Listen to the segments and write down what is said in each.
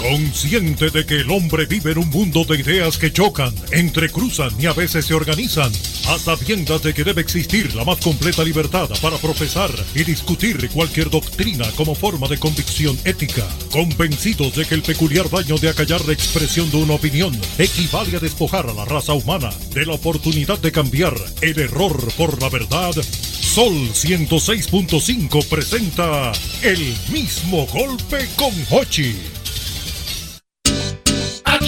Consciente de que el hombre vive en un mundo de ideas que chocan, entrecruzan y a veces se organizan, a sabiendas de que debe existir la más completa libertad para profesar y discutir cualquier doctrina como forma de convicción ética, convencidos de que el peculiar daño de acallar la expresión de una opinión equivale a despojar a la raza humana de la oportunidad de cambiar el error por la verdad, Sol 106.5 presenta el mismo golpe con Hochi.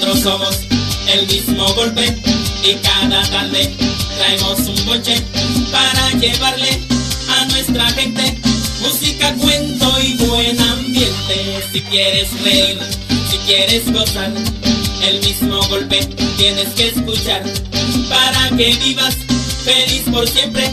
Nosotros somos el mismo golpe y cada tarde traemos un bonche para llevarle a nuestra gente música, cuento y buen ambiente. Si quieres reír, si quieres gozar, el mismo golpe tienes que escuchar para que vivas feliz por siempre.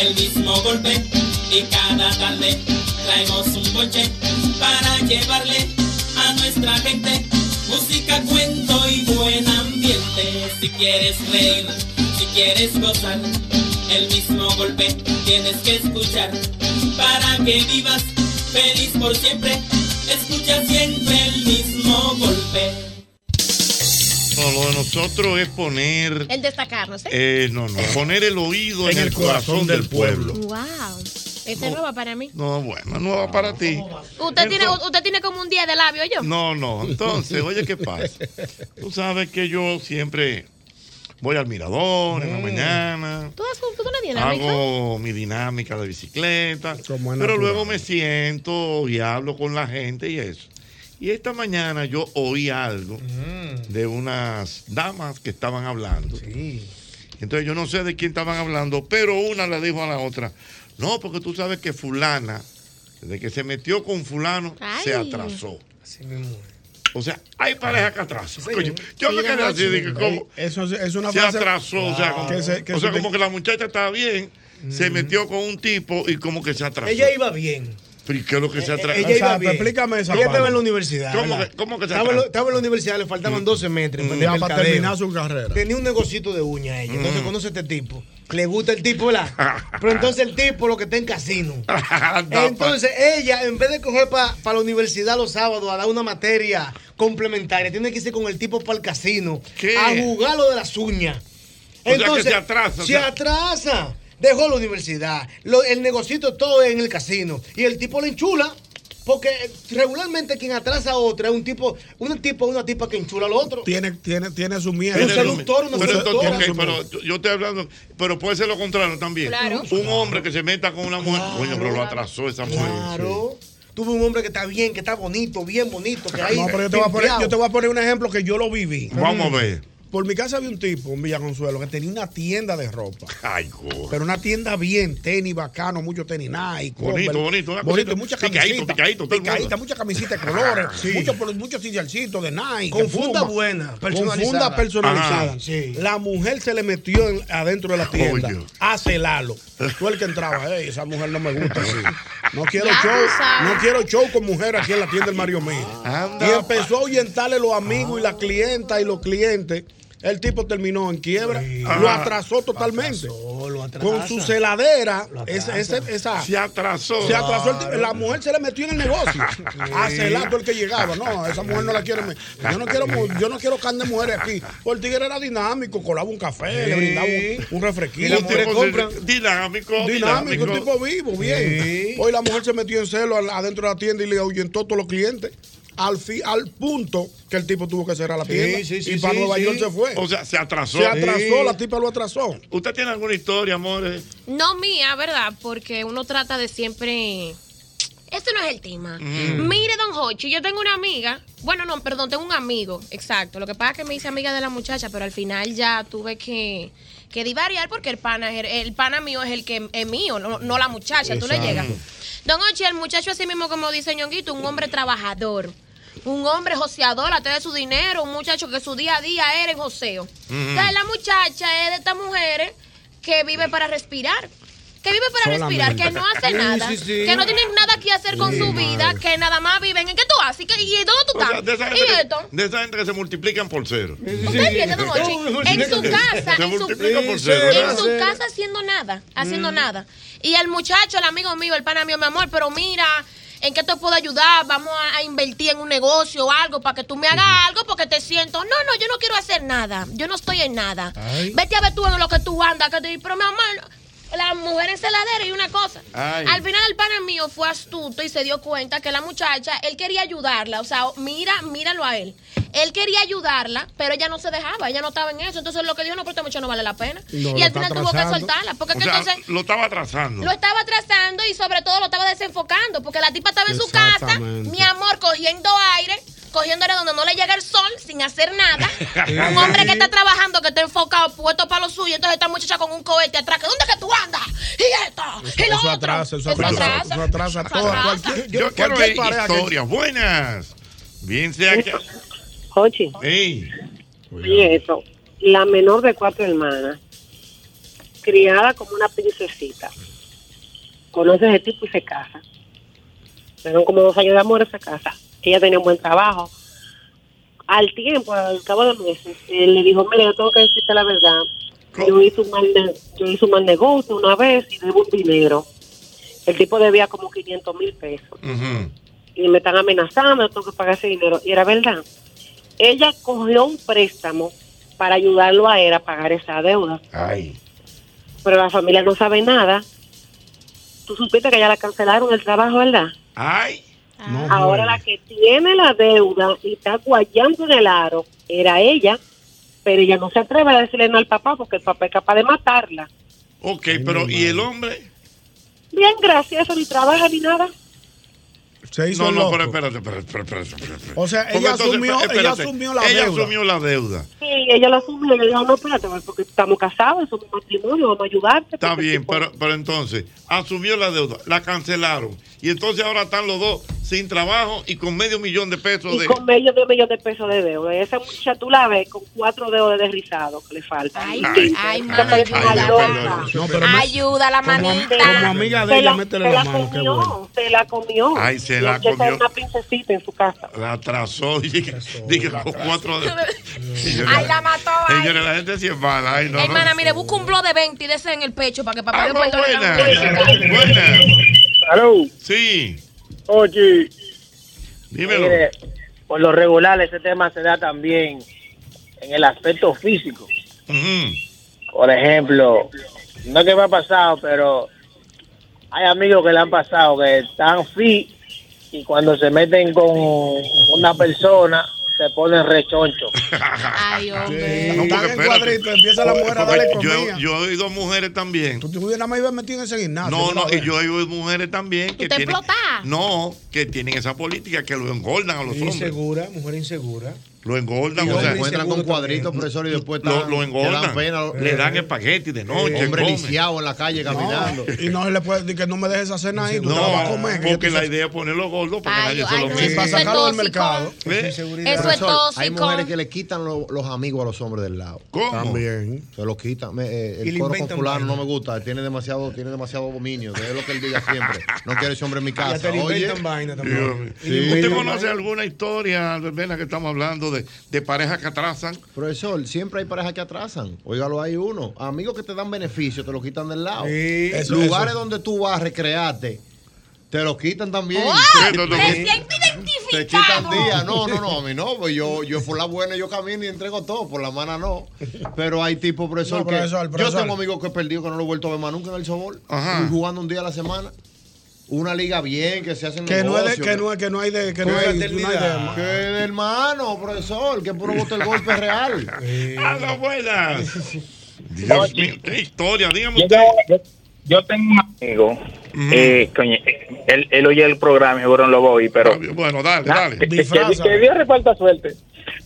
el mismo golpe y cada tarde traemos un bonche para llevarle a nuestra gente música, cuento y buen ambiente. Si quieres reír, si quieres gozar, el mismo golpe tienes que escuchar para que vivas feliz por siempre. Escucha siempre el mismo golpe. No, lo de nosotros es poner. El destacarnos, ¿eh? Eh, no, no, poner el oído en, el corazón, del pueblo. Wow. Esta es nueva para mí. No, bueno, nueva para ti. Usted tiene, usted tiene como un día de labio, yo. No, no, entonces, oye, ¿qué pasa? Tú sabes que yo siempre voy al mirador en la mañana, ¿Tú haces una dinámica? hago mi dinámica de bicicleta, pero natural. luego me siento y hablo con la gente y eso. Y esta mañana yo oí algo de unas damas que estaban hablando. Entonces yo no sé de quién estaban hablando, pero una le dijo a la otra, no, porque tú sabes que fulana, desde que se metió con fulano, se atrasó. Así mismo. O sea, hay pareja que atrasa. Sí. Yo me Sí, quedé así, sí. dije, ¿cómo? Eso es- una se frase- atrasó, o sea, como, Que se- que o sea, se- como que la muchacha estaba bien, se metió con un tipo y como que se atrasó. Ella iba bien. Pero ¿y qué es lo que se atrasó? Ella iba Exacto, bien. explícame esa Ella estaba en la universidad. ¿Cómo que- cómo que se estaba, estaba en la universidad, le faltaban 12 metros. de Ya para terminar su carrera. Tenía un negocito de uña ella. Mm. Entonces conoce a este tipo. Le gusta el tipo, ¿verdad? Pero entonces el tipo lo que está en casino. Entonces ella, en vez de coger para la universidad los sábados a dar una materia complementaria, tiene que irse con el tipo para el casino ¿Qué? a jugar lo de las uñas. sea que se atrasa, o Se sea- atrasa. Dejó la universidad, lo- el negocito todo en el casino. Y el tipo le enchula. Porque regularmente quien atrasa a otra es un tipo, un tipo, una tipa que enchula al otro. Tiene, tiene, tiene su miedo. Un seductor, una Pero, seductora. ok, pero yo- estoy hablando, pero puede ser lo contrario también. Claro. Un hombre que se meta con una mujer, coño, pero lo atrasó esa mujer. Claro. Tuve un hombre que está bien, que está bonito, bien bonito, que ahí No, pero yo te, voy a poner, yo te voy a poner un ejemplo que yo lo viví. Vamos a ver. Por mi casa había un tipo, un Villa Consuelo, que tenía una tienda de ropa. Ay, go. Pero una tienda bien, tenis bacano, mucho tenis Nike. Bonito, bonito, una bonito, muchas Picadito, picadito. Picadita, muchas camisetas de colores. Sí. Muchos muchos muchos sillarcitos de Nike. Con funda buena, Con personalizada. funda personalizada. Ajá, sí. La mujer se le metió en- adentro de la tienda Coño. a celarlo. Tú el que entraba, "Ey, esa mujer no me gusta así. No quiero Ya show, sabes. no quiero show con mujeres aquí en la tienda del Mario Mío. Anda, Y empezó a ahuyentarle los amigos y las clientas y los clientes. El tipo terminó en quiebra. Lo atrasó totalmente. Atrasó, lo atrasa. Con su celadera, ese, ese- esa, Se atrasó. se atrasó el. La mujer se le metió en el negocio. A celar todo el que llegaba. No, esa mujer no la quiere. Yo no quiero, yo no quiero carne de mujeres aquí. Porque el tigre era dinámico, colaba un café, le brindaba un, un refresquito. Dinámico, Dinámico, dinámico. un tipo vivo, bien. Sí. Hoy la mujer se metió en celo adentro de la tienda y le ahuyentó a todos los clientes. Al, fi- al punto que el tipo tuvo que cerrar la Sí, tienda. sí, sí, y para sí, Nueva sí. York se fue. O sea, se atrasó. se atrasó, Sí. la tipa lo atrasó. ¿Usted tiene alguna historia, amores? No mía, ¿verdad? Porque uno trata de siempre. Este no es el tema. Mire, don Hochi, yo tengo una amiga. Bueno, no, perdón, tengo un amigo. Exacto. Lo que pasa es que me hice amiga de la muchacha, pero al final ya tuve que, que divariar porque el pana, es el, el pana mío es el que es mío, no, no la muchacha. Tú le llegas. Don Hochi, el muchacho así mismo como dice Ñonguito, un hombre trabajador. Un hombre joseador, a de su dinero, un muchacho que su día a día era en joseo. Entonces la muchacha es de estas mujeres que vive para respirar. Que vive para Solamente. respirar, que no hace Sí, nada, sí, sí. que no tienen nada que hacer con su vida, que nada más viven. ¿En qué tú haces? ¿Y qué- ¿Y dónde tú O sea, estás? de esa, ¿Y gente esto? que, de esa gente que se multiplican por cero. ¿Usted entiende, don? En su casa, Se en su, casa haciendo nada, haciendo nada. Y el muchacho, el amigo mío, el pana mío, mi amor, pero mira, ¿en qué te puedo ayudar? Vamos a, a invertir en un negocio o algo para que tú me hagas algo porque te siento. No, no, yo no quiero hacer nada. Yo no estoy en nada. Ay. Vete a ver tú en lo que tú andas. Que te, pero mi amor, la mujer es celadera y una cosa. Ay. Al final el pana mío fue astuto y se dio cuenta que la muchacha, él quería ayudarla. O sea, mira, míralo a él. Él quería ayudarla, pero ella no se dejaba, ella no estaba en eso. Entonces lo que dijo, no, pero esta muchacha no vale la pena. No, y al final tuvo que soltarla. Porque O es que sea, entonces lo estaba atrasando. lo estaba atrasando y sobre todo lo estaba desenfocando. Porque la tipa estaba en su casa, mi amor, cogiendo aire, cogiendo aire donde no le llega el sol, sin hacer nada. un hombre que está trabajando, que está enfocado, puesto para lo suyo. Entonces esta muchacha con un cohete atrás, ¿dónde es que tú andas? Y esto, y lo Eso otro. atrasa, eso Eso atrasa. atrasa. Eso atrasa Eso todo. atrasa. Cualquier, Yo quiero cualquier ver pareja que- historias buenas. Bien sea que... Jochi, Ey, oye eso. La menor de cuatro hermanas, criada como una princesita. Conoce ese tipo y se casa. Fueron como dos años de amor esa casa. Ella tenía un buen trabajo. Al tiempo, al cabo de meses, él le dijo, mira, yo tengo que decirte la verdad. Yo hice, un mal yo hice un mal negocio una vez y debo un dinero. El tipo debía como 500 mil pesos. y me están amenazando, tengo que pagar ese dinero. Y era verdad. Ella cogió un préstamo para ayudarlo a él a pagar esa deuda, Ay. pero la familia no sabe nada. Tú supiste que ya la cancelaron el trabajo, ¿verdad? Ay. No, Ahora bueno. la que tiene la deuda y está guayando en el aro era ella, pero ella no se atreve a decirle no al papá porque el papá es capaz de matarla. Ok, pero ¿y el hombre? Bien, gracias, eso ni trabaja ni nada. Se hizo No, no, loco. pero espérate, espérate, espérate, espérate, espérate. O sea, ella entonces, asumió- ella asumió la ella deuda. asumió la deuda. Sí, ella lo asumió le dijo, no, espérate, porque estamos casados, somos matrimonio, vamos a ayudarte. Está bien, tipo- pero, pero entonces asumió la deuda, la cancelaron y entonces ahora están los dos sin trabajo y con medio millón de pesos Y de... con medio de millón de pesos de deuda. Y esa muchacha tú la ves con cuatro dedos de rizado que le faltan. Ay, Ay, ay, ay. No, pero Ayuda la manita. como amiga de ella, la, métele se la la mano, qué comió, bueno. se la comió. Ay, se la comió. una princesita en su casa. La atrasó, dije, dije con cuatro de... Ay, la mató. ay. Señores, la gente sí es mala. Ay, no, no. Hermana, mire, busca un blog de 20 y de ese en el pecho para que papá Ah, después pues, te buena, buena. Aló, Sí, oye, dímelo. mire, por lo regular ese tema se da también en el aspecto físico. Ujú. por ejemplo, no es que me ha pasado, pero hay amigos que le han pasado que están fit y cuando se meten con una persona se ponen rechoncho. Ay, hombre. No, porque Están en espérate. cuadrito, empieza la mujer a Porque darle yo, comida. yo he oído mujeres también. Tú nada más ibas metido en ese gimnasio. No, no, y yo he oído mujeres también que te tienen, no, que tienen esa política que lo engordan a los hombres. Insegura, mujer insegura. Lo engordan, Y o sea, hombre encuentran con cuadritos, profesor, y después lo, están- lo engordan. dan pena, le dan espagueti de noche. Hombre comen. lisiado en la calle caminando. No, y no se le puede decir que no me dejes esa cena ahí, tú te la vas a No, comer. que porque la idea es ponerlo gordo para que nadie ay, se lo no, meta. eso para sacarlo del mercado. ¿Eh? Eso es tóxico. Hay mujeres que le quitan lo- los amigos a los hombres del lado. ¿Cómo? También. Se los quitan. Me- eh, el le coro fulano no me gusta. Tiene demasiado, tiene demasiado dominio. Es lo que él diga siempre. No quiere ese hombre en mi casa. le Oye, le ¿Usted conoce alguna historia, Verbena, que estamos hablando de, de parejas que atrasan? profesor, siempre hay parejas que atrasan. Óigalo, hay uno. Amigos que te dan beneficios, te lo quitan del lado. Sí. Eso, Lugares eso. donde tú vas a recrearte, te lo quitan también. ¡Oh! Sí, no, no, Me no. siento Te quitan días. No, no, no, a mí no. Pues yo, yo por la buena yo camino y entrego todo. Por la mano no. Pero hay tipos, profesor, No, que profesor, profesor. yo tengo amigos que he perdido que no lo he vuelto a ver más nunca en el sobol. Ajá. Jugando un día a la semana. Una liga bien, que se hacen Que no, es de, negocios, que, no, es- que no hay de. Que no hay, fraternidad. no hay Que de- de hermano, profesor, que puro bote el golpe real. ¡A las buenas! Dios mío, qué historia, dígame Yo, usted. yo- yo tengo un amigo, eh, coño, eh, él, él oye el programa, seguro no lo voy, pero... Bueno, dale, Ah, dale. que, que- Disfrázalo. que Dios reparta suerte.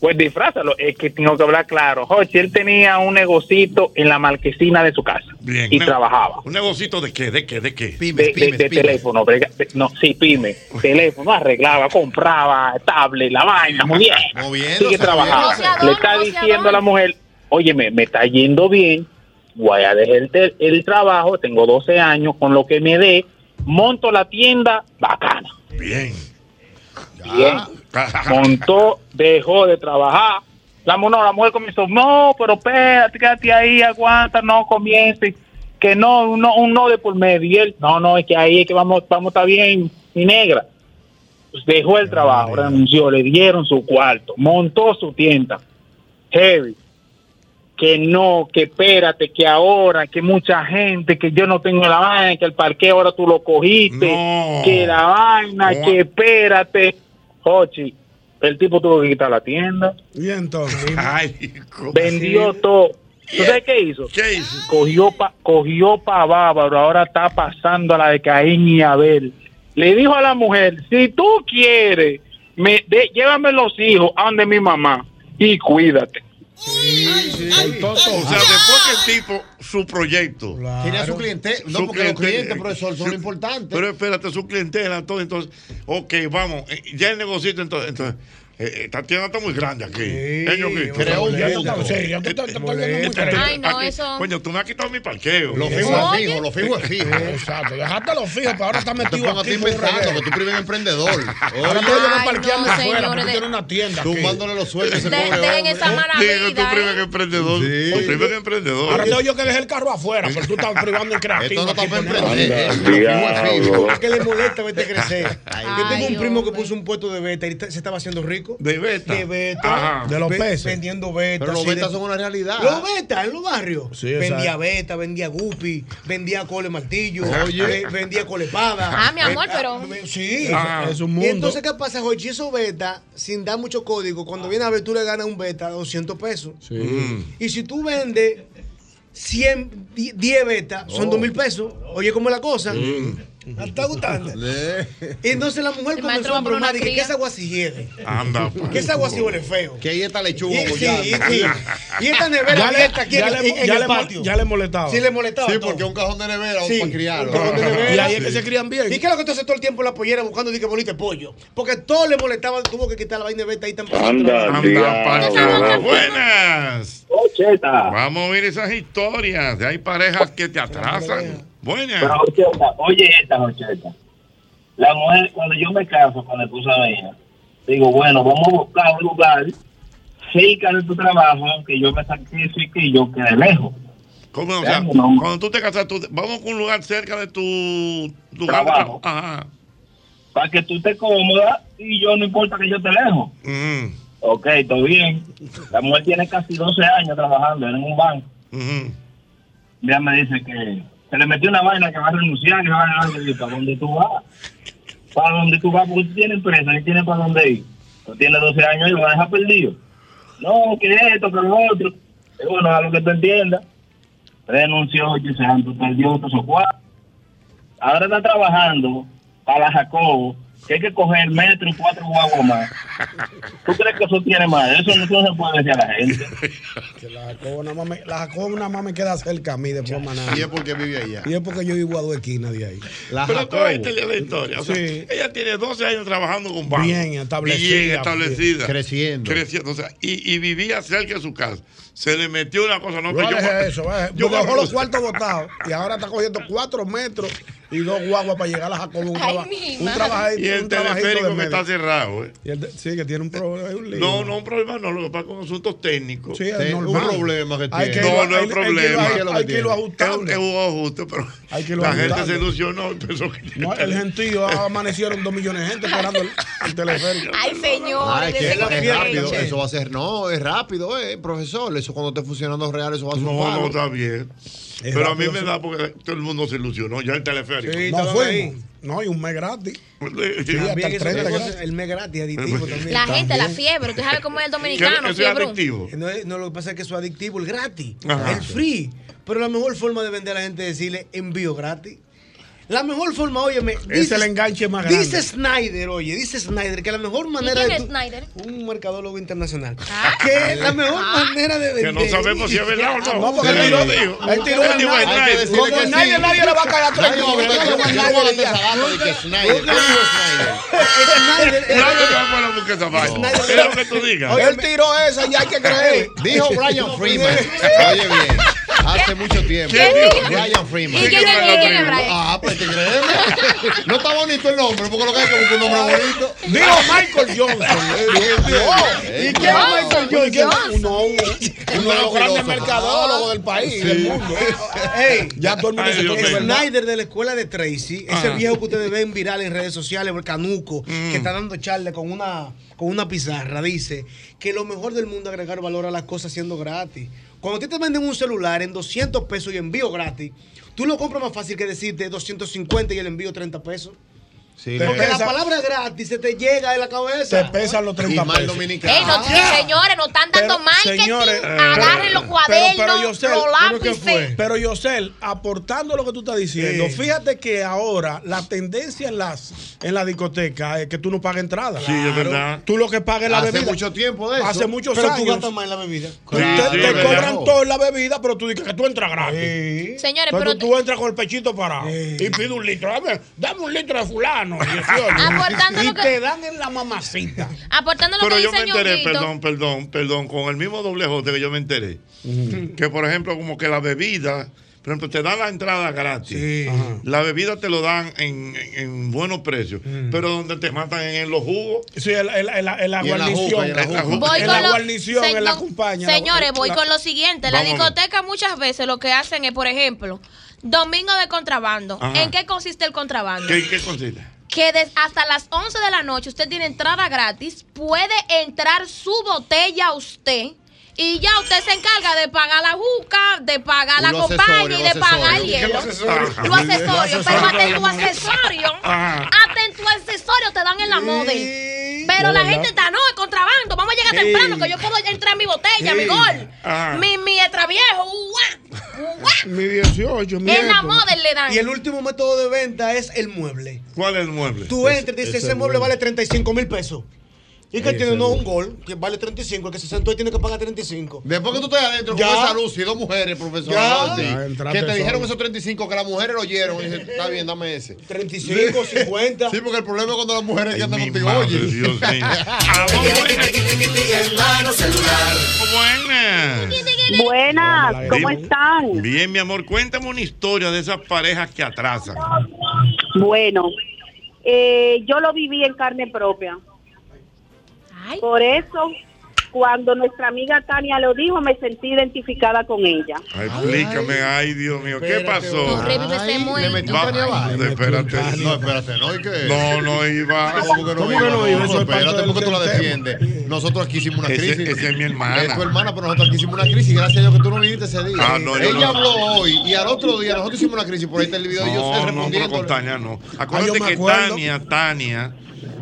Pues disfrázalo, es que tengo que hablar claro. Jochi, él tenía un negocito en la marquesina de su casa Bien. y trabajaba. ¿Un negocito de qué? ¿De qué? ¿De qué? De, Pymes, de- pymes, de pymes. teléfono, no, sí, pyme, teléfono, arreglaba, compraba, tablet, la vaina, muy bien. Moviéndose, Sigue trabajando. Le está diciendo a la mujer, oye, me está yendo bien, voy a dejar el, el trabajo, tengo 12 años, con lo que me dé, monto la tienda, bacana. Bien. Bien. Montó, dejó de trabajar. La, no, la mujer comenzó, no, pero espérate, quédate ahí, aguanta, no comience. Que no, un no, un no de por medio. Y él, no, no, es que ahí es que vamos, vamos a estar bien, mi negra. Pues dejó el trabajo, renunció, le dieron su cuarto, montó su tienda. Heavy. Que no, que espérate, que ahora, que mucha gente, que yo no tengo la vaina, que el parque ahora tú lo cogiste, No. que la vaina, No. que espérate. Jochi, el tipo tuvo que quitar la tienda, Y entonces. Vendió todo. ¿Tú sabes qué hizo? ¿Qué hizo? Cogió pa, cogió pa bárbaro, ahora está pasando a la de Caín y Abel. Le dijo a la mujer, si tú quieres, me, de- llévame los hijos a donde mi mamá y cuídate. O sea, después que el tipo, su proyecto. Tiene a su cliente. No, su porque los cliente- clientes, profesor, son su- lo importante. Pero espérate, su clientela, todo. Entonces, ok, vamos. eh, Ya el negocito, entonces. entonces esta tienda está muy grande aquí. Ellos que- Creo un Ya tú estás- sí, tú estás- estás. Ay, no, aquí- eso- Coño, tú me has quitado mi parqueo. Lo fijo es fijo, lo fijo es fijo. Exacto, dejaste los fijos, pero ahora está Te metido a aquí. un pensando que tú primer emprendedor. Ahora Ay, parquearme no, afuera porque tiene una tienda aquí. tumbándole los sueños a ese pobre dejen esa mala Digo, tú primer ¿eh? emprendedor. Sí. Tú primer emprendedor. Ahora tengo yo que dejar el carro afuera, porque tú estás privando el creativo. Esto no está para poniendo- emprender. Lo fijo es fijo. ¿A qué le molesta verte crecer? Yo tengo un primo que puso un puesto de beta y se estaba haciendo rico. De beta. De beta. Ajá. De los peces. Vendiendo beta. Pero los sí, betas de- son una realidad. Los beta en los barrios. Sí, vendía beta, vendía guppy, vendía cole martillo, Oye. ve- vendía colepada. Ah, mi amor, pero- Sí. Ah. Es un Y entonces, ¿qué pasa? Esos beta, sin dar mucho código, cuando viene a ver, tú le ganas un beta 200 pesos. Mm. Y si tú vendes 100, 10 betas, son 2 mil pesos. Oye, ¿cómo es la cosa? ¿Me está gustando? Y entonces la mujer comenzó a bromar. Dije, ¿qué cría. esa agua si hiede? Anda. pues. ¿Qué esa agua si huele feo? Que ahí está lechuga. Y, sí, y, sí. y esta nevera Ya le, abierta aquí ya en, le, en- ya el le patio. ya le molestaba. Sí, le molestaba. Sí, todo. porque un cajón de nevera Sí, para criarlo. un cajón de nevera. Y ahí es que se crían bien. ¿Y qué es lo que tú haces todo el tiempo en la pollera buscando di que bonito pollo? Porque todo le molestaba, tuvo que quitar la vaina de beta ahí tan Anda, para Buenas. Vamos a ver esas historias. Hay parejas que te atrasan. Buenas. Pero, Ocheta, oye esta, Ocheta. La mujer, cuando yo me caso con la esposa mía, digo, bueno, vamos a buscar un lugar cerca de tu trabajo, aunque yo me sacrifique y yo quede lejos. ¿Cómo? O sea, Claro, no. cuando tú te casas, tú- vamos con un lugar cerca de tu lugar de Trabajo. Ajá. Para que tú estés cómoda y yo no importa que yo esté lejos. Mm, Ok, todo bien. La mujer tiene casi 12 años trabajando en un banco. ya me dice que se le metió una vaina que va a renunciar, que va a ganar. ¿Para dónde tú vas? ¿Para dónde tú vas? Porque tú tienes empresa, y tienes para dónde ir. Tú tienes 12 años y lo vas a dejar perdido. No, que esto, que lo otro. Y bueno, a lo que tú entiendas. Renunció y se perdió otros cuatro. Ahora está trabajando para Jacobo, que hay que coger metro y cuatro guaguas más. ¿Tú crees que eso tiene más? Eso no, eso se puede decir a la gente. Que la Jacobo nada más me, la Jacobo nada más me queda cerca a mí de forma nada. Y es porque vive allá. Y es porque yo vivo a dos esquinas de ahí. Pero tú oíste la historia. O sea, ella tiene 12 años trabajando con banco. Bien establecida. Bien establecida. Creciendo. Creciendo. O sea, y, y vivía cerca de su casa. Se le metió una cosa. No, No que yo, eso, yo dejó los cuartos botados y ahora está cogiendo cuatro metros y dos guaguas para llegar a la Jacobo. Un, traba- un trabajito, Y el un trabajito teleférico de que está cerrado. ¿eh? Y el de- sí, que tiene un problema. un. No, no, un problema no. Lo que pasa con asuntos técnicos. Sí, es normal. un problema que tiene. No, Hay- no hay- es que problema. hay- que irlo ajustando. Es un- ajuste, pero Hay que irlo la gente se ilusionó. y pensó que- No, el gentío amanecieron dos millones de gente esperando el, el teleférico. Ay, señor. Ah, es que es que- rápido, eso va a ser, no, es rápido, eh, profesor, eso cuando esté funcionando real, eso va a ser No, no, está bien. Es Pero a mí me sí. da porque todo el mundo se ilusionó. Ya el teleférico. no fuimos. No, y un mes gratis. Sí, hasta el eso 30 es gratis. el mes gratis adictivo también. La gente, la fiebre. Tú sabes cómo es el dominicano. No, es- no, lo que pasa es que eso es adictivo, el gratis, Ajá. el free. Pero la mejor forma de vender a la gente es decirle envío gratis. La mejor forma, óyeme, Es el enganche más grande. Dice Snyder, oye, dice Snyder que la mejor ¿Y manera quién de es Snyder? un mercadólogo internacional. Que la mejor manera de Que no sabemos si es verdad o no. No, porque Él lo dijo. él tiró Él el nadie. Snyder. Como que nadie, sí. nadie le va a caer atrás. A Yo Snyder voy a que Snyder. ¿Qué dijo Snyder, Snyder? Es lo que tú digas. Él tiró esa y hay que creer. Dijo Brian Freeman. Oye bien, hace mucho tiempo. Brian Freeman. ¿Y quién es- quién es Brian? Ah, pues te crees. No está bonito el nombre, porque lo que hay que buscar un nombre bonito. Dijo Michael Johnson. ¿Y quién es Michael Johnson? Uno, de los grandes mercadólogos del país, del mundo. Ey, Ya todo el mundo se. Snyder de la escuela de Tracy, ese Ajá. viejo que ustedes ven viral en redes sociales, el canuco, Mm. que está dando charla con una, con una pizarra, dice que lo mejor del mundo es agregar valor a las cosas siendo gratis. Cuando a ti te venden un celular en 200 pesos y envío gratis, tú lo compras más fácil que decirte 250 y el envío 30 pesos. Sí, Te Porque pesa- la palabra gratis se te llega de la Te cabeza. pesan los 30 Y mal pesos. Ey, no, señores, no están dando Pero, marketing. señores, Agarren los cuadernos, pero Yosel, los ¿pero qué lápices. fue? Pero Yosel, aportando lo que tú estás diciendo, Sí. fíjate que ahora la tendencia en las en la discoteca es que tú no pagas entrada. Sí, es verdad. Tú lo que pagas es la Hace bebida. mucho tiempo de eso. Hace muchos Pero tú años. gastas más en la bebida. Te, Claro, te sí, cobran todo en la bebida, pero tú dices que tú entras gratis. Señores, Entonces pero tú, tú entras con el pechito parado y pides un litro. Dame, dame un litro de fulano. 18. Aportando y lo que- te dan en la mamacita. aportando lo Pero que yo me dice enteré, Ñonguito. perdón, perdón, perdón, con el mismo doble J que yo me enteré. Que por ejemplo, como que la bebida, por ejemplo, te dan la entrada gratis. Ajá. La bebida te lo dan en, en- en buenos precios. Pero donde te matan en los jugos. Sí, el, el, el, el, la Y en la guarnición. en la guarnición, en la compañía. Señores, voy La- con lo siguiente. La Vámonos. discoteca muchas veces lo que hacen es, por ejemplo, domingo de contrabando. Ajá. ¿En qué consiste el contrabando? ¿Qué, qué consiste? Que hasta las 11 de la noche usted tiene entrada gratis, puede entrar su botella usted. Y ya usted se encarga de pagar la juca, de pagar la compañía y de pagar el hielo. Lo accesorio, pero hasta en tu accesorio, Ajá. hasta en tu accesorio te dan en la model. Pero la gente está, no, es contrabando, vamos a llegar temprano, que yo puedo entrar en mi botella, mi gol, Ajá. mi, mi extra viejo, uá, uá. Mi 18, mi en la model le dan. Y el último método de venta es el mueble. ¿Cuál es el mueble? Tú entras y dices, ese mueble. vale 35 mil pesos. Y que Ese tiene no mueble. un gol, que vale 35, el que se sentó y tiene que pagar 35. Después que tú estás adentro Ya. con esa luz y dos mujeres, profesor, Ya. Ya, que te dijeron esos 35, que las mujeres lo oyeron y dicen, está bien, dame ese. 35, 50. Sí, porque el problema es cuando las mujeres que Ay, andan mi contigo, madre, oye. Dios mío. Buenas. Buenas. ¿cómo están? Bien, mi amor, cuéntame una historia de esas parejas que atrasan. Bueno, eh, yo lo viví en carne propia. Ay. Por eso, cuando nuestra amiga Tania lo dijo, me sentí identificada con ella. Ay, Explícame, ay, Dios mío, ¿qué pasó? Espérate. No, espérate, no, ¿y qué? No, no iba. ¿Cómo que no ¿Cómo iba? que no espérate, del- ¿por qué tú la defiendes? Nosotros aquí hicimos una Ese- crisis. esa es mi hermana. Es tu hermana, pero nosotros aquí hicimos una crisis. Gracias a Dios que tú no viniste ese día. Ah, no, yo Ella no. habló hoy y al otro día nosotros hicimos una crisis. Por ahí está el video de ellos No, no, pero con Tania no. Acuérdate yo que. Tania, Tania,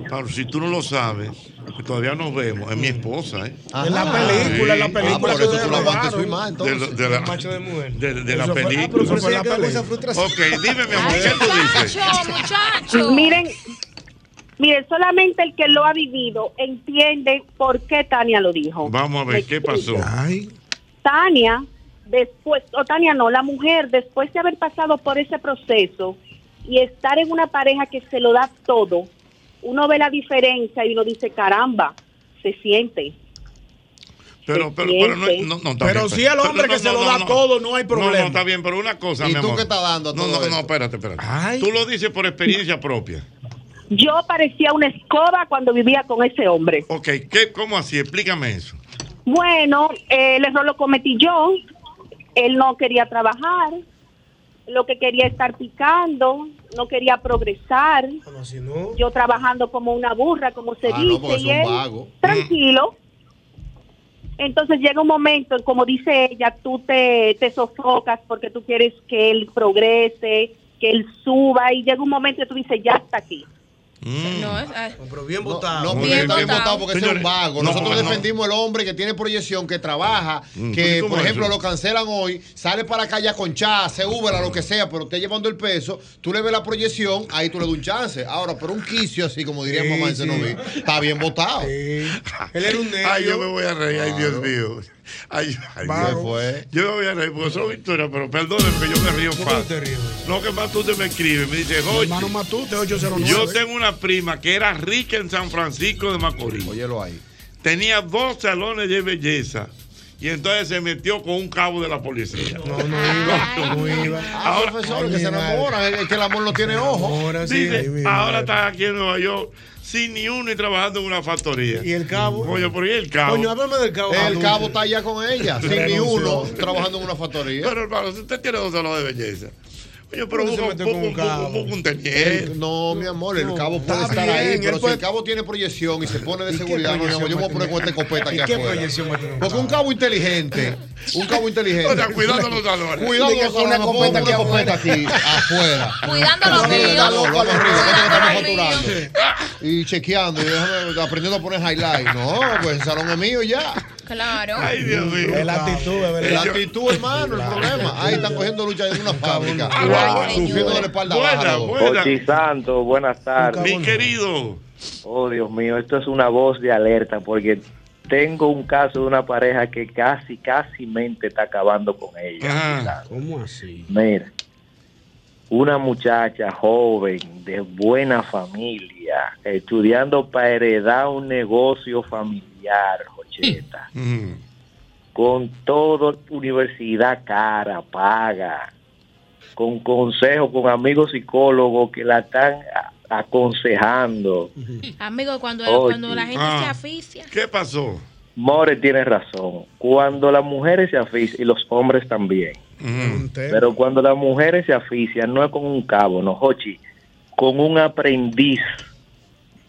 Pablo, si tú no lo sabes, que todavía nos vemos, es mi esposa, ¿eh? En la película, en la película. Ah, por eso tú la aguantas imagen, De, entonces. de la, Macho de mujer. de, de la ah, película. eso la frustración. Ok, dime, mi amor, ¿qué tú dices? Muchacho, muchacho. Miren, miren, solamente el que lo ha vivido entiende por qué Tania lo dijo. Vamos a ver, ¿qué pasó? Tania, después, o Tania no, la mujer, después de haber pasado por ese proceso y estar en una pareja que se lo da todo, uno ve la diferencia y uno dice, caramba, se siente. Pero, pero, pero no, no, no, está Pero bien, si el hombre que se lo da todo, no hay No, problema. no, está bien, pero una cosa, ¿Y mi tú amor. qué estás dando No, no, no, espérate, espérate. Tú lo dices por experiencia propia. Yo parecía una escoba cuando vivía con ese hombre. Ok, ¿qué, ¿cómo así? Explícame eso. Bueno, eh, el error lo cometí yo. Él no quería trabajar, lo que quería estar picando, no quería progresar. Yo trabajando como una burra, como se Ah, dice, y un él vago. tranquilo. Entonces llega un momento, como dice ella, tú te, te sofocas porque tú quieres que él progrese, que él suba, y llega un momento que tú dices, ya está aquí. No, es, ah, Pero bien No, votado. no, porque Bien es bien votado. porque ese es un Señores, vago. no, Nosotros no. defendimos el hombre que tiene proyección, que trabaja, Mm, que ¿cómo por ejemplo eso? lo cancelan hoy, sale para la calle a conchar, se Uber, a lo que sea, pero usted llevando el peso, tú le ves la proyección, ahí tú le das un chance. Ahora, pero un quicio así, como diría Sí, mamá en sí. Cenoví, está bien votado. Él era un nervio. Ay, yo me voy a reír, ay, Dios mío. Ay, ay, ¿Qué Dios. fue? Yo me voy a reír porque son historias, pero perdónenme que yo me río ¿Por qué tú fácil. te ríes? No, que más tú te me escribes, me dice, Jochi, Hermano Matute, 809. yo tengo una prima que era rica en San Francisco de Macorís. Óyelo ahí. Tenía dos salones de belleza y entonces se metió con un cabo de la policía. No, no iba. No iba. Ah, Ahora- profesor, que se enamoran, es que el amor no tiene ojo. Ahora sí. Dice, ahora está aquí en Nueva York sin ni uno y trabajando en una factoría. ¿Y el cabo? Oye, por ahí el cabo. Coño, háblame del cabo. El cabo está allá con ella, sin ni uno, trabajando en una factoría. Pero hermano, si usted tiene dos salones de belleza. Oye, pero ¿Cómo se busca, mete busca- con un teniente. no, mi amor, el cabo puede está estar bien, ahí, pero si el cabo tiene proyección y se pone de ¿Y qué seguridad, no, yo voy a poner con esta escopeta aquí ¿Y qué afuera. Porque un cabo inteligente, un cabo inteligente. O sea, cuidando los salones. Cuidado los con una salones, pongo escopeta aquí afuera. Cuidando los míos. loco, vamos arriba, ¿cuánto que? Y chequeando, y déjame, aprendiendo a poner highlight. No, pues el salón es mío ya. Claro. Ay, Dios mío. Es la actitud, es La verdad. actitud, hermano, el problema. Ahí están cogiendo lucha en una fábrica. Sufriendo de la espalda baja. Ochi buenas tardes. Mi querido. Oh, Dios mío, esto es una voz de alerta porque tengo un caso de una pareja que casi, casi mente está acabando con ella. ¿Cómo así? Mira, una muchacha joven, de buena familia, estudiando para heredar un negocio familiar, Jocheta, Mm. con toda universidad cara, paga, con consejos, con amigos psicólogos que la están aconsejando. Amigo, cuando, Oye. cuando la gente Ah. se aficia. ¿Qué pasó? More tiene razón. Cuando las mujeres se asfixian, y los hombres también, Mm. pero cuando las mujeres se asfixian, no es con un cabo, no, Jochi, con un aprendiz.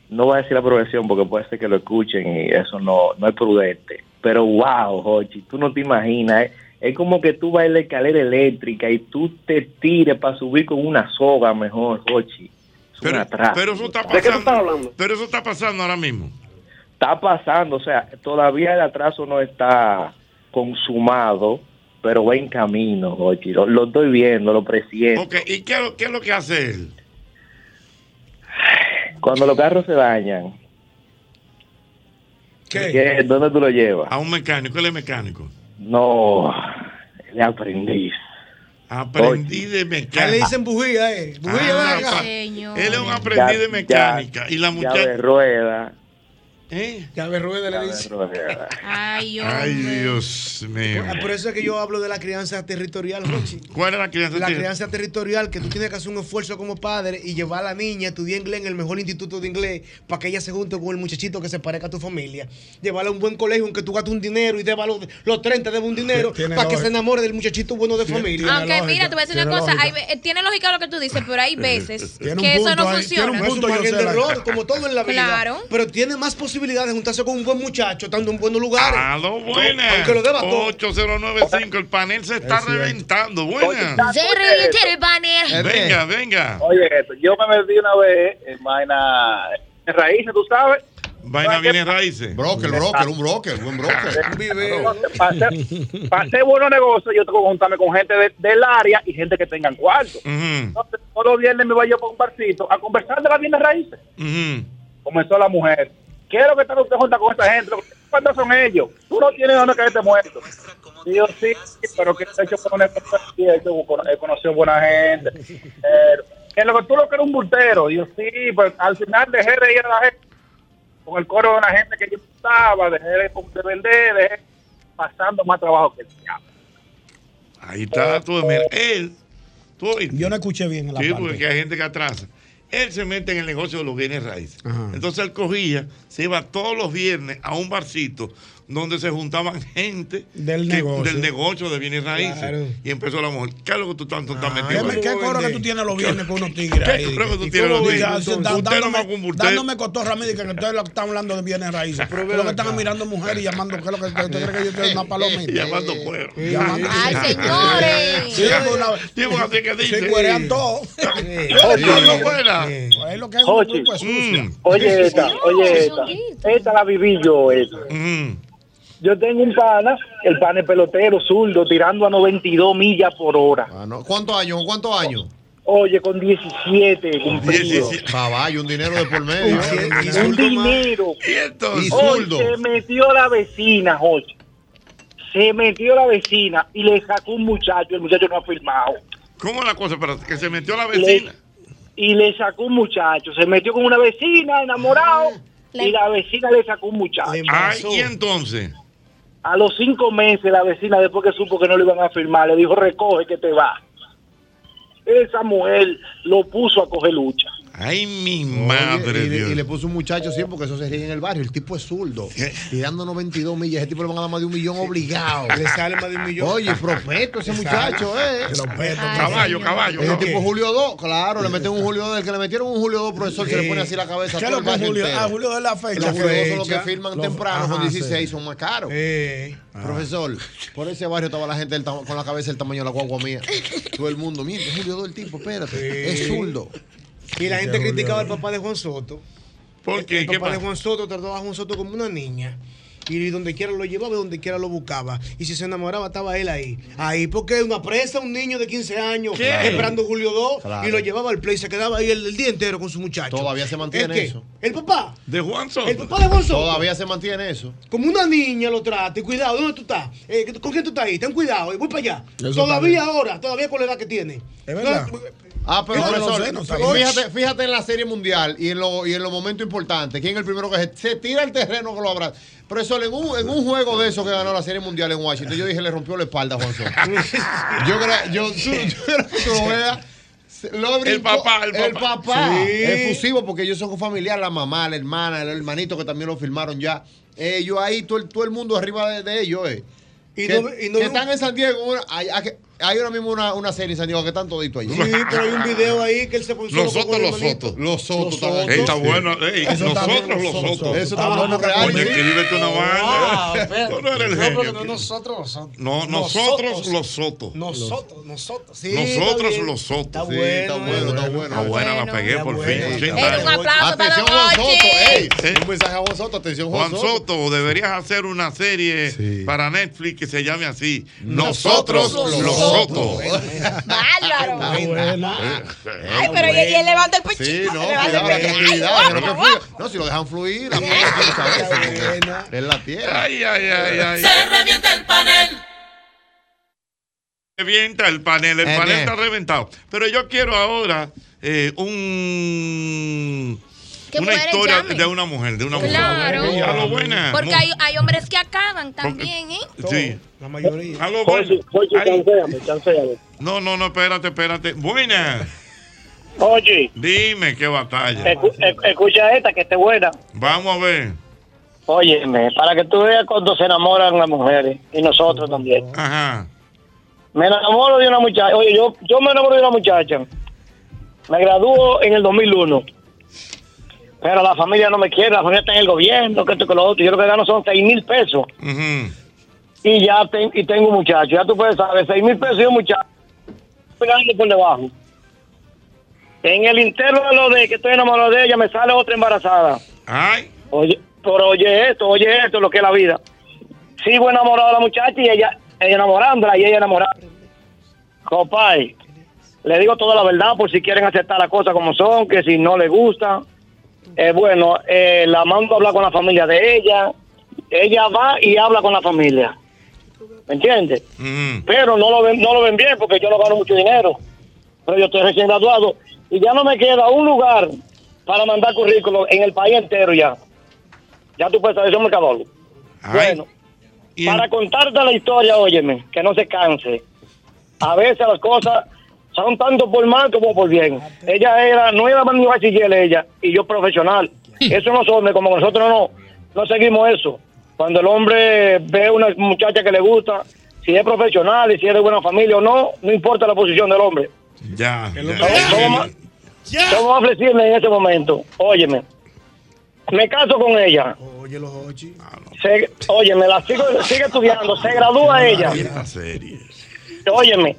No voy a decir la profesión porque puede ser que lo escuchen y eso no, no es prudente. Pero wow, Jochi, tú no te imaginas. Es, es como que tú vas en la escalera eléctrica y tú te tires para subir con una soga mejor, Jochi. Pero, atraso. pero eso está ¿De qué tú estás pasando. hablando? Pero eso está pasando ahora mismo. está pasando, o sea, todavía el atraso no está consumado, pero va en camino, Jochi. Lo, lo estoy viendo, lo presiento. Ok, ¿y qué, qué es lo que hace él? Cuando los carros se dañan, ¿Qué? ¿qué? ¿dónde tú lo llevas? A un mecánico. Él es mecánico. No, el aprendiz. Aprendí de A él le mecánica. dicen bujía, eh. Bujía, Ah, ven acá. Señor. Él es un aprendiz de mecánica. y la muchacha. rueda. ¿Eh? Llave rueda le dice. Ay, Ay, Dios mío. Ah, Por eso es que yo hablo de la crianza territorial, Jochi. ¿Cuál es la crianza La territorial? crianza territorial, que tú tienes que hacer un esfuerzo como padre y llevar a la niña a estudiar inglés en el mejor instituto de inglés para que ella se junte con el muchachito que se parezca a tu familia. Llevarla a un buen colegio, aunque tú gastes un dinero y deba los, los 30, debe un dinero para que se enamore del muchachito bueno de familia. Aunque mira, te voy a decir una cosa, lógica. hay eh, tiene lógica lo que tú dices, pero hay veces que eso no funciona. tiene un punto, yo margen sé de la- error, como todo en la vida. Claro. Pero tiene más posibilidades de juntarse con un buen muchacho, estando en buenos lugares. Aló, buenas. Aunque lo deba todo. 8095, el panel se está reventando. Buenas. Se revienta el banner. Venga, venga. Oye, yo me metí una vez en vaina en raíces, tú sabes. Vaina viene raíces. Broker, broker, un broker, buen broker. Para hacer, buenos negocios, yo tengo que juntarme con gente de- del área y gente que tengan cuarto. Entonces, todos los viernes me voy yo para un barcito a conversar de las bienes raíces. Comenzó la mujer. ¿Qué es lo que está usted junta con esta gente? ¿Cuántos son ellos? Tú no tienes dónde caerte muerto. Y yo sí, pero que he hecho con una he, conocido buena gente. Pero, que lo que tú lo que eres un bultero. Y yo sí, pues al final dejé de ir a la gente con el coro de una gente que yo estaba, dejé de, de vender, dejé pasando más trabajo que el diablo. Ahí está tú. Mira, él. Tú oíste. Yo no escuché bien la Sí, parte. porque hay gente que atrasa. Él se mete en el negocio de los bienes raíces. Entonces él cogía, se iba todos los viernes a un barcito donde se juntaban gente Del que- negocio. del negocio de bienes raíces. Claro. Y empezó la mujer. ¿Qué es lo que tú tanto estás ¿Qué, metido? ¿Qué coro que tú tienes los viernes con unos tigres ¿Qué coro que tú ¿Y tienes los viernes? Usted con bultero. Dándome cotorra médica que ustedes lo que están hablando de bienes raíces. Pero lo que están mirando mujeres y llamando, ¿qué es lo que usted cree que yo estoy una palomita? Llamando cuero. Ay, señores. Porque así que dice. Se cuerean todo. Oye, buena. Es lo que. Mm. Oye, esta, oye, esta. Esta la viví yo, esta. Yo tengo un pana, el pana es pelotero, zurdo, tirando a 92 millas por hora. ¿Cuántos años? ¿Cuántos años? Oye, con 17 cumplido. Caballo, un dinero de por medio. Un dinero. Y Hoy zurdo. se metió la vecina, Jochi. Se metió la vecina y le sacó un muchacho. El muchacho no ha firmado. ¿Cómo es la cosa? Para que se metió la vecina. y le sacó un muchacho. Se metió con una vecina, enamorado, y la vecina le sacó un muchacho. Ay, y entonces. A los cinco meses, la vecina, después que supo que no le iban a firmar, le dijo: recoge que te va. Esa mujer lo puso a coger lucha. Ay, mi Oye, madre y, le- Dios. y le puso un muchacho así porque eso se ríe en el barrio. El tipo es zurdo. Tirando 92 millas. Ese tipo le van a dar más de un millón obligado. Le sale más de un millón. Oye, propeto ese muchacho, eh. Propeto, Caballo, caballo. Ese no. tipo Julio 2, claro, le meten un Julio 2. El que le metieron un Julio 2, profesor, se le pone así la cabeza. a ¿Qué es lo que Julio? Ah, Julio de la fecha. Los Julio 2 son los que firman Los- temprano con Ajá, 16, sí. son más caros. Eh. Profesor, por ese barrio estaba la gente con la cabeza del tamaño de la guagua mía. Todo el mundo, mira, es Julio 2 el tipo, espérate. Es zurdo. Y la gente criticaba al papá de Juan Soto. ¿Por qué? El ¿Qué papá de? Juan Soto trataba a Juan Soto como una niña. Y donde quiera lo llevaba, donde quiera lo buscaba. Y si se enamoraba, estaba él ahí. Ahí, porque una presa, un niño de 15 años, ¿Qué? esperando Julio 2, Claro. y lo llevaba al play. Se quedaba ahí el, el día entero con su muchacho. Todavía se mantiene eso. El papá. De Juan Soto. El papá de Juan Soto. Todavía se mantiene eso. Como una niña lo trata. Y cuidado, ¿dónde tú estás? Eh, ¿Con quién tú estás ahí? Ten cuidado. y voy para allá. Eso todavía ahora, todavía con la edad que tiene. Es verdad. Ah, pero No, sé, no sabía. fíjate, fíjate en la serie mundial y en, lo, y en los momentos importantes. ¿Quién es el primero que se, se tira el terreno que lo abraza? Profesor, en un, en un juego de esos que ganó la serie mundial en Washington, yo dije, le rompió la espalda a Juan Soto. yo creo yo, tú- yo creo que tú lo veas. se- lo El papá, el El papá. papá. Sí. Efusivo, porque ellos son familiares, la mamá, la hermana, el hermanito que también lo filmaron ya. Ellos ahí, todo el, todo el mundo arriba de, de ellos, eh. Y que, no- y no- que están en San Diego. una- hay, hay- hay ahora mismo una, una serie en San Diego que están toditos allí. Sí, pero hay un video ahí que él se puso Los Sotos, los Sotos. Los Sotos. Los también. Ey, está bueno. Ey, nosotros los nosotros. Sotos. Eso está bueno, real. Oye, sí. escríbete una vaina. Tú no eres el genio. no nosotros los Sotos. No, nosotros los Sotos. Nosotros, nosotros. Sí, Nosotros los Sotos. Está Sí, bueno. Está bueno, está bueno. Está buena, la pegué Está por bueno. fin. Ey, 80 un aplauso para Atención, Juan Soto. Ey, un mensaje a Juan Soto. Atención, Juan, Juan Soto, deberías hacer una serie para Netflix que se llame así. Nosotros Nosotros los los Sotos. Bárbaro. Buena. Ay, pero y, él levanta el pechito. Sí, no, cuidado, hay no si lo dejan fluir, la mujer Es la tierra. Ay, ay, ay, ay. Se revienta el panel. Revienta el panel, el Eh, panel está reventado. Pero yo quiero ahora eh, un Que una historia llamen. de una mujer, de una Claro. mujer. Aló, buena. Porque hay, hay hombres que acaban también, ¿eh? Sí. La mayoría. Chanceame, chanceame. No, no, no, espérate, espérate. Buena. Oye. Dime qué batalla. Escu- ec- escucha esta que esté buena. Vamos a ver. Óyeme, para que tú veas cuando se enamoran las mujeres y nosotros también. Ajá. Me enamoro de una muchacha. Oye, yo, yo me enamoro de una muchacha. Me graduó en el 2001. Pero la familia no me quiere, la familia está en el gobierno, que esto que lo otro. Yo lo que gano son 6 mil pesos. Y ya ten- y tengo un muchacho. Ya tú puedes saber, 6 mil pesos y un muchacho. Pegando por debajo. En el interno de lo de que estoy enamorado de ella, me sale otra embarazada. Ay. Oye, pero oye esto, oye esto, lo que es la vida. Sigo enamorado de la muchacha y ella, ella enamorándola y ella enamorada. Copay, le digo toda la verdad por si quieren aceptar las cosas como son, que si no le gusta. Eh, bueno, eh, la mando a hablar con la familia de ella. Ella va y habla con la familia. ¿Me entiendes? Pero no lo ven, no lo ven bien porque yo no gano mucho dinero. Pero yo estoy recién graduado y ya no me queda un lugar para mandar currículum en el país entero ya. Ya tú puedes saber, un mercador. Bueno, para contarte la historia, óyeme, que no se canse. A veces las cosas son tanto por mal como por bien. Ella era, no era ni bachiller ella, y yo profesional. Eso no son, como nosotros no, no seguimos eso. Cuando el hombre ve una muchacha que le gusta, si es profesional y si es de buena familia o no, no importa la posición del hombre. Ya. Somos más, somos más flexibles en ese momento. Óyeme, me caso con ella. Oye, los ochi. Se, óyeme, la sigo, sigue estudiando, se gradúa ella. Serie. Óyeme,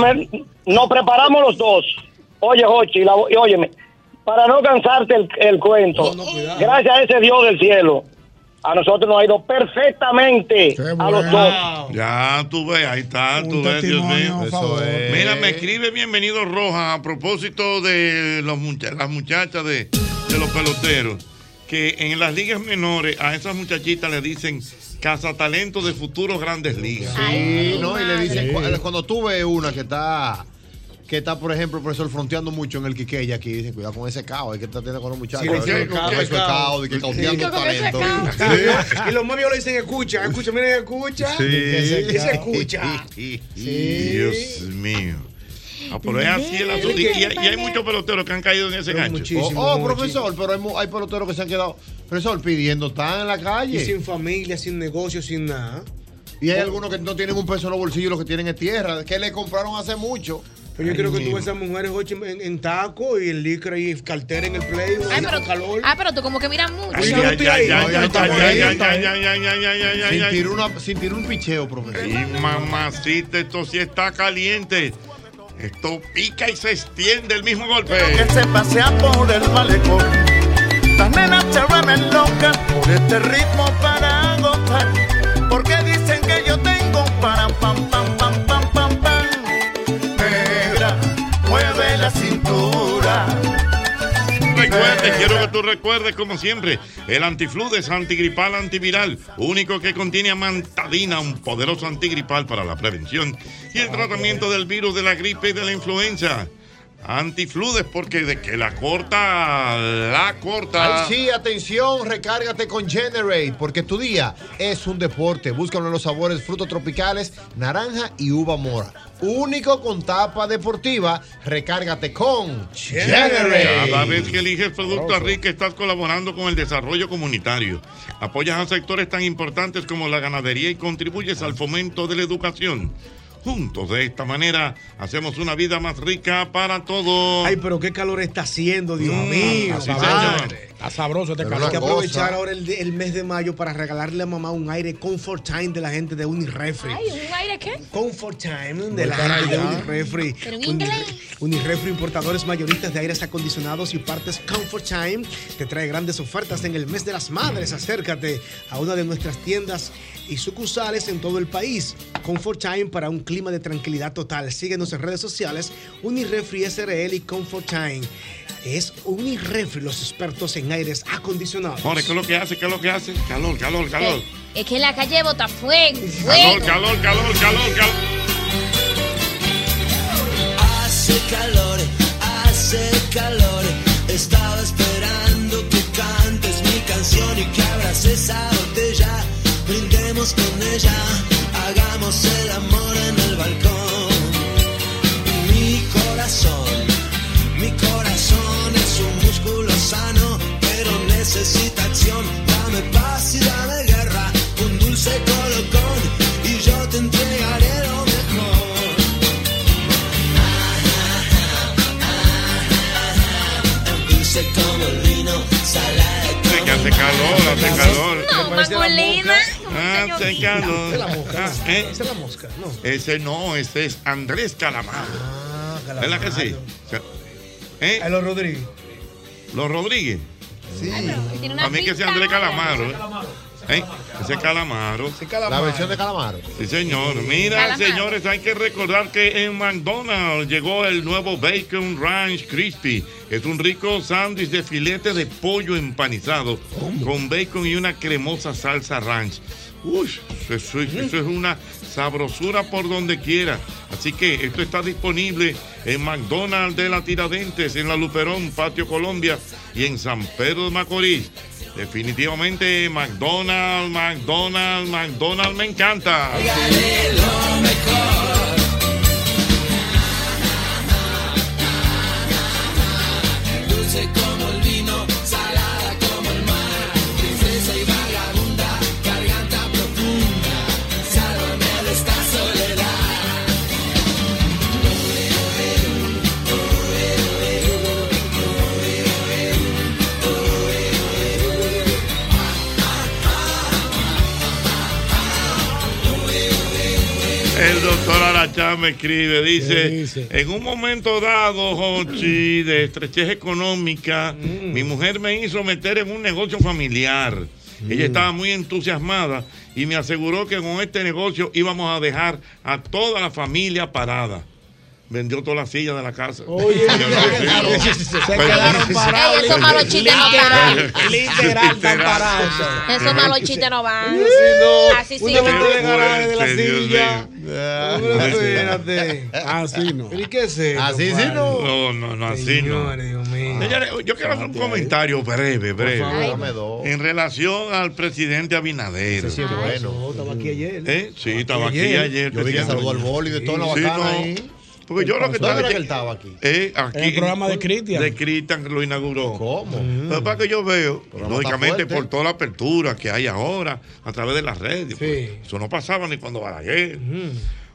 me- nos preparamos los dos. Oye, Jochi, la- y óyeme, para no cansarte el, el cuento, gracias a ese Dios del cielo, a nosotros nos ha ido perfectamente a los dos. Ya tú ves, ahí está, tú ves, Dios mío. Eso es. Mira, me escribe bienvenido Roja a propósito de los mucha- las muchachas de, de los peloteros, que en las ligas menores a esas muchachitas le dicen cazatalento de futuros grandes ligas. Sí, ¿no? Y le dicen, cu- cuando tú ves una que está, que está, por ejemplo, profesor, fronteando mucho en el Quiqueya aquí, dicen, cuidado con ese cao, hay que estar teniendo con los muchachos. Sí, Eso es cao, eso es cao. cao, de que cauteando talento. Y los mabios le dicen escucha, escucha, miren, escucha. Sí. Y se, y se escucha. Dios mío. Ah, pero es así el asunto. Y, y hay- y hay muchos peloteros que han caído en ese gancho. Oh, oh, profesor, pero hay, peloteros que se han quedado, profesor, pidiendo, están en la calle. Y sin familia, sin negocio, sin nada. Y hay algunos que no tienen un peso en los bolsillos, lo que tienen es tierra, que le compraron hace mucho. Pero yo quiero que tú veas esas mujeres en, en taco y en licra y cartera en el play. Ay, pero, calor. ah, pero tú como que miras mucho. Ay, sin tirar un picheo, profesor. Y mamacita, esto sí está caliente. Esto pica y se extiende el mismo golpe. que se pasea por el malecón. Las nenas se vuelven locas por este ritmo para Quiero que tú recuerdes, como siempre, el antifludes antigripal antiviral, único que contiene amantadina, un poderoso antigripal para la prevención y el tratamiento del virus de la gripe y de la influenza. Antifludes, porque de que la corta, la corta. Ay, sí, atención, recárgate con Generate, porque tu día es un deporte. Búscalo en los sabores frutos tropicales, naranja y uva mora. Único con tapa deportiva, recárgate con Generate. Cada vez que eliges Productos Rica estás colaborando con el desarrollo comunitario. Apoyas a sectores tan importantes como la ganadería y contribuyes al fomento de la educación. Juntos de esta manera hacemos una vida más rica para todos. Ay, pero qué calor está haciendo, Dios Mm, mío. así. Está sabroso este calor. Hay que aprovechar ahora el, el mes de mayo para regalarle a mamá un aire Comfort Time de la gente de Unirefri. Ay, ¿un aire qué? Comfort Time de la gente de. Unirefri. Pero en Uni- inglés. Unirefri, importadores mayoristas de aires acondicionados y partes Comfort Time, te trae grandes ofertas en el mes de las madres. Acércate a una de nuestras tiendas y sucursales en todo el país. Comfort Time para un clima de tranquilidad total. Síguenos en redes sociales, Unirefri SRL y Comfort Time. Es Unirefri, los expertos en aires acondicionados. Ahora, ¿qué es lo que hace? ¿Qué es lo que hace? Calor, calor, eh, calor. Es que en la calle bota fuego. Calor, calor, calor, calor, calor. Hace calor, hace calor. Estaba esperando que cantes mi canción y que abras esa botella. Brindemos con ella. Hace calor, hace calor. No, Magolina. Hace calor. Esa es la mosca. Ah, ¿eh? Esa es la mosca. No. Ese no, ese es Andrés Calamaro. Ah, ¿Verdad que sí? ¿Eh? A los Rodríguez. Los Rodríguez. Sí. A mí que sea Andrés Calamaro. ¿eh? ¿Eh? Ese es Calamaro. La versión de Calamaro. Sí, señor. Mira, Calamaro. señores, hay que recordar que en McDonald's llegó el nuevo Bacon Ranch Crispy. Es un rico sándwich de filete de pollo empanizado con bacon y una cremosa salsa ranch. Uy, eso, es- eso es una sabrosura por donde quiera. Así que esto está disponible en McDonald's de la Tiradentes, en la Luperón, Patio Colombia y en San Pedro de Macorís. Definitivamente McDonald's, McDonald's, McDonald's me encanta. Dulce Arachá me escribe, dice, en un momento dado, Jochi, de estrechez económica, mi mujer me hizo meter en un negocio familiar. Ella estaba muy entusiasmada y me aseguró que con este negocio íbamos a dejar a toda la familia parada. Vendió todas las sillas de la casa. Oye, se quedaron parados. Esos malos chistes no van. Literal, están parados. Esos malos chistes no van. Así sí. Una de garaje de la silla. espérate. Así no. ¿Y qué es eso? Así sí no. No, no, no, así no. Señores, yo quiero hacer un comentario breve, breve. En relación al presidente Abinader. Sí es bueno. Estaba aquí ayer. ¿Eh? Sí, estaba aquí ayer. Yo vi que saludó al boli de toda la bacana no. ahí. Porque yo lo que ¿Dónde estaba que él estaba aquí? Eh, aquí el programa de Cristian. De Cristian lo inauguró. ¿Cómo? Que pasa es que yo veo, lógicamente, por toda la apertura que hay ahora a través de las redes. pues, eso no pasaba ni cuando Balaguer.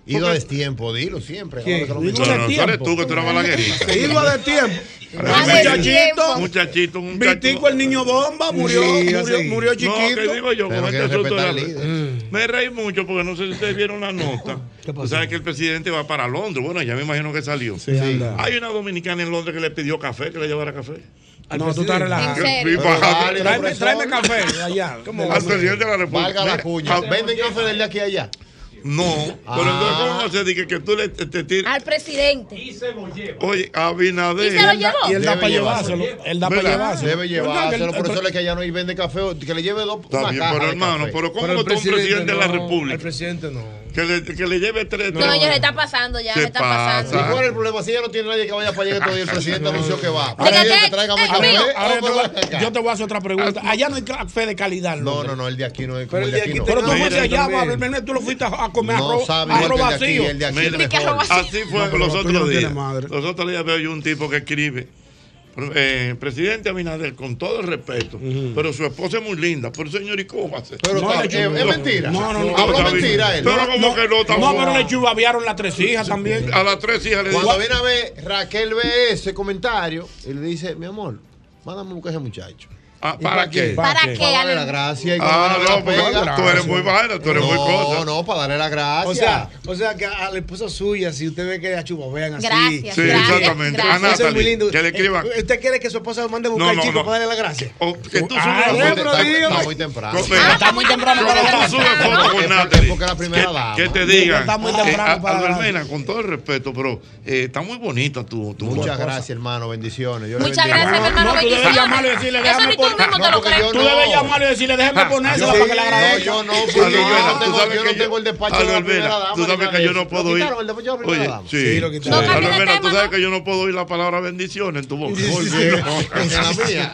Ido a destiempo, dilo siempre. ¿Qué? No, no, eres tú que tú eras balaguerita. Iba de tiempo. Ah, muchachito. Muchachito. Vitico, el niño bomba, murió, Sí, murió, murió No, chiquito. que digo yo, Pero con este asunto de. Me reí mucho porque no sé si ustedes vieron la nota. Tú sabes que el presidente va para Londres. Bueno, ya me imagino que salió. Sí. Hay una dominicana en Londres que le pidió café, que le llevara café. No, tú estás relajado. Tráeme, tráeme café de allá. Al presidente de la República. Valga la cuña. ¿Venden café del de aquí a allá? No, pero entonces, ¿cómo se dice que tú le te, te tiras? Al presidente. Oye, Abinader. ¿Y se lo llevó? Y él da para llevárselo. Él da para llevárselo. Debe llevárselo. Por eso es que allá no hay vende café. Que le lleve dos. Está bien, pero hermano, pero ¿cómo que tú a un presidente de la República? El presidente no. Que le, que le lleve tres. No, ya le está pasando, ya ¿Qué le está pasa? pasando. ¿Y cuál es el problema? Si ya no tiene nadie que vaya para allá todavía, el presidente anunció que va. Ahora que- Ahora yo te voy- a hacer otra pregunta. Allá no hay café de calidad. No, no, no, el de aquí no es como Pero el de aquí. no. Pero tú fuiste allá. Babel tú lo fuiste a comer No arroz, vacío. así fue los otros días. Los otros días veo yo un tipo que escribe. Eh, presidente Abinader, con todo el respeto, pero su esposa es muy linda. Pero señor, ¿y cómo va a ser? Pero No, chulo. es mentira. No, no, no. Habló bien. mentira él. Pero como que no, No, pero le chubaviaron las tres hijas también. A las tres hijas le Cuando viene a ver, Raquel ve ese comentario y le dice, mi amor, mándame a buscar a ese muchacho. Ah, ¿Y ¿Para qué? ¿Para qué? Para darle la gracia y Ah, no, porque pega, tú eres muy vaina, tú eres muy no, cosa. No, para darle la gracia. O sea, o sea que a la esposa suya, si usted ve que a chupa, vean así. Gracias, Sí, gracias, exactamente. gracias. A Eso es muy Natalie, lindo. que le escriban. Eh, ¿Usted quiere que su esposa lo mande a buscar No, al no, chico no. para darle la gracia? O que tú Ah, subas bueno, foto- pero está, dígame. está muy temprano. Con- Ah, está muy temprano para Cuando la tú subes foto con Porque- Natalie, porque la primera que- dama. Que te digan, Está muy temprano para la Albermena, con todo el respeto, pero eh, está muy bonita tu, Muchas gracias, hermano. Bendiciones. Yo le Muchas gracias, hermano. No, tú debes bendiciones. Tú mismo No, te lo crees. Tú no. debes llamarle y decirle, déjame ponérsela Sí, para que le no, agradezca. yo no, porque yo no tú tengo, sabes yo que no tengo el despacho de la primera dama. Tú sabes que de yo no puedo Lo oír. quitaron, el despacho de la primera Oye, dama. sí. No de Albermena, tú sabes ¿no? que yo no puedo oír la palabra bendición en tu boca. En la mía.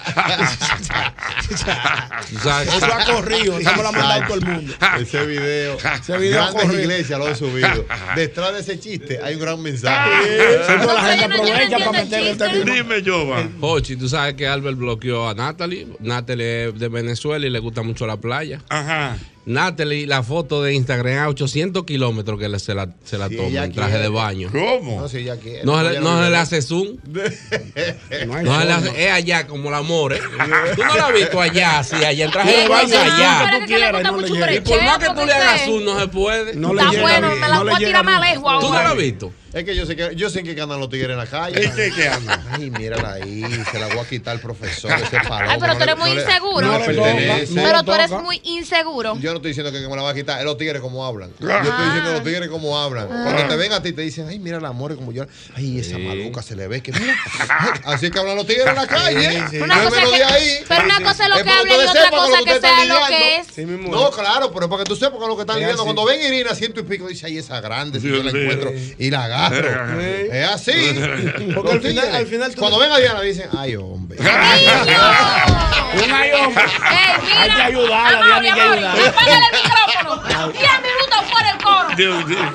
Eso ha corrido, eso me lo ha mandado todo el mundo. Ese video. Ese video corrido. iglesias lo he subido. Detrás de ese chiste hay un gran mensaje. La gente no- no aprovecha para meterle este. Dime, Jova. Hochi, tú sabes que Albert bloqueó a Natalie. Natalie es de Venezuela y le gusta mucho la playa. Ajá. Natalie, la foto de Instagram a 800 kilómetros que se la, se la sí, toma en traje de baño. ¿Cómo? No, se, le hace zoom. no, no se es allá como la more. ¿eh? tú no la has visto allá, sí, allá en traje de baño, allá. Tú y, por más que tú le hagas zoom, no se puede. No Está bueno, me la puedo tirar más lejos ahora. ¿Tú no la has visto? Es que yo sé que yo sé que andan los tigres en la calle. ¿Es que, que andan? Ay, mírala ahí, se la voy a quitar al profesor, ese palo. Ay, pero tú eres muy inseguro. No pero tú eres muy inseguro. Yo no estoy diciendo que me la va a quitar, es los tigres como hablan. Yo estoy ah. diciendo los tigres como hablan. Cuando ah. te ven a ti te dicen, "Ay, mira el amor como yo." Ay, esa maluca se le ve que mira. Así que hablan los tigres en la calle. Pero una cosa es lo que hablan y otra cosa que sea lo que es. No, claro, pero es para que tú sepas lo que están viendo cuando ven Irina ciento y pico dice, "Ay, esa grande, si yo la encuentro y la agarro." Es así. Porque al final, tú Cuando ven a Diana dicen, ay, hombre. ¡Ay, hombre. hay que ayudarla, Diana, hay que. Apágale el micrófono. Diez minutos fuera el coro. Dios, Dios.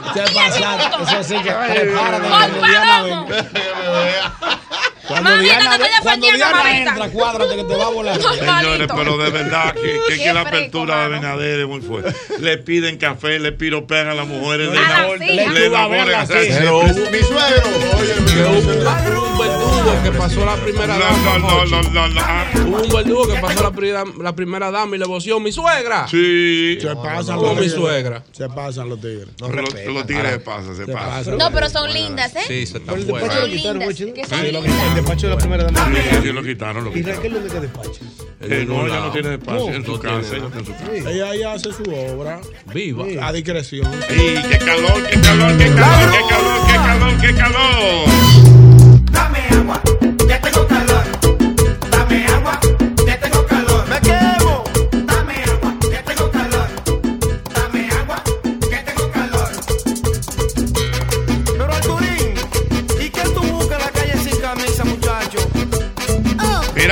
Cuando Mami, Diana, cuando Diana entra, cuádrate que te va a volar. Señores, pero de verdad que, que, la apertura de Benader muy fuerte. Le piden café, le piropean a las mujeres, le, sí, le, le, Mi suegro, oye, que pasó la primera dama. Hubo un verdugo que pasó la primera, la primera dama y le voció mi suegra. Sí. Se pasan los tigres. mi suegra. Se pasan los tigres. Los tigres se ah, pasan, se pasan. No, pero son lindas, ¿eh? Sí, se están buenas. Son lindas. El despacho de la primera dama. Sí, lo quitaron. ¿Y Raquel dónde queda despacho? Eh, eh, no, ella no tiene despacho. En su casa. Ella hace su obra. Viva. A discreción. ¡Y qué calor, qué calor, qué calor, qué calor, qué calor, qué calor! te gusta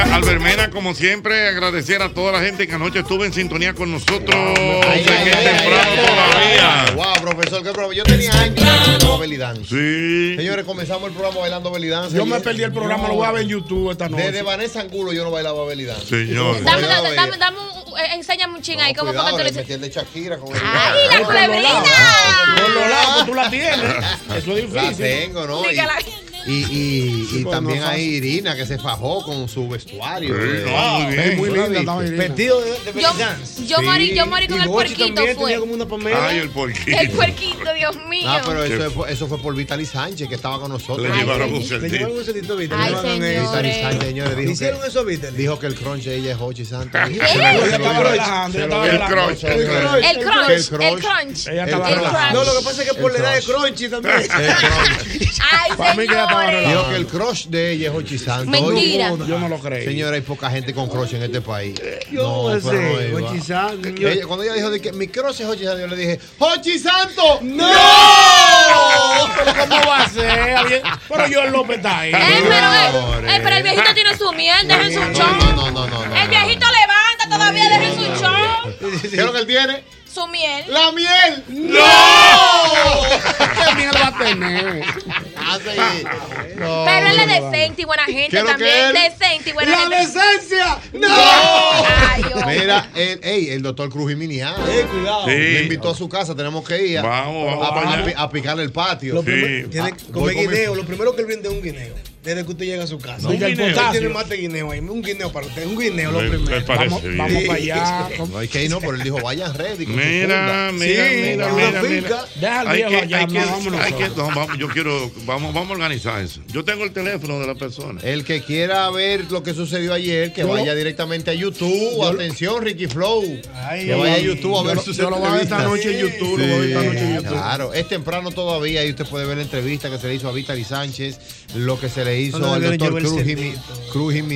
Mira, Albert Mena, como siempre, agradecer a toda la gente que anoche estuvo en sintonía con nosotros. Ay. Wow, profesor, qué problema. Yo tenía años bailando belidance. Sí. Señores, comenzamos el programa bailando belidance. Yo me perdí el programa, lo voy a ver en YouTube esta noche. Desde Vanessa Angulo yo no bailaba belidance. Señor. Dame, dame, dame, dame un, eh, enséñame un ching ahí. ¿Cómo fue que tú ¡Ay, la culebrina! Con los lados, tú la tienes. Eso es difícil. La tengo, ¿no? Y, y, también hay Irina que se fajó con su vestuario. Sí, eh, muy bien. Linda, Vestido de, de yo, yo, sí. morí, yo morí con y el puerquito. Fue. Como una Ay, el puerquito. El puerquito, Dios mío. Ah, pero eso, fue, eso fue por Vitali Sánchez que estaba con nosotros. Le Ay, llevaron un sentido. Le llevaron un sentido Vitali. Sánchez, señores. Dijo ¿Hicieron que, eso, Vitali? Dijo que el crunch de ella es Hochi Santos. el crunch. El crunch. El crunch. El crunch. No, lo que pasa es que por la edad de crunchy también. Ay, señores señores. Dijo que el crush de ella es Ochisanto. Mentira. Yo no lo creo. Señora, hay poca gente con crush en este país. Yo no sé. Cuando ella dijo de que mi crush es Ochisanto, yo le dije, ¡Ochisanto! ¡No! ¿Pero ¿Cómo va a ser? Pero yo el López está ahí. Eh, pero, eh, eh, pero el viejito tiene su miel, dejen su chon. No, no, no, no, El viejito levanta todavía, dejen su chon. ¿Qué es lo que él tiene? su miel. ¡La miel! ¡No! ¿Qué miel va a tener? Ah, ah, no, Pero él es decente y buena gente también. Decente y buena ¡La decencia! ¡No! Mira, el, ey, el doctor Cruz y Miniá. Eh, cuidado. Sí. Me invitó a su casa, tenemos que ir a, vamos, a, a, picar el patio. Sí. Tiene, ah, guineo. Lo primero que él vende es un guineo desde que usted llega a su casa. No, un guineo. Tiene más de guineo ahí. Un guineo para usted. Un guineo lo primero. Vamos, vamos para allá. No hay que ir, no, pero él dijo, vayan ready. Mira, mira, mira, mira, mira. Deja el viejo allá, vámonos. Hay que, vamos, yo quiero, vamos, vamos a organizar eso. Yo tengo el teléfono de la persona. El que quiera ver lo que sucedió ayer, que vaya directamente a YouTube. Atención, Ricky Flow. Que vaya a YouTube a ver su Yo lo voy a ver esta noche en YouTube. Lo voy a ver esta noche en YouTube. Claro, es temprano todavía y usted puede ver la entrevista que se le hizo a Vitaly Sánchez, lo que se le le hizo al doctor Cruz, Jim,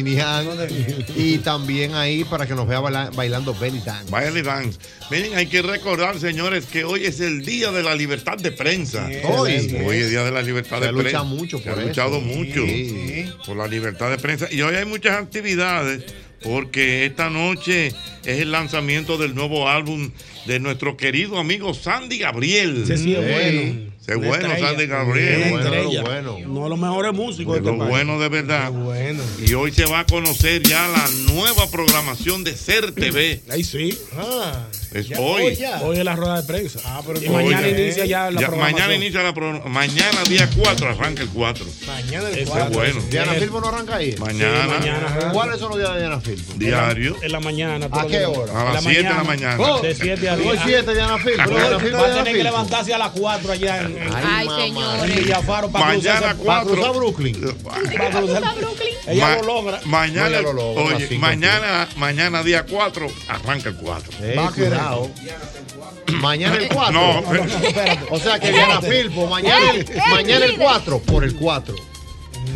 y también ahí para que nos vea bailando belly dance. Belly dance. Miren, hay que recordar, señores, que hoy es el Día de la Libertad de Prensa. Hoy. Hoy es Día de la Libertad de Prensa. Se mucho ha luchado mucho por la libertad de prensa. Y hoy hay muchas actividades porque esta noche es el lanzamiento del nuevo álbum de nuestro querido amigo Sandy Gabriel. Sí, sí, bueno es bueno, estrella, Sandy Gabriel. Bueno. Uno de los mejores músicos. De este lo bueno de verdad. Bueno. Y hoy se va a conocer ya la nueva programación de CER TV. Ahí sí. Ah. Ya, hoy. hoy ya. Hoy es la rueda de prensa. Ah, pero y mañana Oye, inicia ya la ya programación. Mañana inicia la pro- Mañana, día 4, arranca el 4. Mañana el Exacto. 4. bueno. Diana Filpo no arranca ahí. Mañana. Sí, mañana. ¿Cuáles son los días de Diana Filpo? Diario. En la mañana. ¿A qué hora? A las En 7 de la mañana. Oh, de 7 a 10. Hoy 7 Diana Filpo. Va Diana a tener que levantarse a las 4 allá en, Ay, señores. Mañana cruzar, Para cuatro. cruzar Brooklyn. para cruzar. Ella Ma- lo logra. Mañana, oye, cinco, mañana, mañana día 4, arranca el 4. Eh, Va a quedar. Cuidado. Mañana el 4. No. O sea que Diana Filpo, mañana el, mañana el líder. 4 por el 4.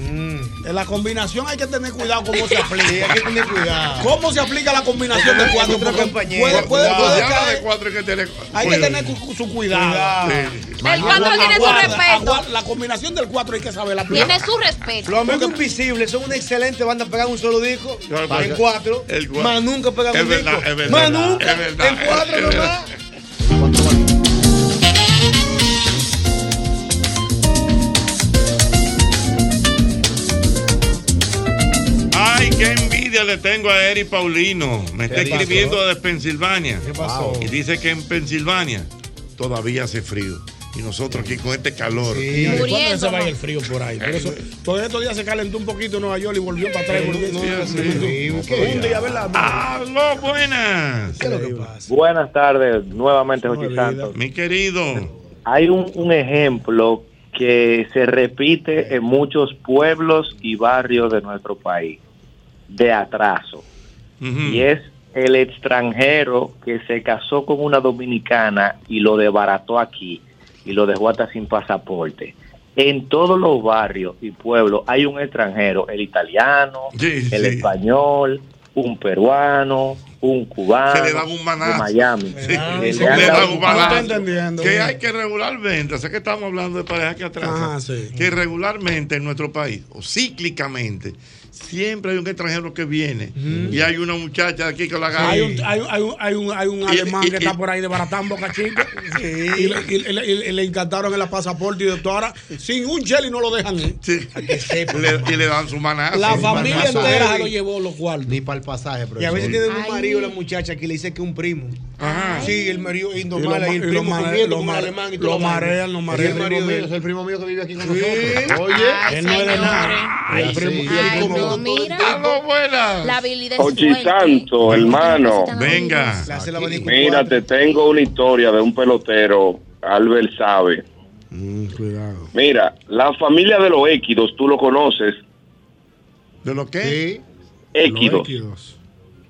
En la combinación hay que tener cuidado cómo se Sí, aplica. hay que tener cuidado. ¿Cómo se aplica la combinación de cuatro? 4 hay que tener Hay que tener cu- su cuidado. Sí. El 4 tiene su respeto. La combinación del 4 hay que saberla. Tiene su respeto. Los amigos invisibles son una excelente banda pegan un solo disco. En cuatro. Más nunca pegan Es un verdad, disco. es verdad. Más nunca. Es verdad, En cuatro es verdad. nomás. Le tengo a Eri Paulino. Me está escribiendo desde Pensilvania. ¿Qué pasó? Y dice que en Pensilvania todavía hace frío. Y nosotros aquí con este calor. ¿Y ¿Cuándo Muriendo, se va el frío por ahí? Por eso, todos estos días se calentó un poquito en Nueva York y volvió para atrás. y volvió. no, sí, Sí, un día, ¿verdad? ¡Aló, buenas! ¿Qué es lo que pasa? Buenas tardes, nuevamente, Nueva Jochi. Santos. Mi querido. Hay un, un ejemplo que se repite en muchos pueblos y barrios de nuestro país, de atraso. Y es el extranjero que se casó con una dominicana y lo desbarató aquí y lo dejó hasta sin pasaporte. En todos los barrios y pueblos hay un extranjero, el italiano, Sí, el sí. español, un peruano, un cubano Se le da un manazo. de Miami. Sí, Le le han da dado un un balazo. No estoy entendiendo. Que hay que regularmente, sé que estamos hablando de parejas que atrasan, Ajá, sí. que regularmente en nuestro país, o cíclicamente, siempre hay un extranjero que viene y hay una muchacha de aquí que la agarra. Hay un, hay, un- hay un, hay un, hay un Y- alemán y- que y- está por ahí desbaratando Boca Chica. Y, le, y le- y le- y le encantaron en la pasaporte y de todo. Ahora, sin un cheli no lo dejan ir. Sí. Le- y le dan su manazo. La familia manazo. entera se lo llevó los cuartos. Ni para el pasaje, Y a veces tiene un Ay. marido la muchacha que le dice que es un primo. Ajá. Sí, el marido es Y el primo comiendo lo con el mare- alemán y lo marean, lo marean. el El marido primo de mío, es el primo mío que vive aquí con nosotros. Oye, Él no es de nada. El primo- Mira. La habilidad es. Santo, hermano. Venga. Mira, te tengo una historia de un pelotero, Albert sabe. cuidado. Mira, la familia de los équidos, tú lo conoces. ¿De lo que? sí. Équidos. Équidos.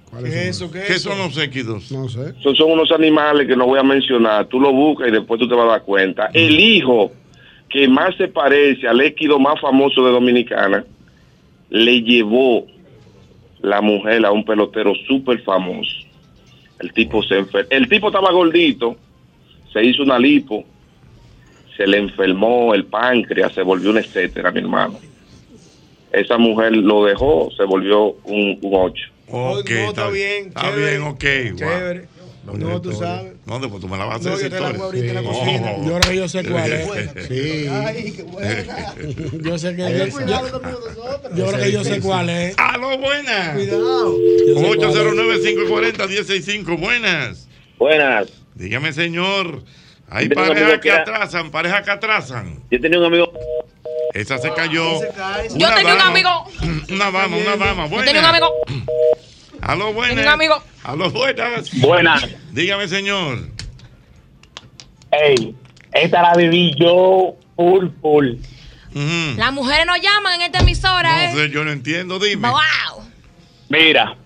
¿Qué ¿Cuáles es son? eso? ¿Qué ¿Qué son los équidos? No sé. Esos son unos animales que no voy a mencionar. Tú lo buscas y después tú te vas a dar cuenta. El hijo que más se parece al équido más famoso de Dominicana, le llevó la mujer a un pelotero súper famoso. El tipo se enfer- El tipo estaba gordito, se hizo una lipo, se le enfermó el páncreas, se volvió un etcétera, mi hermano. Esa mujer lo dejó, se volvió un, un ocho. Ok, no, está bien, Está chévere. bien, ok. wow. Chévere. No, tú sabes. No, después tú me la vas a No, hacer yo te la hago ahorita en la cocina. Oh. Yo creo que yo sé cuál es. Sí. Ay, qué buena. Yo sé que yo, yo- amigos de nosotros. yo creo que yo sé cuál es. ¡Aló, buenas! Cuidado. Yo sé cuál es. 809-540-165. Buenas. Buenas. Dígame, señor. Hay Yo parejas que era- atrasan, parejas que atrasan. Yo tenía un amigo Esa se cayó. Se cae. Yo Una tenía un amigo. Una dama, una dama. Yo Buenas. tenía un amigo. Aló, buenas. Tenía un amigo. Aló, buenas. Buenas. Dígame, señor. Ey, esta la viví yo full, full. Ujú. Las mujeres no llaman en esta emisora, No ¿eh? sé, yo no entiendo, dime. Wow. Mira,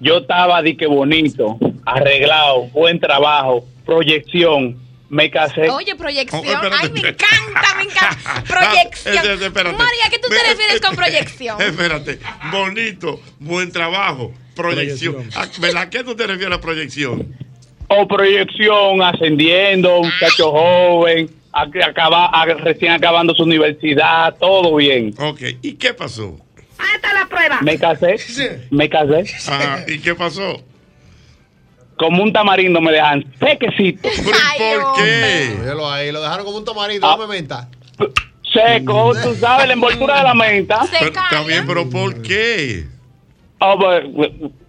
yo estaba de que bonito, arreglado, buen trabajo, proyección, me casé. Oye, proyección. Oh, Ay, me encanta, me encanta. Ah, Proyección. espérate. María, ¿qué tú te refieres con proyección? Espérate. Bonito, buen trabajo, proyección. Proyección. Ah, ¿verdad? ¿A qué tú te refieres a proyección? O proyección, ascendiendo, un muchacho joven, ac- acaba, recién acabando su universidad, todo bien. Ok, ¿y qué pasó? Me casé, me casé. Ajá, ¿y qué pasó? Como un tamarindo me dejan sequecito, ¿Pero Ay, por qué? Míralo ahí, lo dejaron como un tamarindo, Ah. no me menta. seco, tú sabes, la envoltura de la menta. Se Pero, bien, pero ¿por qué? Oh, pues,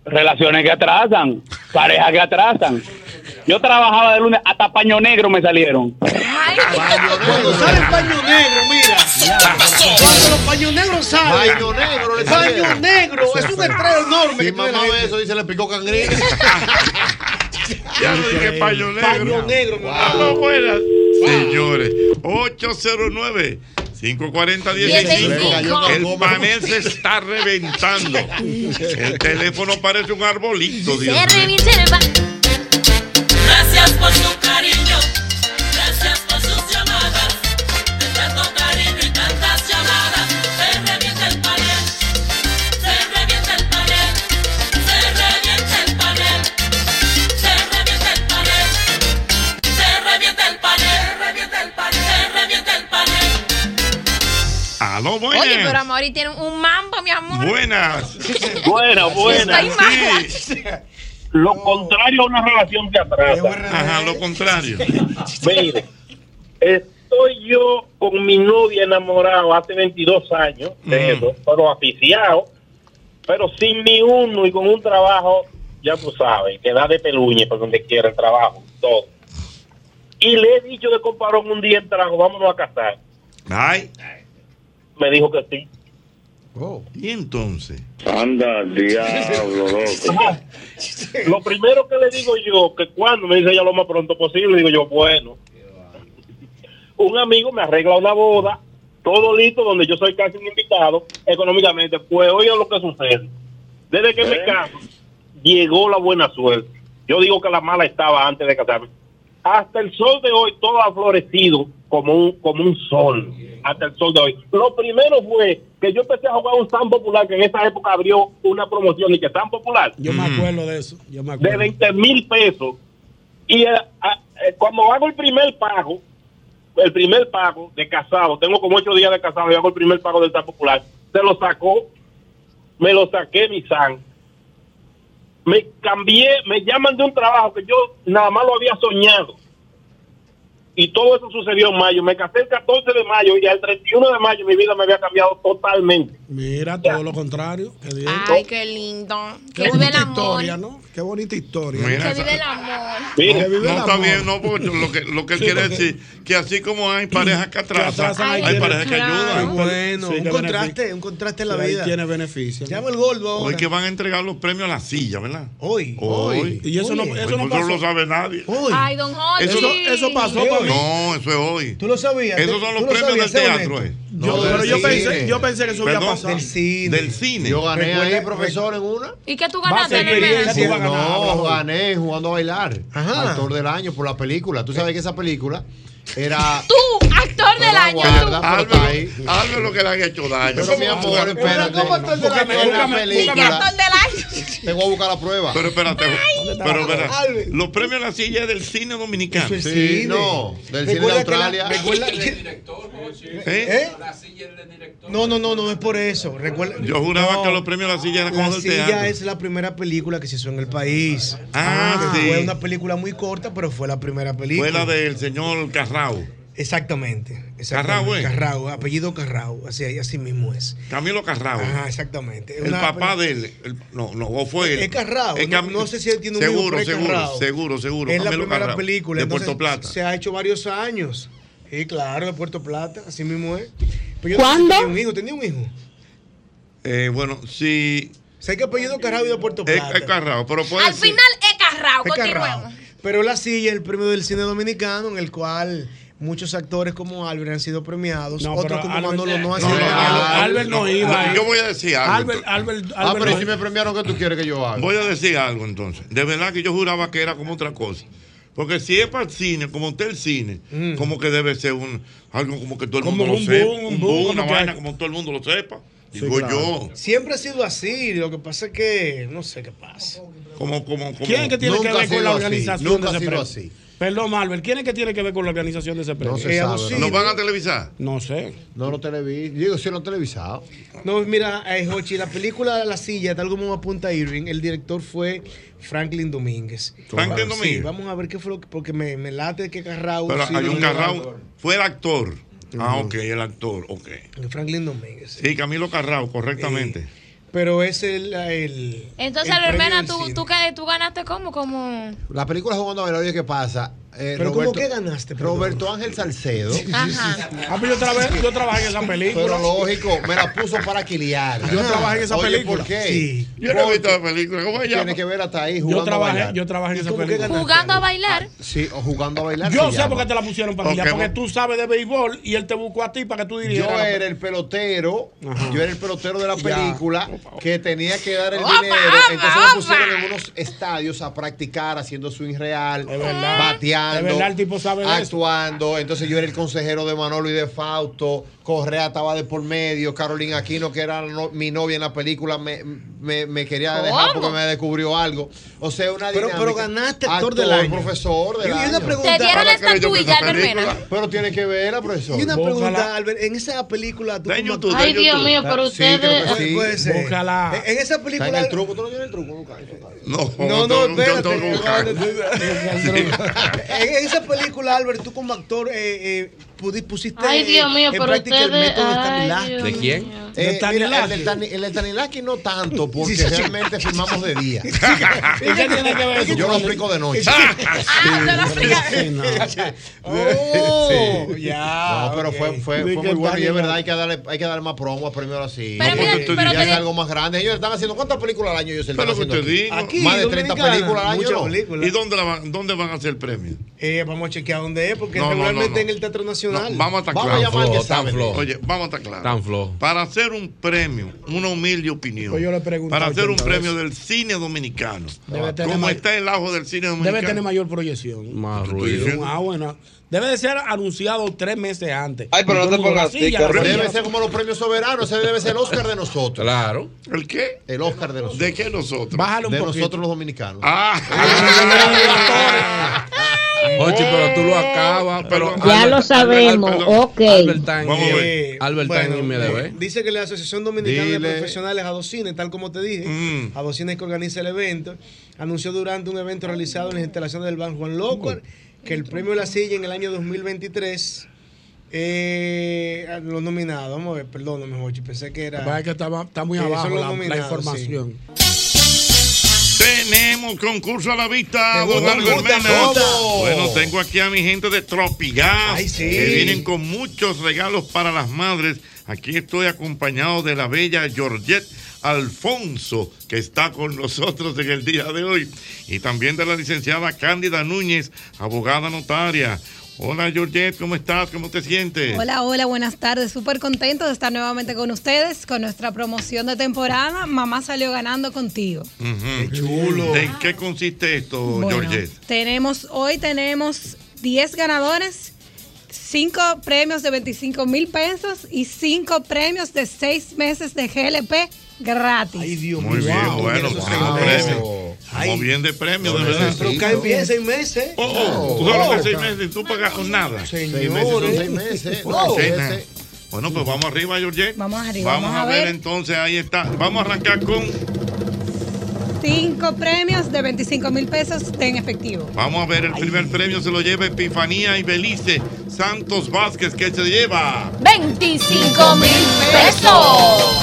relaciones que atrasan. Pareja que atrasan. Yo trabajaba de lunes hasta paño negro me salieron. Cuando sale paño negro, mira. Cuando los paños negros salen. Paño negro le Paño negro. Es un estreno enorme. Mi mamá ve eso y se le picó cangrejo. Ya no dije paño negro. Paño negro, no, buenas. Señores, 809 540 15. El panel se está reventando. El teléfono parece un arbolito, Dios. Gracias por su cariño, Aló, Oye, pero buenas. Amori tiene un mambo, mi amor. Buenas. Buena, buena. Estoy mal. Sí. Lo contrario a una relación que atrasa. Ajá, lo contrario. Mire, estoy yo con mi novia enamorado hace 22 años de eso, pero aficiado, pero sin ni uno y con un trabajo, ya tú sabes, que da de peluñe por donde quiera el trabajo, todo. Y le he dicho de comparón un día el trabajo, vámonos a casar. Ay. Me dijo que sí. ¿Y entonces? Anda, diablo, loco. Lo primero que le digo yo, que cuando me dice ella lo más pronto posible, digo yo, bueno. Un amigo me arregla una boda, todo listo, donde yo soy casi un invitado, económicamente. Pues oiga lo que sucede. Desde que me caso, llegó la buena suerte. Yo digo que la mala estaba antes de casarme. Hasta el sol de hoy, todo ha florecido como un, como un sol. Hasta el sol de hoy. Lo primero fue que yo empecé a jugar un tan popular que en esa época abrió una promoción y que tan popular Yo me acuerdo de eso. Yo me de acuerdo. 20 mil pesos. Y eh, eh, cuando hago el primer pago, el primer pago de casado, tengo como ocho días de casado y hago el primer pago del tan popular, se lo sacó, me lo saqué mi san. Me cambié, me llaman de un trabajo que yo nada más lo había soñado. Y todo eso sucedió en mayo. Me casé el 14 de mayo y al 31 de mayo mi vida me había cambiado totalmente. Mira, todo lo contrario. Qué bien. Ay, qué lindo. Qué el bonita amor. historia, ¿no? Qué bonita historia. Mira, Que vive el amor. No, Que vive el no está bien, no, porque lo que, lo que él Sí, quiere decir que así como hay parejas que atrasan, atrasan, hay, parejas que ayudan. Bueno, un contraste, un contraste en la Sí, vida. tiene beneficio. Llama el gordo Hoy ahora. que van a entregar los premios a la silla, ¿verdad? Hoy. Hoy. Y eso no, eso Hoy no no lo sabe nadie. Hoy. Ay, don Jorge. Eso Eso, eso pasó No, eso es hoy. ¿Tú lo sabías? Esos son ¿Tú los lo premios del sabías? Teatro. honesto. eh. Yo, No, pero yo pensé, yo pensé que eso había Perdón. pasado. Del cine. Del cine. Yo gané ahí, profesor, en una. ¿Y qué tú ganaste en el No, gané jugando a bailar. Ajá. Actor del año por la película. Tú sabes que esa película era. Tú, actor del año. Álvaro lo que le han hecho daño. Pero mi amor, espérate. ¿Cómo actor del la Búscame, ¿Qué película. actor del? Te voy a buscar la prueba. Pero espérate, pero espera, Albert. los premios a la silla es del cine dominicano. Sí, no, del cine de Recuerda que la- Australia. recuerda ¿Eh? ¿Eh? No, no, no, no es por eso. Recuerda, Yo juraba No, que los premios a la silla eran como La del silla teatro. es la primera película que se hizo en el país. Ah, Que sí. Fue una película muy corta, pero fue la primera película. Fue la del señor Carrao. Exactamente. Carrao, exactamente. ¿eh? Carrao, apellido Carrao, así, así mismo es. Camilo Carrao. Ajá, exactamente. El Una papá peli- de él. el- no, no, o fue él. Es Carrao. No, Cam- no sé si él tiene un seguro, pero seguro, Carrao. seguro, seguro. Es la Camilo primera Carrao, película. De entonces, Puerto Plata. Se ha hecho varios años. Sí, claro, de Puerto Plata, así mismo es. Pero yo ¿Cuándo? Tenía un hijo, tenía un hijo. Eh, bueno, sí. Sé que apellido Carrao y de Puerto Plata. es Carrao, pero puede Al ser- final es carrao. Es Carrao. Continuemos. Pero la silla es el premio del cine dominicano en el cual muchos actores como Albert han sido premiados, No, otros como Albert- Manolo no han sido no, no, premiados. no, Albert no iba. Yo voy a decir algo. Albert, Albert, Ah, pero no- si me premiaron, ¿qué tú quieres que yo haga? Voy a decir algo entonces. De verdad que yo juraba que era como otra cosa. Porque si es para el cine, como usted el cine, como que debe ser un algo como que todo el Como mundo lo un sepa. boom, un un boom, una que vaina como todo el mundo lo sepa. Sí, Digo claro. yo. Siempre ha sido así, lo que pasa es que no sé qué pasa. Como, como, como. ¿Quién es que tiene Nunca que ver con la así, organización nunca de ese premio? así. Perdón, Marvel, ¿quién es que tiene que ver con la organización de ese premio? No se Eh, sabe. ¿Nos van a televisar? No sé. No lo televisé. Digo, sí lo he televisado. No, mira, eh, Jochi, la película La Silla, tal como apunta Irving, el director fue Franklin Domínguez. Franklin Sí, Domínguez. vamos a ver qué fue lo que, porque me, me late que Carrao. Pero sí hay un Carrao. Fue el actor. Ah, ok, el actor, ok. Franklin Domínguez. Sí, Camilo Carrao, correctamente. Pero es el. el Entonces, el Albermena, tú, tú, tú ganaste como, como... La película Jugando a oye, ¿qué pasa? Eh, Pero ¿cómo que ganaste? Roberto Ángel Salcedo. Ajá. Ah, pero yo, trabajé, yo trabajé en esa película. Pero lógico, me la puso para quiliar. Yo trabajé en esa Oye, película. ¿por qué? Sí. Yo no he visto la película. ¿Cómo se llama? Tiene que ver hasta ahí Yo jugando a trabajé, bailar. yo trabajé en esa película. Jugando a bailar. Sí, o jugando a bailar. Yo sé por qué te la pusieron para Ok, porque tú sabes de béisbol y él te buscó a ti para que tú dirigieras. Yo era el pelotero, yo era el pelotero de la Ya. película que tenía que dar el Opa, dinero. opa, Entonces me pusieron opa. en unos estadios a practicar, haciendo swing real, verdad. Es verdad, el tipo sabe de eso. actuando. Entonces yo era el consejero de Manolo y de Fausto. Correa estaba de por medio. Carolina Aquino, que era no- mi novia en la película, me, me- me quería dejar ¿Cómo? porque me descubrió algo. O sea, una Pero- dinámica. pero ganaste actor del año. profesor del Y- y una pregunta- Te dieron la estatuilla. Albermena. Pero tiene que verla, profesor. Y una pregunta, Albert, en esa película tú como YouTube, actor- Ay, Dios mío, pero ustedes- sí. Puede ser. Búscala. En esa película Está en el truco, tú no tienes el truco. No, No, no, espérate. buscar. En esa película, Albert, tú como actor eh, eh, pusiste Ay, Dios mío, en pero práctica el ustedes- método de ay, Stanislavski. Dios ¿De quién? Eh, Del mira, el el Tanilaki no tanto, porque Sí, sí. realmente filmamos de día. ¿Y qué tiene que ver eso Yo lo explico de noche. Sí, no. Oh, Sí. ya. No, pero fue, fue, fue muy bueno y es verdad, hay que darle, hay que darle más promo a premio así. Pero No, mira, pero dirías te- algo más grande. Ellos están haciendo, ¿cuántas películas al año ellos están Pero que haciendo? te digo. Aquí, Más de 30 Dominicana, películas al año. muchas ¿no? películas. ¿Y dónde, la van, dónde van a hacer el premio? Eh, vamos a chequear dónde es, porque No, no, regularmente no, no. en el Teatro Nacional. No, vamos a estar Vamos a llamar que Tan flojo. Oye, vamos a estar claros. Tan flojo. Para hacer un premio, una humilde opinión. Pues yo le pregunto para hacer un 80 premio del cine dominicano. Debe tener ¿Cómo ma- está el ajo del cine dominicano? Debe tener mayor proyección. Más ruido. Ah, bueno. Debe de ser anunciado tres meses antes. Ay, pero no te pongas "Sí, ya, tica, ya, Debe ya". ser como los premios soberanos, ese debe ser el Oscar de nosotros. Claro. ¿El qué? El Oscar de nosotros. ¿De qué nosotros? Bájale un De poquito. nosotros los dominicanos. Ah, Ochi, pero tú lo acabas. Pero Ya lo sabemos, ok. Albert Einstein, Vamos a ver. Eh, Albert bueno, me debe. eh, Dice que la Asociación Dominicana Dile. de Profesionales Adocines, tal como te dije, Mm. Adocines que organiza el evento, anunció durante un evento realizado en las instalaciones del Banco Juan López que el premio La Silla en el año 2023, eh, los nominados, vamos a ver, perdóname, Jochi, pensé que era... Lo que pasa es que está, está muy Eh, abajo la, la información. Tenemos concurso a la vista, don. Bueno, tengo aquí a mi gente de Tropigas, sí. que vienen con muchos regalos para las madres. Aquí estoy acompañado de la bella Georgette Alfonso, que está con nosotros en el día de hoy, y también de la licenciada Cándida Núñez, abogada notaria. Hola Georgette, ¿cómo estás? ¿Cómo te sientes? Hola, hola, buenas tardes. Súper contento de estar nuevamente con ustedes con nuestra promoción de temporada. Mamá salió ganando contigo. Qué chulo. ¿En qué consiste esto, Bueno, Georgette? tenemos, hoy tenemos 10 ganadores, 5 premios de 25 mil pesos y 5 premios de 6 meses de GLP gratis. Ay, Dios Muy mío. bien, wow, bueno, seis premios. Meses. Como Ay. bien de premio, de verdad. Pero caen bien seis meses. Oh, oh, tú sabes que seis meses y tú pagas con nada. Seis meses son seis meses. No, ese- nada. Bueno, pues vamos arriba, Georgette. Vamos arriba, Vamos, vamos a a ver. ver. entonces, ahí está. Vamos a arrancar con. 5 premios de 25 mil pesos en efectivo. Vamos a ver, el primer premio se lo lleva Epifanía y Belice Santos Vázquez, que se lleva. 25 mil pesos. Vamos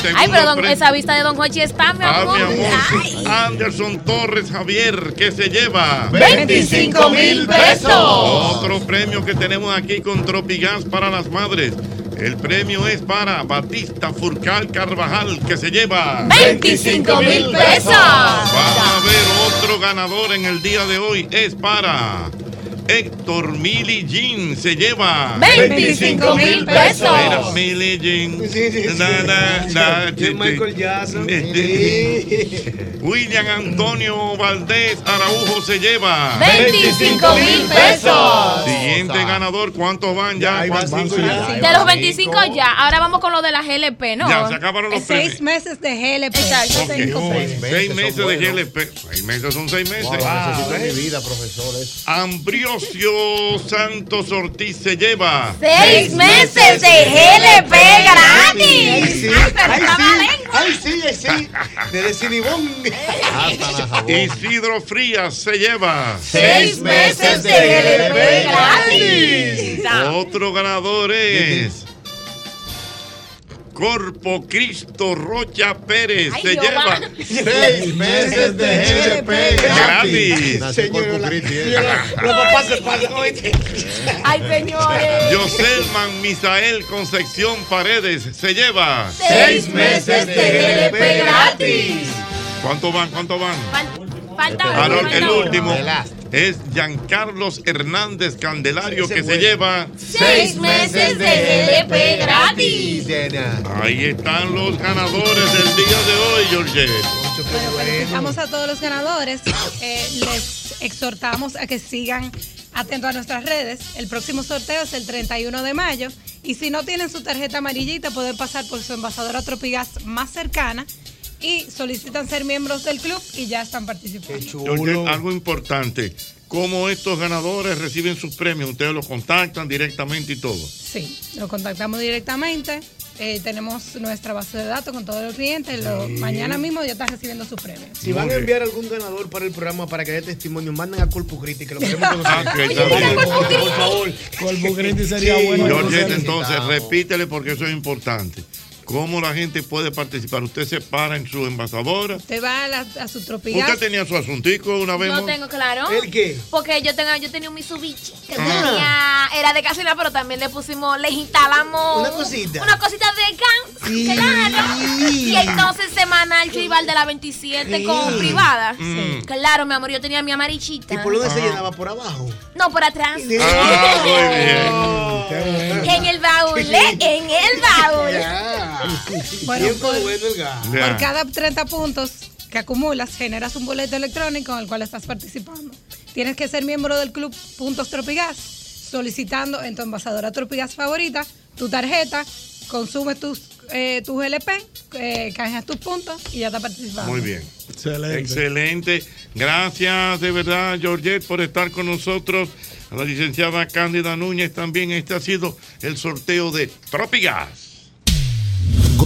a ver, Ay, pero don- premio. esa vista de Don Hochi está, mi Ah, amor. mi amor. Ay. Anderson Torres Javier, que se lleva 25 mil pesos. Otro premio que tenemos aquí con Tropigas para las madres. El premio es para Batista Furcal Carvajal, que se lleva 25 mil pesos. Vamos a ver otro ganador en el día de hoy. Es para Héctor Mili Jean. Se lleva 25 mil pesos. Mili Jean. Sí, sí, sí. Na, na, na, Y ti, ti. Michael Jackson. William Antonio Valdés Araujo se lleva 25 mil pesos. Siguiente ganador, ¿cuántos van ya? ahí van ¿Cuántos? cinco ya. De los 25 ya. Ahora vamos con lo de la GLP, ¿no? Ya, se acabaron los premios. 6 meses de GLP. Exacto, Ok. Cinco Oh, premios. Seis meses de. GLP. Seis meses son seis meses. Wow, mi vida, profesores. Ambriosio Santos Ortiz se lleva. Seis meses de GLP gratis. sí, Ay, sí, ay, sí, ay, sí. De Cinibón. Hasta la jabón. Isidro Frías se lleva. Seis meses de GLP gratis. Otro ganador es Corpo Cristo Rocha Pérez Ay, se lleva Seis meses de GLP gratis. Nació Corpo Cristi. Los papás se pasan hoy. Ay, señores. Joselman Misael Concepción Paredes se lleva Seis meses de GLP gratis. ¿Cuánto van? ¿Cuánto van? Falta no, uno, el falta uno. Es Giancarlos Hernández Candelario que se lleva Seis meses de GLP gratis. Ahí están los ganadores del día de hoy, George. Bueno, felicitamos a todos los ganadores. Eh, les exhortamos a que sigan atentos a nuestras redes. El próximo sorteo es el 31 de mayo. Y si no tienen su tarjeta amarillita, pueden pasar por su envasadora Tropigas más cercana y solicitan ser miembros del club y ya están participando. Algo importante. ¿Cómo estos ganadores reciben sus premios? Ustedes los contactan directamente y todo. Sí, lo contactamos directamente. Eh, tenemos nuestra base de datos con todos los clientes. Lo- Sí. mañana mismo ya están recibiendo sus premios. Si van a enviar algún ganador para el programa para que dé testimonio, manden a Corpus Christi, que lo queremos conocer. Ah, bien. por favor. Corpus Christi sería Sí. bueno. Entonces repítele porque eso es importante. ¿Cómo la gente puede participar? Usted se para en su envasadora. Usted va a, la- a su Tropigas. Usted tenía su asuntico una vez. No tengo claro. ¿El qué? Porque yo tengo, yo tenía un Mitsubishi que Ah. tenía, era de gasolina, pero también le pusimos, le instalamos Una cosita. Una cosita de can. Sí. Claro. Y entonces semanal yo iba al de la 27 Sí. con privada. Mm. Claro, mi amor, yo tenía mi amarillita. ¿Y por dónde se Ah. llenaba? ¿Por abajo? No, por atrás. Ah, muy En el baúl, ¿eh? en el baúl. Bueno, por, bueno el gas. por Ya. cada 30 puntos que acumulas, generas un boleto electrónico en el cual estás participando. Tienes que ser miembro del club Puntos Tropigas, solicitando en tu envasadora Tropigas favorita tu tarjeta, consumes tus, eh, tus LP, eh, canjeas tus puntos y ya estás participando. Muy bien. Excelente. Excelente. Gracias de verdad, Georgette, por estar con nosotros. A la licenciada Cándida Núñez también. Este ha sido el sorteo de Tropigas.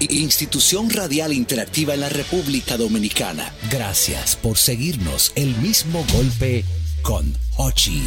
Institución Radial Interactiva en la República Dominicana. Gracias por seguirnos. El Mismo Golpe con Hochi.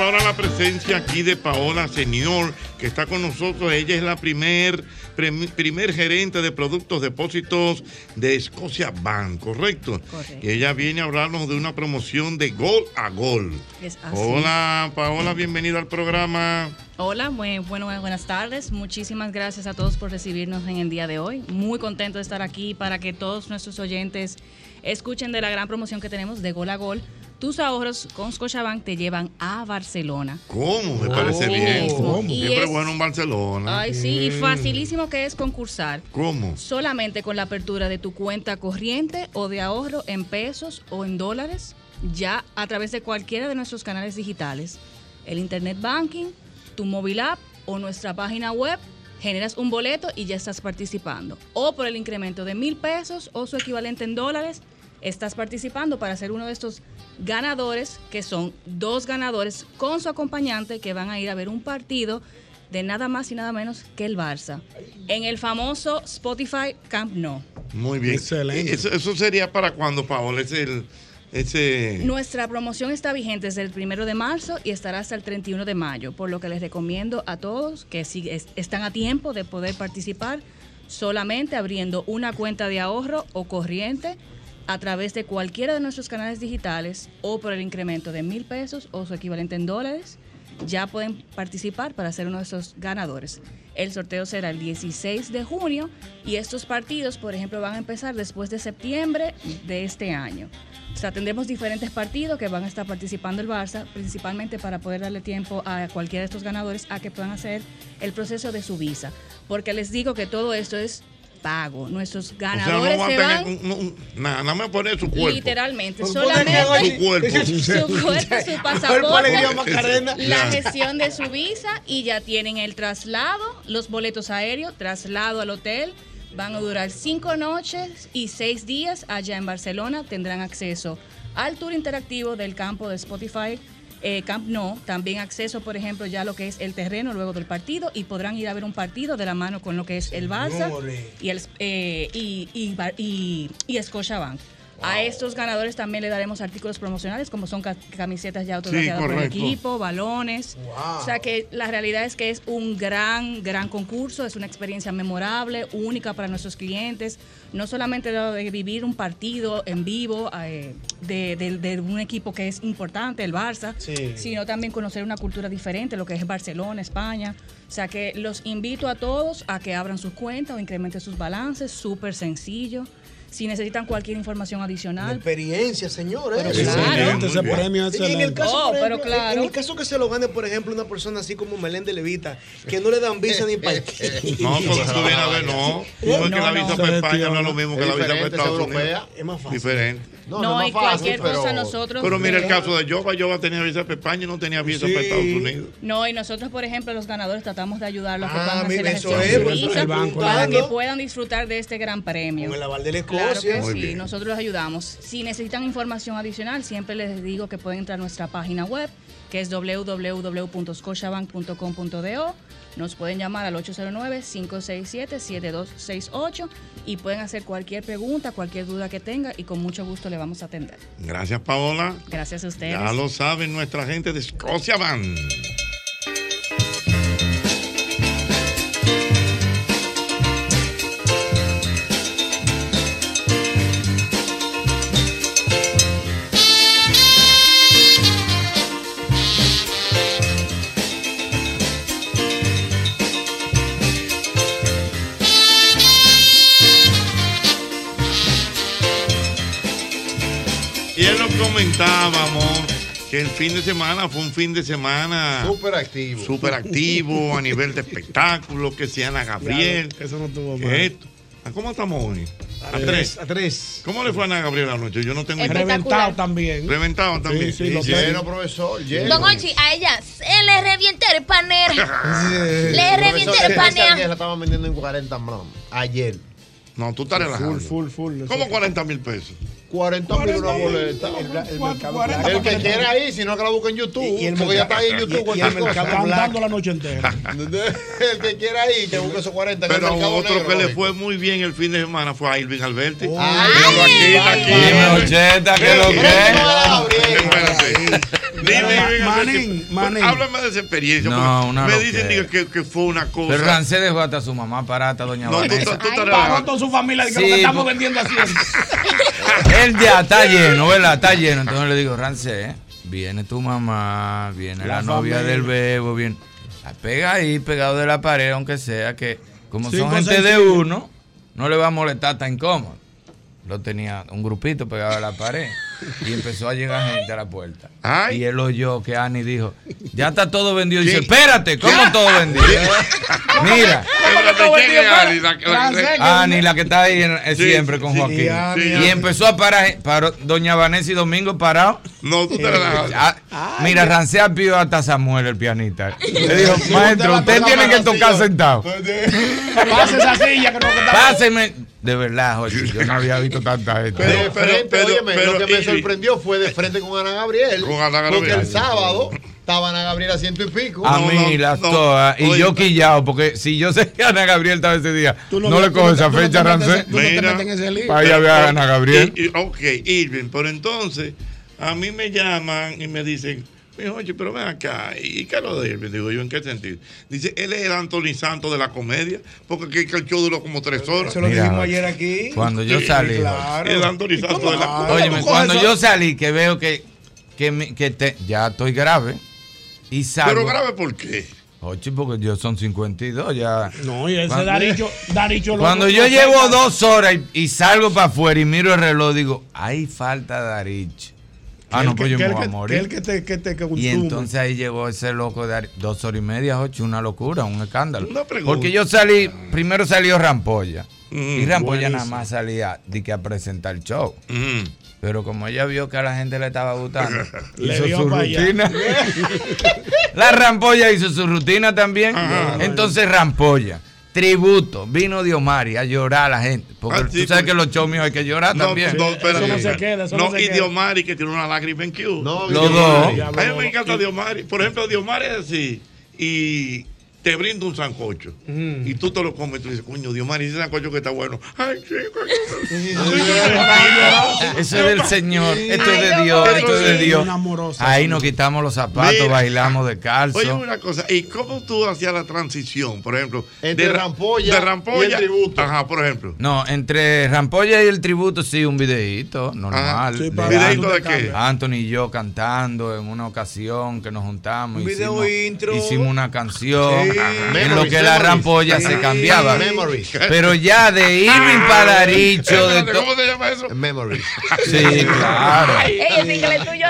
Ahora la presencia aquí de Paola Señor, que está con nosotros. Ella es la primer, prem- primer gerente de productos depósitos de Escocia Bank, ¿correcto? Correcto. Y ella viene a hablarnos de una promoción de gol a gol. Es así. Hola, Paola, bienvenida al programa. Hola, muy, bueno, buenas tardes. Muchísimas gracias a todos por recibirnos en el día de hoy. Muy contento de estar aquí para que todos nuestros oyentes escuchen de la gran promoción que tenemos de Gol a Gol. Tus ahorros con Scotiabank te llevan a Barcelona. ¿Cómo? Me Oh. parece Así bien. Y Siempre es- bueno en Barcelona. Ay, sí, y facilísimo que es concursar. ¿Cómo? Solamente con la apertura de tu cuenta corriente o de ahorro en pesos o en dólares, ya a través de cualquiera de nuestros canales digitales, el Internet Banking, tu móvil app o nuestra página web, generas un boleto y ya estás participando. O por el incremento de mil pesos o su equivalente en dólares, estás participando para ser uno de estos ganadores, que son dos ganadores con su acompañante que van a ir a ver un partido de nada más y nada menos que el Barça. En el famoso Spotify Camp Nou. Muy bien. Excelente. Eso, eso sería para cuando, Paola, es el, ese... Nuestra promoción está vigente desde el primero de marzo y estará hasta el 31 de mayo, por lo que les recomiendo a todos que si es- están a tiempo de poder participar solamente abriendo una cuenta de ahorro o corriente a través de cualquiera de nuestros canales digitales o por el incremento de mil pesos o su equivalente en dólares, ya pueden participar para ser uno de esos ganadores. El sorteo será el 16 de junio y estos partidos, por ejemplo, van a empezar después de septiembre de este año. O sea, tendremos diferentes partidos que van a estar participando el Barça, principalmente para poder darle tiempo a cualquiera de estos ganadores a que puedan hacer el proceso de su visa. Porque les digo que todo esto es pago. Nuestros O sea, no ganadores va a se van un- un- nada, nada más poner su cuerpo. literalmente, Su solamente cuerpo. su cuerpo, su Cuerpo pasaporte, alegría, Macarena. la gestión de su visa y ya tienen el traslado, los boletos aéreos, traslado al hotel. Van a durar cinco noches y seis días allá en Barcelona. Tendrán acceso al tour interactivo del campo de Spotify. Eh, Camp No, también acceso, por ejemplo, ya lo que es el terreno luego del partido y podrán ir a ver un partido de la mano con lo que es el Barça y el eh, y, y, y, y Scotiabank. A estos ganadores también le daremos artículos promocionales como son ca- camisetas ya autografiadas por el equipo, balones. O sea que la realidad es que es un gran, gran concurso, es una experiencia memorable, única para nuestros clientes. No solamente de vivir un partido en vivo eh, de, de- de un equipo que es importante, el Barça, Sí. sino también conocer una cultura diferente, lo que es Barcelona, España. O sea que los invito a todos a que abran sus cuentas o incrementen sus balances, súper sencillo. Si necesitan cualquier información adicional. Experiencia, señores. Pero claro. Ese premio es Y en el excelente. caso, Oh, pero claro. en el caso que se lo gane, por ejemplo, una persona así como Meléndez Levita, que no le dan visa ni para No, porque tú vienes a ver, no. No, es que la visa para España no es lo mismo que la visa para Estados Unidos. Es más fácil. Diferente. No, y cualquier cosa nosotros. Pero mira el caso de Yoba. Yoba tenía visa para España y no tenía visa Sí. para Estados Unidos. No, y nosotros, por ejemplo, los ganadores tratamos de ayudarlos a que Ah, puedan hacer la gestión es, de visa para claro. que puedan disfrutar de este gran premio. Con el aval de la Claro Escocia. que Muy sí, bien. nosotros los ayudamos. Si necesitan información adicional, siempre les digo que pueden entrar a nuestra página web, que es www.scotiabank.com.do. Nos pueden llamar al 809-567-7268 y pueden hacer cualquier pregunta, cualquier duda que tenga y con mucho gusto le vamos a atender. Gracias, Paola. Gracias a ustedes. Ya lo saben nuestra gente de Escocia Van. Él lo comentábamos que el fin de semana fue un fin de semana Súper activo. súper activo a nivel de espectáculos, que si Ana Gabriel. Eso no tuvo mal. esto. ¿A ¿Cómo estamos hoy? A, tres. tres. A tres. ¿Cómo le fue a Ana Gabriel anoche? Yo no tengo idea. Reventado también. Reventado también. Sí, sí, lo Lleno, profesor, lleno. Don Ochi, a ella se le revienta el panero. le revienta el esa ayer panero. la estaban vendiendo en 40 brom. Ayer. No, tú estás relajando. Full, full, full. ¿Cómo 40 mil pesos? 40 mil una boleta. El mercado Cuarenta El que quiera ir, si no que la busque en YouTube. Y- y el porque ya está ahí en y- YouTube. y cualquier el mercado. Cantando la noche entera. el que quiera ir, que busque esos 40. en el Pero mercado otro negro, que le fue muy bien el fin de semana fue a Irving Alberti. Ay, Míralo aquí, está aquí. Dime, Ocheta, ¿qué es lo que es? Espérate. Dime, Manín, Manín. Háblame de esa experiencia. No, una Me dicen que, que fue una cosa. Pero Rancé dejó hasta su mamá parata, doña No, tú, Vanessa. tú, tú estás Pagó toda su familia que Sí, lo que estamos pues. vendiendo así. Él ya está lleno, ¿verdad? Está lleno. Entonces le digo, Rancé, viene tu mamá, viene la, La novia familia. del bebo, viene. La pega ahí, pegado de la pared, aunque sea que, como Cinco son gente de uno, no le va a molestar tan incómodo. Lo tenía un grupito pegado a la pared y empezó a llegar gente a la puerta. Ay. Y él oyó que Ani dijo, ya está todo vendido. Y dice, espérate, ¿cómo todo vendido? Mira. La- la- la- Ani, la que está ahí en- eh, Sí, siempre con sí, Joaquín. sí, y empezó a parar, paró Doña Vanessa y Domingo parado. No, tú te relajas. Ah, mira, Rancea pidió hasta Samuel, el pianista. Le dijo, maestro, usted tiene que tocar sentado. Pasa esa silla que no Páseme. De verdad, Jorge, yo no había visto tanta gente. De Pero, frente, pero, óyeme, pero, lo que me sorprendió fue de frente con Ana Gabriel. Con Ana Porque Gabriel. el sábado estaba Ana Gabriel a ciento y pico. A No, mí, no, las no. todas. Y yo quillado, porque si yo sé que Ana Gabriel estaba ese día, Tú no, no- le cojo esa fecha, Rancé. no te metes en ese lío. Para ir a ver a Ana Gabriel. Y- y- ok, Irving, pero entonces a mí me llaman y me dicen, "Mijo, oye, pero ven acá, ¿y qué es lo de Irving? Digo yo, ¿en qué sentido? Dice, él es el Anthony Santos de la comedia, porque que, que el show duró como tres horas. Eso lo Mira, dijimos ayer aquí. Cuando yo Sí, salí. Claro. El Anthony Santos de la comedia. Tú cuando yo salí, que veo que, que, me- que te- ya estoy grave. Y salgo. Pero grave, ¿por qué? Oye, porque yo son 52 ya. No, y ese Cuando- Daricho, Daricho lo- Cuando yo llevo dos horas y, y salgo para afuera y miro el reloj, digo, hay falta Darich. Ah, no, pues yo me voy a morir. que el que te, que te Y entonces ahí llegó ese loco de dos horas y media, ocho, una locura, un escándalo. Una pregunta. Porque yo salí, primero salió Rampolla. y Rampolla nada más salía de que a presentar el show. Pero como ella vio que a la gente le estaba gustando, Le hizo su rutina. la Rampolla hizo su rutina también. Entonces Rampolla, tributo, vino Diomari a llorar a la gente. Porque Ah, tú sabes que los shows míos hay que llorar No, también. no, espérate. Eso no se queda, eso no se y queda. Diomari que tiene una lágrima en Q. No, Los dos. A mí me encanta Diomari. Por ejemplo, Diomari es así y te brinda un sancocho y tú te lo comes y tú dices, coño, Diomari, ese sancocho que está bueno. Ay, chico. Eso es del Señor, esto es de Dios, esto es de Dios. Ahí nos quitamos los zapatos, Mira. bailamos de calzo. Oye, una cosa, ¿y cómo tú hacías la transición, por ejemplo? Entre de, Rampolla de Rampolla y el tributo. Ajá, por ejemplo. No, entre Rampolla y el tributo, sí, un videíto normal. Sí, de para- ¿Videíto de An- qué? Anthony y yo cantando en una ocasión que nos juntamos. Un video hicimos, intro. hicimos una canción Sí en lo que la rampolla se cambiaba. Pero ya de Irving Palaricho. De ¿Cómo se llama eso? Memory. Sí, claro.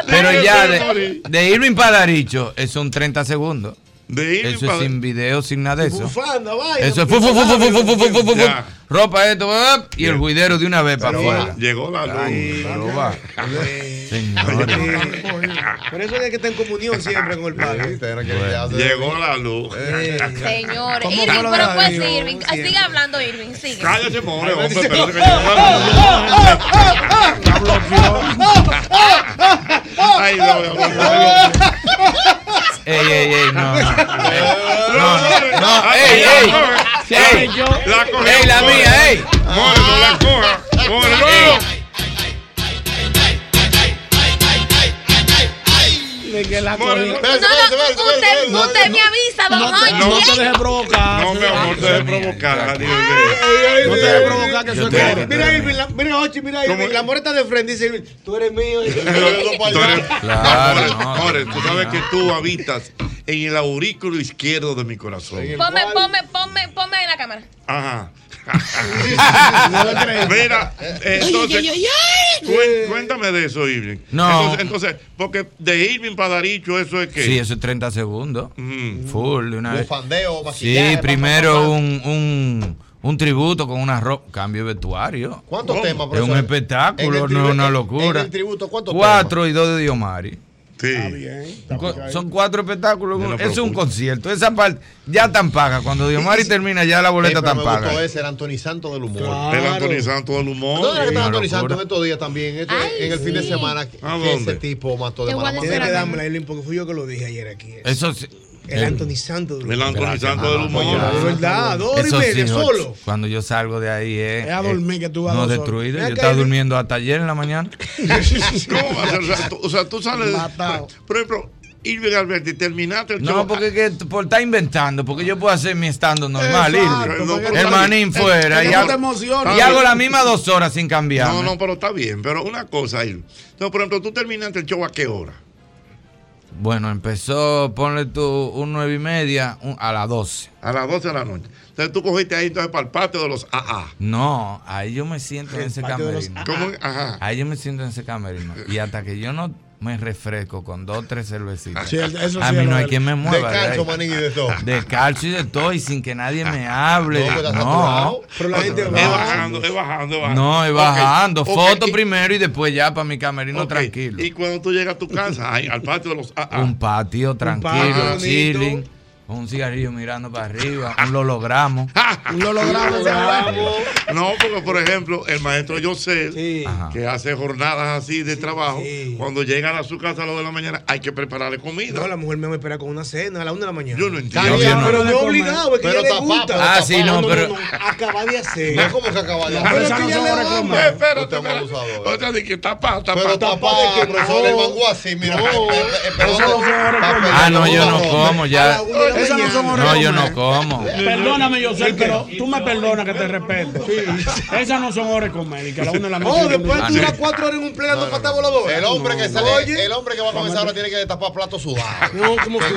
Pero ya de, de Irving Palaricho son 30 segundos. De eso es sin video, sin nada de eso. Eso es fu, ropa esto y el juidero de una vez para afuera. Llegó la luz. Claro, por eso hay que estar en comunión siempre con el Padre. Llegó la luz. Señores, ¿Cómo Irving, pero pues? Irving, ah, sigue hablando Irving, sigue. Cállate, pobre hombre, pero que Ay, no, no, no. Ey, ey, ey, no. No, No, no, no, Ay, ey, la ey. La la mía, ey. More, no la coja. More, De que la no. No, no, usted, usted me avisa, don No, Jorge. no te dejes provocar. No, mi amor, te dejes provocar. No te dejes provocar que soy pobre. Mira, mira, Ochi, mira, la mujer está de frente dice, tú eres mío. Tú eres- Claro, No, no. Tú sabes que tú habitas en el aurículo izquierdo de mi corazón. Ponme, ponme, ponme, ponme ahí la cámara. Ajá. Mira, entonces, cuéntame de eso, Irving. No. Entonces, entonces, porque de Irving Padaricho, eso es que. Sí, eso es 30 segundos. Full, de una vez. Bufandeo, maquillaje, Sí, primero un, un, un tributo con una ropa, cambio de vestuario. ¿Cuántos ¿Cómo? temas, Es profesor? un espectáculo, no es una locura. en el tributo, ¿cuántos Cuatro y dos de Diomari. Sí. Co- Son cuatro espectáculos. No es un concierto. Esa parte ya tan paga. Cuando Diomari termina, ya la boleta tan me paga. gustó ese, el Anthony Santos del humor. El Anthony Santos del humor. ¿Dónde era que estaba Anthony. Santos en estos días también? Esto- Ay, en el fin de sí. semana. ¿A dónde? ese tipo mató de mala decir Tienes que dármela, porque fui yo que lo dije ayer aquí. Eso sí. El Anthony Santos. El Anthony Santos del humor. De verdad, dos y media, solo. Cuando yo salgo de ahí es. Es a dormir que tú vas No destruido. Yo estaba durmiendo hasta ayer en la mañana. O sea, tú, sales. Por ejemplo, Irving Alberti, terminaste el show. No, porque que, por estar inventando, porque yo puedo hacer mi estando normal, Irving. El manín fuera. Y no hago, te emociones. y hago la misma dos horas sin cambiar. No, no, pero está bien. Pero una cosa, Irving. Entonces, por ejemplo, tú terminaste el show a qué hora? Bueno, empezó, ponle tú un nueve y media un- a las 12. A las 12 de la noche. Entonces tú cogiste ahí entonces para el patio de los AA. No, ahí yo me siento en ese camerino. ¿Cómo? Ajá. Ahí yo me siento en ese camerino. Y hasta que yo no me refresco con dos o tres cervecitas. Sí, el- eso a mí es no hay de- quien me mueva. de ahí. manín, y de todo. Descalzo y de todo, y sin que nadie me hable. No, No. Pero la gente Es va. bajando, es bajando, es bajando. no, y Ok, bajando. Foto primero y después ya para mi camerino tranquilo. Y cuando tú llegas a tu casa, al patio de los AA. Un patio tranquilo, bonito. chilling. Un cigarrillo mirando para arriba. Un lo logramos. Un holograma. No, porque por ejemplo, el maestro José, Sí. Que hace jornadas así de trabajo, sí. cuando llegan a su casa a las 2 de la mañana, hay que prepararle comida. No, la mujer me espera con una cena a la una de la mañana. Yo no entiendo. Está bien, Pero no obligado, es que Pero ella le tapá, gusta. pero Ah, sí, no, pero. Acaba de hacer. No es como que acaba de Pero Pero es que no son le. Eh, espérate. Otra de que tapa, tapa. Pero Tapa tapá, de que profesor, no. el mango así, mira. No. eh, eh, no. Ah, no, yo no como A ya. Esas no son No, yo no como. Perdóname, yo sé, pero tú me perdonas que te respeto. Esas no son horas a la una de la noche. Oh, después tú duras cuatro horas en un pleno para estar volador. El hombre que sale, el hombre que va a comenzar ahora tiene que tapar plato sudado. No, como el.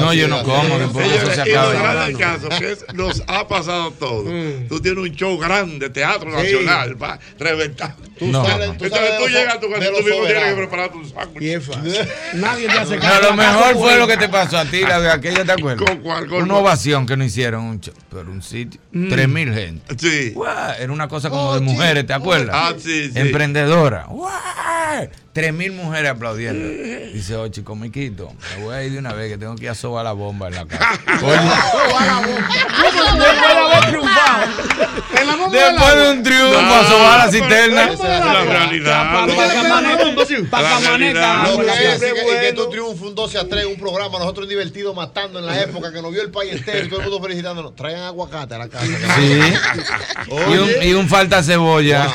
No, yo no como, eso se lo acaba. del caso que nos ha pasado todo. Mm. Tú tienes un show grande, Teatro Nacional, va, reventando. Tú No, sales, tú Entonces tú llegas a tu casa y tú mismo tienes que preparar tu sándwich. Nadie te hace caso. lo La mejor fue lo que te pasó a ti, la de aquella, ¿te acuerdas? Una ovación que no hicieron un pero un sitio. Tres mm. mil gente. Sí. Era una cosa como de mujeres, ¿te acuerdas? Ah, sí, sí. Emprendedora. Wow. 3.000 mujeres aplaudiendo. Dice, oh, chico, miquito, me voy a ir de una vez que tengo que ir a sobar la bomba en la casa. sobar la bomba. Después de haber triunfado. Después de un triunfo, a la cisterna. Esa es la realidad. Pacamaneta. Que, que tú triunfo un 12 a 3, un programa, nosotros divertidos matando en la época que nos vio el país entero, todo el mundo felicitándonos. Traigan aguacate a la casa. Sí. Y un, falta cebolla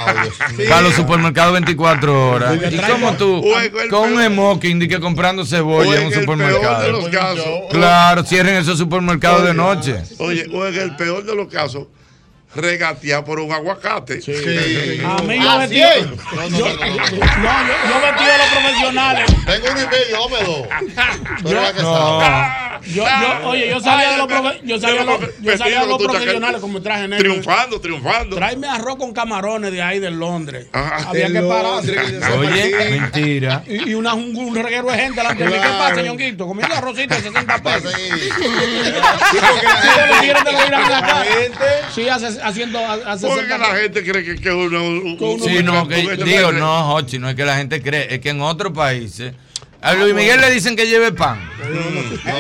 para los supermercados 24 horas. ¿Y cómo tú? Con un smoking de que comprando cebolla en un el peor de supermercado. los casos. Claro, cierren esos supermercados de noche. Oye, o en el peor de los casos, regatear por un aguacate. Sí. A mí yo Así vestido. es. Yo, no, yo, yo vestido de los profesionales. Tengo uno y medio, dame dos. Tú eres la que No. Yo, yo, oye, yo salía de los, profe- yo salía de los, yo de los profesionales con mi traje negro. Triunfando, triunfando. Tráeme arroz con camarones de ahí de Londres. Ajá. Había De que Londres, se Oye, mentira. Y, y una, un, un reguero de gente delante de mí. ¿Qué pasa, ñonguito? Comiendo arrocito de 60 Vas pesos. a. Sí, porque la Sí, gente- Sí, hace, haciendo, hace Porque 60 la gente cree que, que uno. un- un- Sí, no, que, digo, no, Hochi, no es que la gente cree, es que en otros países. A Luis Miguel le dicen que lleve pan.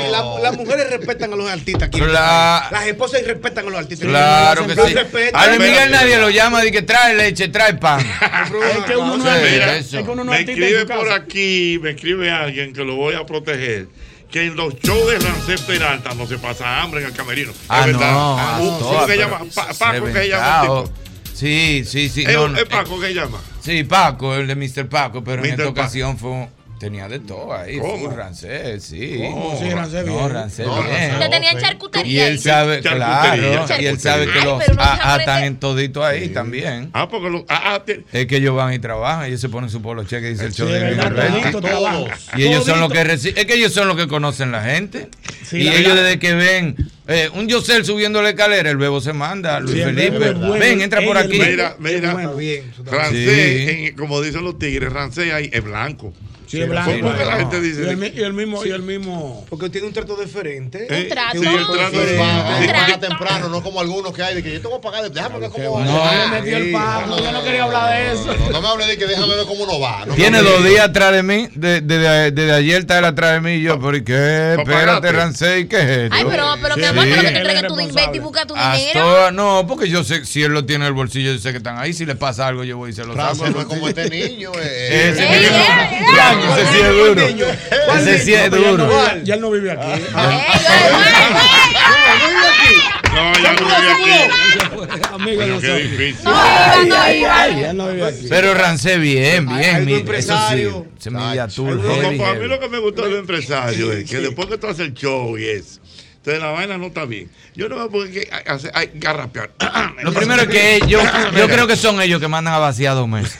La- las mujeres respetan a los artistas aquí. Las esposas respetan a los artistas. Claro que sí. respetan. A Luis Miguel nadie lo llama y que trae leche, trae pan. Es que uno no es es que uno no me escribe por casa. aquí, me escribe alguien que lo voy a proteger. Que en los shows de Rancés Peralta no se pasa hambre en el camerino. Ah, es verdad. no, Ah, a un- todas, ¿Cómo que pero llama? Pa- Paco que se llama el tipo. Sí, sí, sí. Es, no, es no, Paco que llama. Sí, Paco, el de Mr. Paco, pero en esta Paco. ocasión fue, tenía de todo ahí. ¿Cómo? Rancés, sí. ¿Cómo? Sí, rancés No, bien. rancés No, bien. rancés. Te tenían Y Y charcutería. él ahí. sabe, claro, y él sabe que los pero no se a- atan aprende. en todito ahí también. Ah, porque los. Ah, ah, te- Es que ellos van y trabajan, ellos se ponen su polo cheque, dice el show Sí, de todito trabajo. Y ellos son los que reciben, es que ellos son los que conocen la gente. Sí, y la ellos verdad. desde que ven eh, un Yosel subiendo la escalera, el bebo se manda, Luis Sí, Felipe, bueno. ven, entra por aquí. Mira, mira. bueno. Bien. Sí. en- como dicen los tigres, Rancés ahí es blanco. Sí, es blanco. Sí, Porque la no. gente Y el, mi- y el mismo, y el mismo. Porque tiene un trato diferente. Eh, trato. sí, el trato Y paga, y temprano, no como algunos que hay de que yo tengo que pagar, déjame ver cómo va. No. Ya me metió el pago. Yo no quería hablar de eso. No, no me hable de que déjame ver cómo no va. No Tiene dos días atrás de mí, desde de, de- desde ayer está él atrás de mí y yo, pero ¿y qué? Espérate. Rancés, ¿qué es esto? Ay, pero, pero pero que crees que tú responsable. inventes y buscas tu Hasta dinero. no, porque yo sé, si él lo tiene en el bolsillo, yo sé que están ahí. Si le pasa algo, yo voy y se lo saco. No como este niño. eh. Ese sí es duro. Ese sí es No, no duro. vive- Ya no vive aquí. No, ya no vive aquí. Amigo Coño, qué difícil. no no. Ya no vive aquí. Pero Rancé bien, bien, mire, eso sí. Se me No, no, para mí lo que me gustó del empresario es que después que tú haces el show y eso, entonces la vaina no está bien. Yo no veo por qué hacer, hay garrapear. Lo primero es que ellos, yo creo que son ellos que mandan a vaciar dos meses.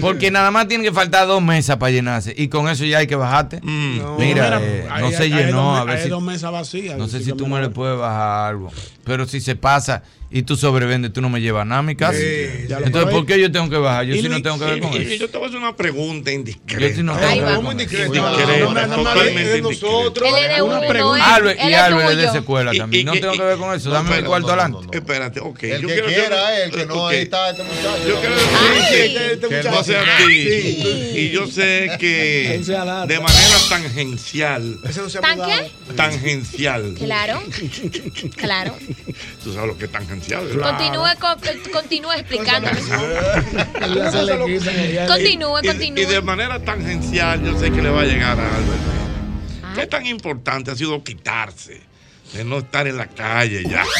Porque nada más tienen que faltar dos mesas para llenarse. Y con eso ya hay que bajarte. No. Mira, eh, Hay- no hay- se hay llenó. dos- A ver hay si, dos mesas vacías. no sé si tú me le lo- puedes bajar algo. Pero si se pasa y tú sobrevendes, tú no me llevas nada a mi casa. Entonces. ¿por qué yo tengo que bajar? Yo sí no Luis- tengo que ver con Y, y eso. yo te voy a hacer una pregunta indiscreta. Yo sí no tengo que No, no, no, no, totalmente indiscreta. Una pregunta. y es de esa escuela también. No tengo que ver con eso. Dame mi cuarto no, no, adelante. no, no. Espérate, ok. El que quiera, el que no, ahí está este muchacho. Yo quiero Ay. decir Este- este que muchacho. no sea así. Y yo sé que de manera tangencial, no tangencial, Claro, claro. tú sabes lo que es tangencial. Continúe, co- continúe ya le- Continúe, Y- Y, de continúe. manera tangencial, yo sé que le va a llegar a Albert. ¿Qué tan importante ha sido quitarse de no estar en la calle ya?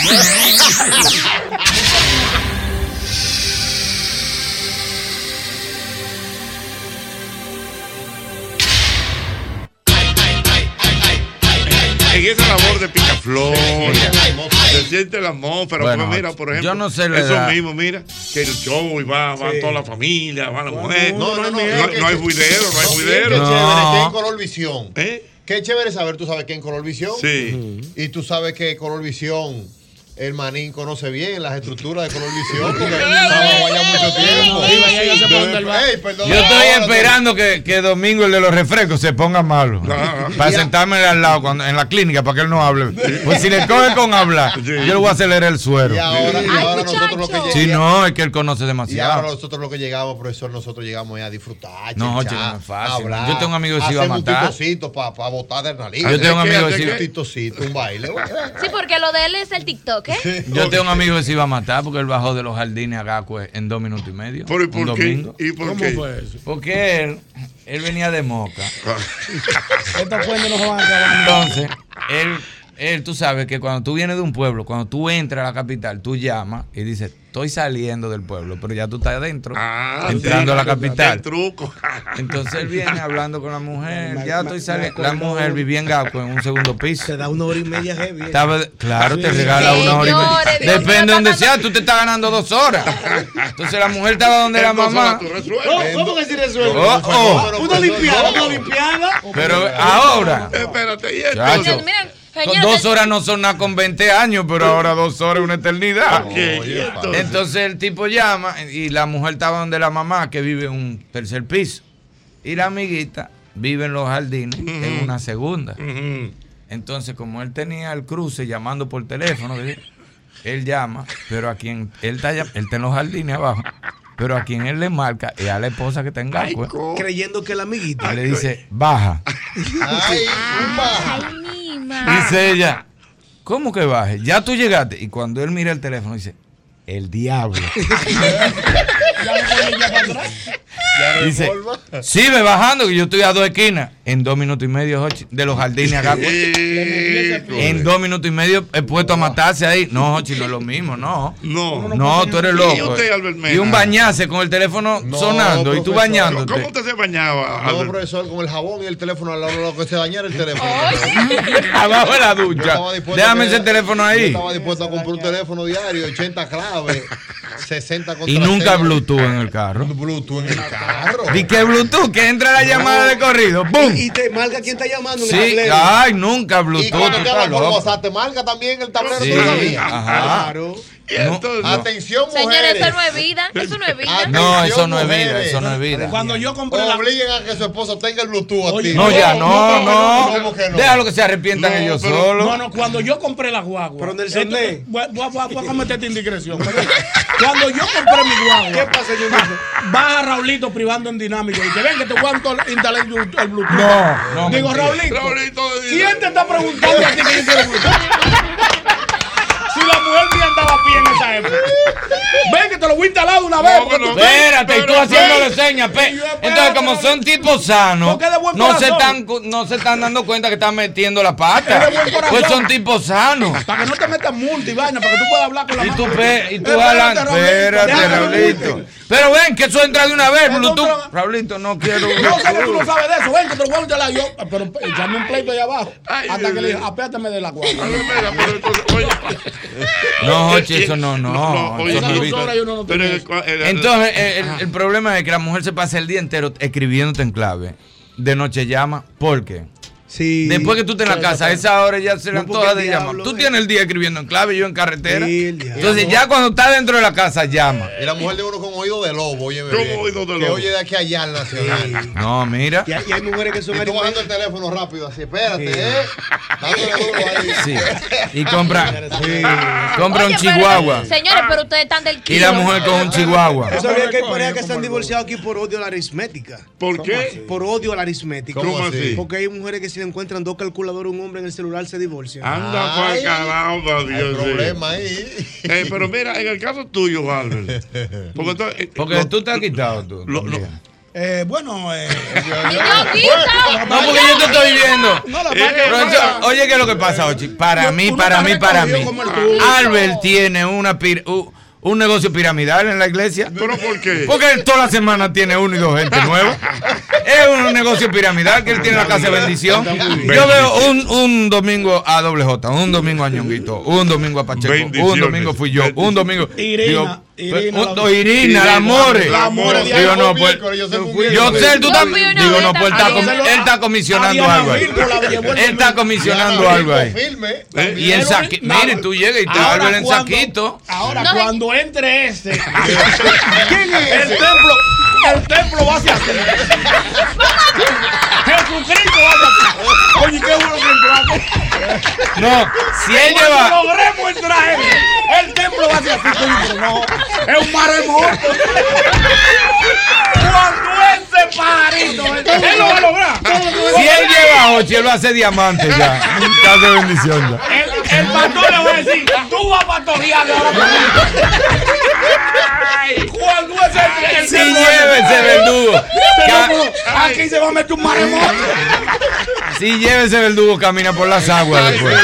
En esa labor de picaflor, se siente la atmósfera. Bueno, porque mira, por ejemplo, yo no sé la eso edad. mismo, mira, que el show y va, va toda la familia, va la mujer. No, no, no. No, no hay juidero, no hay Qué juidero. chévere No. que en Color Visión. ¿Eh? Qué chévere saber, tú sabes que en Color Visión. Sí. Y tú sabes que Color Visión el manín conoce bien las estructuras de color porque trabajó allá mucho tiempo. Ey, perdón. Yo estoy esperando que, que Domingo, el de los refrescos, se ponga malo. Para sentarme al lado cuando, en la clínica para que él no hable. Pues si le coge con hablar, yo le voy a acelerar el suero. Y ahora, y ahora nosotros lo que Si llegamos. no, es que él conoce Y ahora demasiado. nosotros lo que llegamos, profesor, nosotros llegamos a disfrutar. No, chico, no es fácil. hablar, Yo tengo un amigo que se iba a matar. un para botar adrenalina. Yo tengo un amigo que se un iba- titocito, un baile. Sí, porque lo de él es el TikTok, Yo tengo un amigo que se iba a matar porque él bajó de los jardines a Gacue en dos minutos y medio. ¿Pero y un por qué? domingo. ¿Y por ¿Cómo qué? fue eso? Porque él, él venía de Moca. Estos puentes no se van a acabar. Entonces, él, él, tú sabes que cuando tú vienes de un pueblo, cuando tú entras a la capital, tú llamas y dices, estoy saliendo del pueblo, pero ya tú estás adentro, entrando sí, a la capital. el truco. Entonces él viene hablando con la mujer, ya estoy saliendo. La mujer vivía en Gauco en un segundo piso. Te da una hora y media heavy. ¿eh? Estaba, claro, te Sí. regala una hora y media. Dios Depende de donde sea, tú te estás ganando dos horas. Entonces la mujer estaba donde la mamá. resuelves. ¿Cómo- que sí resuelve? Oh, oh. Una limpiada, una limpiada. Pero ahora. Espérate, y entonces. Miren, dos horas no son nada con 20 años, pero ahora dos horas es una eternidad. Ok, ¿y entonces? Entonces el tipo llama y la mujer estaba donde la mamá, que vive en un tercer piso. Y la amiguita vive en los jardines en una segunda. Entonces, como él tenía el cruce llamando por teléfono, él llama, pero a quien él está, él está en los jardines abajo, pero a quien él le marca es a la esposa que está en Gacue. Creyendo que la amiguita. Y le dice, baja. Ay, baja. Dice ella, ¿cómo que baje? Ya tú llegaste. Y cuando él mira el teléfono, dice, el diablo. Dice, sigue bajando, que yo estoy a dos esquinas. En dos minutos y medio, Jochi, de los jardines acá. En dos minutos y medio he puesto a matarse ahí. No, Jochi, no es lo mismo, no. No. No, tú eres ¿Y loco. usted? Y un bañarse con el teléfono sonando y tú bañándote. ¿Cómo usted se bañaba? No, profesor, con el jabón y el teléfono al lado, lo que se dañara el teléfono. Abajo de la ducha. Déjame ese teléfono Yo ahí. estaba dispuesto a comprar un teléfono diario, 80 claves, 60 Y nunca. Bluetooth en el carro. Bluetooth en el carro. ¿Y qué Bluetooth? Que entra la llamada de corrido. ¡Bum! Y te marca quién está llamando en el Sí, tablero. ay, nunca Y Bluetooth. Cuando tú te estás hablan por loco. WhatsApp, te marca también el tablero, Sí, tú lo sabías. ajá. Claro. No, no. Atención, Señores, mujeres. eso no es vida. Eso no es vida. No, eso no es vida, mujeres. eso no es vida. Cuando yo compré la. Obliguen a que su esposo tenga el Bluetooth a ti. No, ya, no, no. ¿Cómo que no? Déjalo que se arrepientan No, ellos pero- solos. No, no, cuando yo compré la guagua. Pero en el esto-. Voy, voy- voy- voy a cometerte indiscreción. pero cuando yo compré mi guagua. ¿Qué pasa, señor? Baja Raulito privando en dinámico y que ven que te voy a instalar el Bluetooth. No, no, Digo. Raulito, Raulito ¿quién te está preguntando a ti que yo quiero el Bluetooth? Si la mujer mía andaba a pie en esa época. Ven que te lo voy a instalar de una vez. porque tú- Espérate, y tú haciéndole señas. Entonces, como son tipos sanos, no se, están, no se están dando cuenta que están metiendo la pata. Pues son tipos sanos. Para que no te metas multa y vaina, para que tú puedas hablar con la Y tú, y tú. Raulito, Espérate, Raulito. Pero ven, que eso entra de una vez, Bluetooth. Raulito, no quiero. No sé que tú no sabes de eso. Ven que te lo voy a instalar yo. Pero echame un pleito ahí abajo. Ay, hasta que le dije, apéatame de la guagua. Mira, pero entonces, oye. No, Jochi, eso no, no. Pero el el- Entonces, el, el- el problema es que la mujer se pasa el día entero escribiéndote en clave. De noche llama. ¿Por qué? Sí. Después que tú estés en la casa, a esa hora ya se le No, el de llamar. Tú tienes el día escribiendo en clave, yo en carretera. Entonces, ya cuando está dentro de la casa, llama. Y la mujer de uno con oído de lobo, oye, ¿Cómo oído de Que lobo? oye de aquí a allá al nacional. No, mira. Y hay, y hay mujeres que son Y tú bajando el teléfono rápido, así, espérate, ¿eh? Dándole duro ahí. Sí. Y compra, compra un pero- chihuahua. Señores, pero ustedes están del Y kilo. la mujer con un chihuahua. ¿Tú sabías que hay parejas que están divorciadas aquí por odio a la aritmética? ¿Por qué? Por odio a la aritmética. ¿Cómo así? Porque hay mujeres que si le encuentran dos calculadores a un hombre en el celular se divorcian. Anda por Ay, caramba, Hay Dios mío. problema ahí. Eh, pero mira, en el caso tuyo, Albert. Porque, entonces, eh, Porque lo- tú te has quitado tú. lo- lo-. Eh, bueno, eh, Y no porque yo te estoy viendo. no la Eh, oye, ¿qué es lo que pasa, Ochi? Para mí, para mí, para mí. Albert tiene una pir- un negocio piramidal en la iglesia. ¿Pero por qué? Porque él toda la semana tiene uno y dos gente nueva. Es un negocio piramidal que él tiene en la casa de bendición. Yo veo un, un domingo a doble J, un domingo a Ñonguito, un domingo a Pacheco, un domingo fui yo, un domingo. Digo, Irina, no, Irina, la more. La more de Digo, no, pues. Yo sé un Yo sé, tú también. Digo, no, pues él está, también. com- él está comisionando algo ahí. El Él está comisionando algo ahí. Eh, Y en saquito, mire, tú llegas y te vuelven en cuando- saquito. Ahora, cuando entre ese, ¿Quién es el templo, el templo va hacia ti. Jesucristo va hacia ti. Oye, qué bueno que entraste. No, si él Cuando lleva. logremos entrar, el, el templo va hacia ti. Coño, pero no, es un maremoto. Cuando ese pajarito, él lo va a lograr. Si él lleva ocho, él va a ser diamante ya. Casa de bendición ya. El, el pastor le va a decir, tú vas a pastorear Cuando ese el Sí, templo- llévese, verdugo. Aquí se va a meter un maremoto. Si llévese verdugo, camina por las aguas después.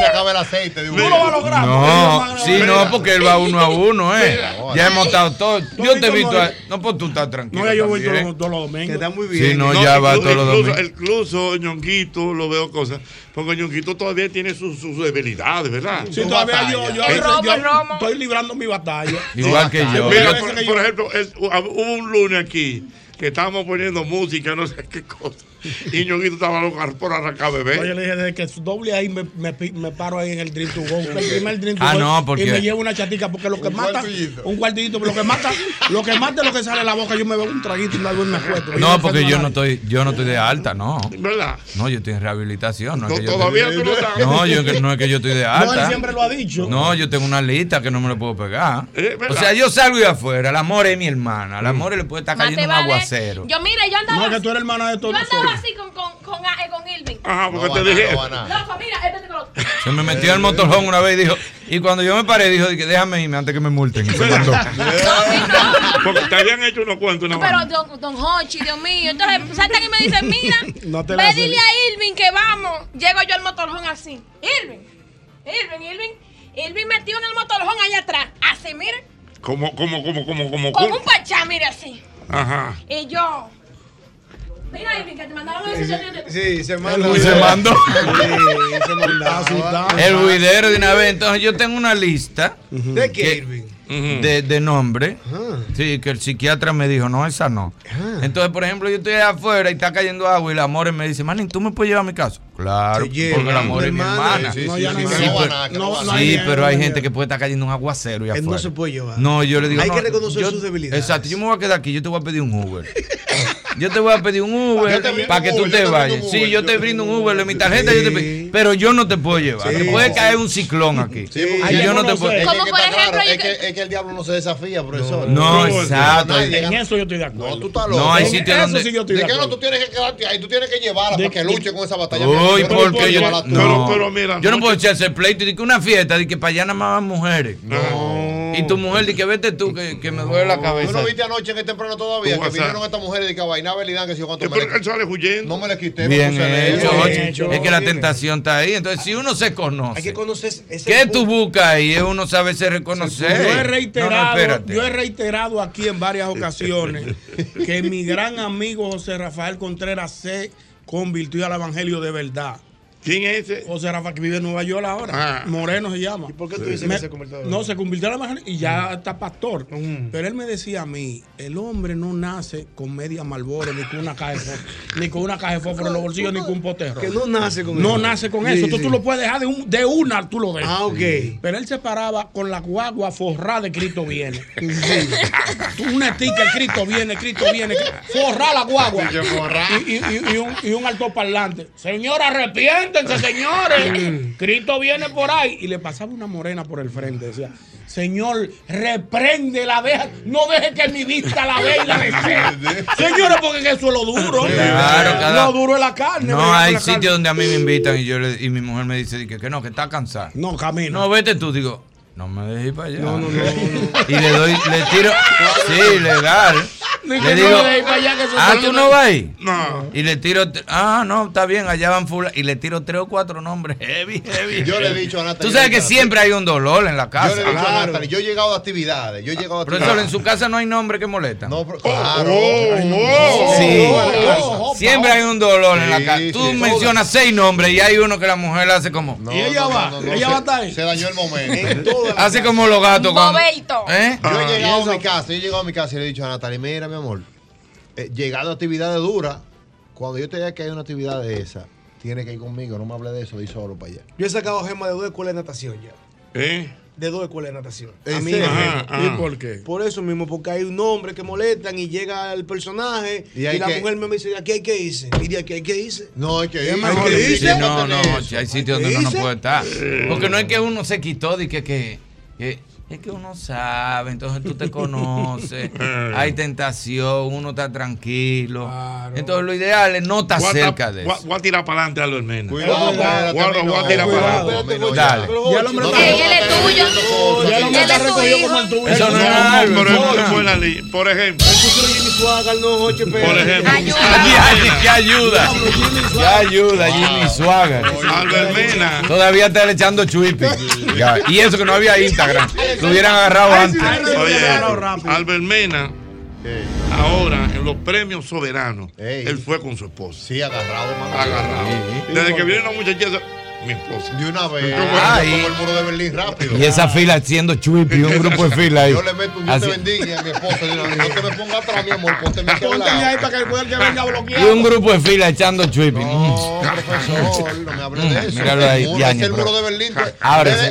Se acaba el aceite. de un- Tú lo vas a lograr. No, sí, no, porque él va uno a uno, ¿eh? Ya hemos estado todos. Yo te he visto. a- No, pues tú estás tranquilo. No, ya yo voy todos, todos los domingos. Que está muy Sí, no, ya va incluso- todos los domingos. Incluso Ñonguito lo veo cosas. Porque Ñonguito todavía tiene sus, sus debilidades, ¿verdad? Sí, todavía yo, yo, Eh, yo estoy librando mi batalla. Igual que yo. Mira, por, por ejemplo, es- hubo un lunes aquí que estábamos poniendo música, no sé qué cosa. Y Ñonguito estaba loco por arrancar bebé. Oye, le dije, desde que su doble ahí me, me, paro ahí en el Dream to Go. El primer Dream to Ah, Go. no, porque- Y me llevo una chatica porque lo que mata. Un cuartito. Lo que mata, lo que mata es lo que sale de la boca. Yo me bebo un traguito y me me acuesto. No, porque yo no estoy, yo no estoy de alta, no. ¿Verdad? No, yo estoy en rehabilitación. No, es que yo todavía estoy- tú no estás. No, yo que- no es que yo estoy de No, él alta. siempre lo ha dicho. No, yo tengo una lista que no me lo puedo pegar. Eh, O sea, yo salgo de afuera, el amor es mi hermana, el amor le puede estar cayendo un vale- aguacero. Yo, mira, yo andaba. No, es que tú eres hermana de todos nosotros. Así con, con, con, eh, con Irving. Ajá, porque No te dije. no. Loco, mira, este te lo. Se me metió en el motorhome una vez y dijo, y cuando yo me paré, dijo, que déjame irme antes que me multen. Y se mandó. Porque te habían hecho unos cuentos una Pero vez. don, don Hochi, Dios mío. Entonces saltan y me dicen, mira, No te la ve sé. dile a Irving que vamos. Llego yo al motorhome así. Irving, Irving, Irving. Irving metido en el motorhome allá atrás. Así, mire. Como, como, como, como, como. Con un pachá, mire así. Ajá. Y yo. Mira, Irving, que te mandaron a decir. Sí, se manda. Y se mandó. Sí, se mandaba. El juidero de una vez. Entonces yo tengo una lista ¿De qué, que- Irving? de, de nombre. Sí, que el psiquiatra me dijo, no, esa no. Entonces, por ejemplo, yo estoy afuera y está cayendo agua y la amor me dice, Manin, ¿tú me puedes llevar a mi casa? Claro, lleva. porque la amor es mi Hermana, sí, pero- hay gente que puede estar cayendo un aguacero y Él afuera. no se puede llevar. No, yo le digo. Hay no, que reconocer yo- sus debilidades. Exacto, yo me voy a quedar aquí, yo te voy a pedir un Uber. Yo te voy a pedir un Uber para que tú Uber, te vayas. Sí, yo te brindo un Uber, Uber. mi tarjeta, yo te pe- pero yo no te puedo llevar. Sí. Te puede caer un ciclón aquí. Sí, Y que yo no te puedo. Es que, Como que por ejemplo, claro, yo es, que- que, es que el diablo no se desafía, profesor. No, No, exacto. En eso yo estoy de acuerdo. No, tú estás loco. No, hay sitios donde. sí yo estoy ¿De de qué no tú tienes que quedarte ahí? Tú tienes que llevarla De- para que luche con esa batalla. Uy, Pero porque yo. Pero- mira, yo no puedo echarse el pleito y de que una fiesta, de que para allá nada más van mujeres. No. Y tu mujer, de que vete tú, que, que me duele la ¿Tú cabeza. no viste anoche que es temprano todavía? Que vinieron estas mujeres de que a vaina Belidán, que si yo cuánto me pero le- él sale huyendo. No me le quité. Bien hecho, hecho. Es que la tentación está ahí. Entonces, si uno se Hay que conoce, conocer ese ¿qué tú buscas ahí? Es uno sabe se reconocer. Yo he No, no, reiterado, espérate. yo he reiterado aquí en varias ocasiones que mi gran amigo José Rafael Contreras se convirtió al evangelio de verdad. ¿Quién es ese? José Rafael que vive en Nueva York ahora, Ah. Moreno se llama. ¿Y por qué tú dices Me- que se convirtió No, se convirtió al evangelio y ya está pastor. Mm. Pero él me decía a mí, el hombre no nace con media malboro, ni con una caja de fósforo, ni con una caja de fósforo en los bolsillos, ni con un poterro. Que no nace con No eso. nace con Sí, eso. Tú, sí. tú lo puedes dejar de, un- de una, tú lo dejas. Ah, ok. Pero él se paraba con la guagua forrada de Cristo viene. Tú, Una sticker, Cristo viene, Cristo viene. Forrar la guagua. Y, y- y- y un, y un altoparlante. Señor, arrepiéntense, señores. Cristo viene por ahí. Y le pasaba una morena por el frente. Decía, Señor, reprende la deja. No deje que mi vista la vea y la desee. Señores, porque eso es lo duro. Claro, cada- Lo duro es la carne. No, hay sitios donde a mí me invitan y yo le- y mi mujer me dice que, que no, que está cansada. No, camino. No, vete tú, digo, no me dejes ir para allá. Y le doy, le tiro, sí, legal. Le digo, ah, tú no vas ahí. No. Y le tiro, ah, no, está bien, allá van full. Y le tiro tres o cuatro nombres heavy, heavy. Yo le he dicho a Natalie. Tú sabes que siempre hay un dolor en la Yo casa. le he dicho a Natalie, yo he llegado a actividades. Yo he llegado a actividades. en su casa no hay nombre que molesta. No, pero- claro. Sí. oh, Siempre hay un dolor en la casa. Tú sí. mencionas seis nombres y hay uno que la mujer hace como. No, no, no, no, no, se- Se dañó el momento. Hace como los gatos. cuando-. ¿Eh? Yo he Ah. llegado a mi casa, yo he llegado a mi casa y le he dicho a Natalie, mira mi amor, eh, llegado a actividades duras, cuando yo te diga que hay una actividad de esa, tiene que ir conmigo, no me hable de eso, di solo para allá. Yo he sacado gemas de dos escuelas de natación ya. ¿Eh? De dos escuelas de natación. ¿En A mí, ajá. Ajá. ¿Y por qué? Por eso mismo, porque hay un nombre que molestan y llega el personaje Y y, la que- mujer me dice, de aquí hay que irse. Y de aquí hay que irse. No, hay que Es ir. mejor hay que irse. Sí, no, no, eso. hay sitios donde ¿Qué uno no puede estar. Porque no es que uno se quitó de que, que, que- es que uno sabe, entonces tú te conoces, hay tentación, uno está tranquilo. Entonces lo ideal es no estar cerca de eso. Voy a tirar para adelante a los menos. Voy a- tirar para adelante. Dale. Ya el hombre está. Él es tuyo. Ya el hombre Él está recogido como el tuyo. Eso no es pero es fue la ley. Por ejemplo. Por ejemplo. ¿Qué ayuda? ¿Qué ayuda, Jimmy Swagger? Albert Mena. Todavía está echando chuipi. Y eso que no había Instagram. Lo hubieran agarrado antes. Oye, Albert Mena, ahora en los premios soberanos, él fue con su esposa. Sí, agarrado, mano. Agarrado. Desde que viene una muchacha, mi esposa. De una vez. Ay. Como el muro de Berlín rápido. Y esa fila haciendo chuipi, un grupo de fila ahí. Yo le meto un Dios te bendiga a mi esposa. No te me pongas atrás, mi amor. Ponte Pónteme ahí para que el venga Y bloqueado. un grupo de fila echando chuipi. No, profesor, no me hables de eso. Míralo ahí, El muro, el de Berlín.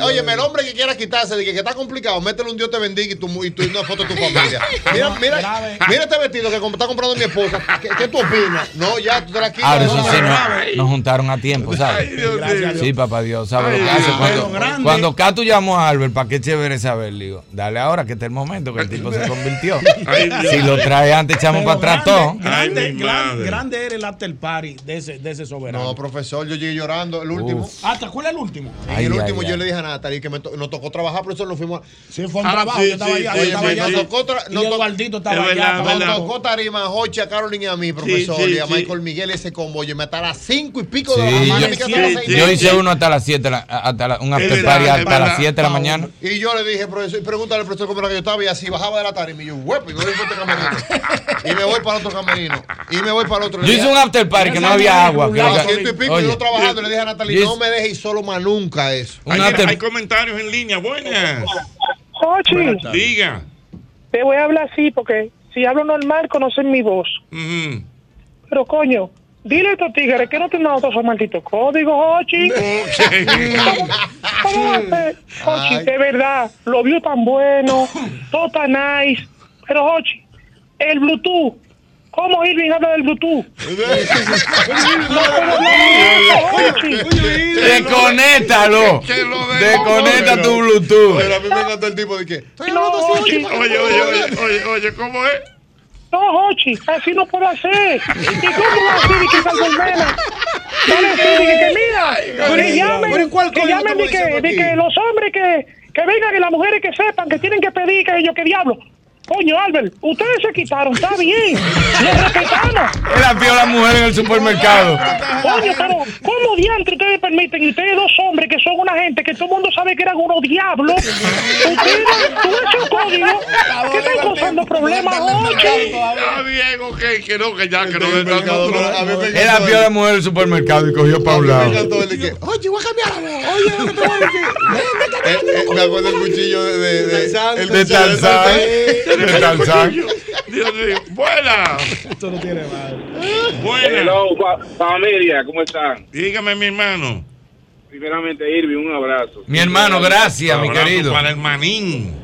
Oye, el hombre que quiera quitarse de que, que está complicado, métele un Dios te bendiga y tú y tú y una foto de tu familia. Mira, mira, mira este vestido que está comprando mi esposa. ¿Qué, qué tú opinas? No, ya, tú te la quitas. Ahora eso no, sí, no, nos, juntaron a tiempo, ¿sabes? Gracias Dios. Sí, papá Dios, ¿sabes Ay, lo que hace? Dios, Cuando, pero grande. cuando Cato llamó a Albert, ¿para qué chévere saber? Le digo, dale ahora que está el momento que el tipo se convirtió. Ay. Si lo trae antes, echamos Pero para atrás todo. Grande, mi gran- madre. grande era el after party de ese, de ese soberano. No, profesor, yo llegué llorando. El último. Ah, ¿te acuerdas el último? Ay, el ay, último ay. yo le dije a Natalie que me to- nos tocó trabajar, por eso nos fuimos. Sí, fue un trabajo, yo estaba allá, yo Oye, estaba me- allá. nos tocó nos estaba Es allá, Nos tarima a Jochi, a Carolina y a mí, profesor, sí, y a sí. Michael Miguel ese combo. Yo me hasta las cinco y pico Sí, de la mañana. yo media. Uno hasta las 7, hasta la- un after party hasta las verdad. 7 de la mañana. Y yo le dije, profesor, y pregúntale al profesor cómo era que yo estaba y así bajaba de la tarima y yo, huepo, y me voy para otro camerino. y me voy para otro camerino. Y me voy para otro. Yo hice un after party que no había agua. que A ciento y pico, Oye, yo trabajando, le dije a Natalie, no me dejes ir solo más nunca eso. Hay, hay comentarios en línea. Buenas. Jochi, Diga. te voy a hablar así porque si hablo normal conocen mi voz. Pero coño, dile a estos tigres que no tienen otro esos malditos códigos, Jochi. ¿Cómo, de verdad, lo vio tan bueno, todo tan nice. Pero Jochi, el Bluetooth. ¿Cómo Irving habla del Bluetooth? Desconéctalo. Desconecta tu Bluetooth. Pero a mí me encantó el tipo de que. No, Jochi. Oye, oye, oye, oye, oye, ¿cómo es? No, Jochi, así no puedo hacer. ¿Y cómo va a decir que salgo? No le que, que mira, que llamen, pero, ¿cuál que llamen de que, de que los hombres que, que vengan y las mujeres que sepan que tienen que pedir que ellos que diablo. Coño, Albert, ustedes se quitaron, está bien. Lo respetamos. Él apió a la mujer en el supermercado. Coño, pero ¿cómo diantre ustedes permiten? Y ustedes dos hombres que son una gente que todo el mundo sabe que eran unos diablos. Ustedes, tú esos códigos, que están causando problemas, Jochi. Está bien, ok, que no, que ya, que no le dan otro. Él apió a la mujer en el supermercado y cogió para un lado. el oye, voy a cambiar la voz. Oye, voy a decir. Eh, eh, Me acuerdo del cuchillo de. de, de- el De Dios mío. Buenas. Esto no tiene. Hello, fa- familia, ¿cómo están? Dígame, mi hermano. Primeramente, Irving, un abrazo. Mi hermano, gracias, mi Abrazo querido. Para el manín.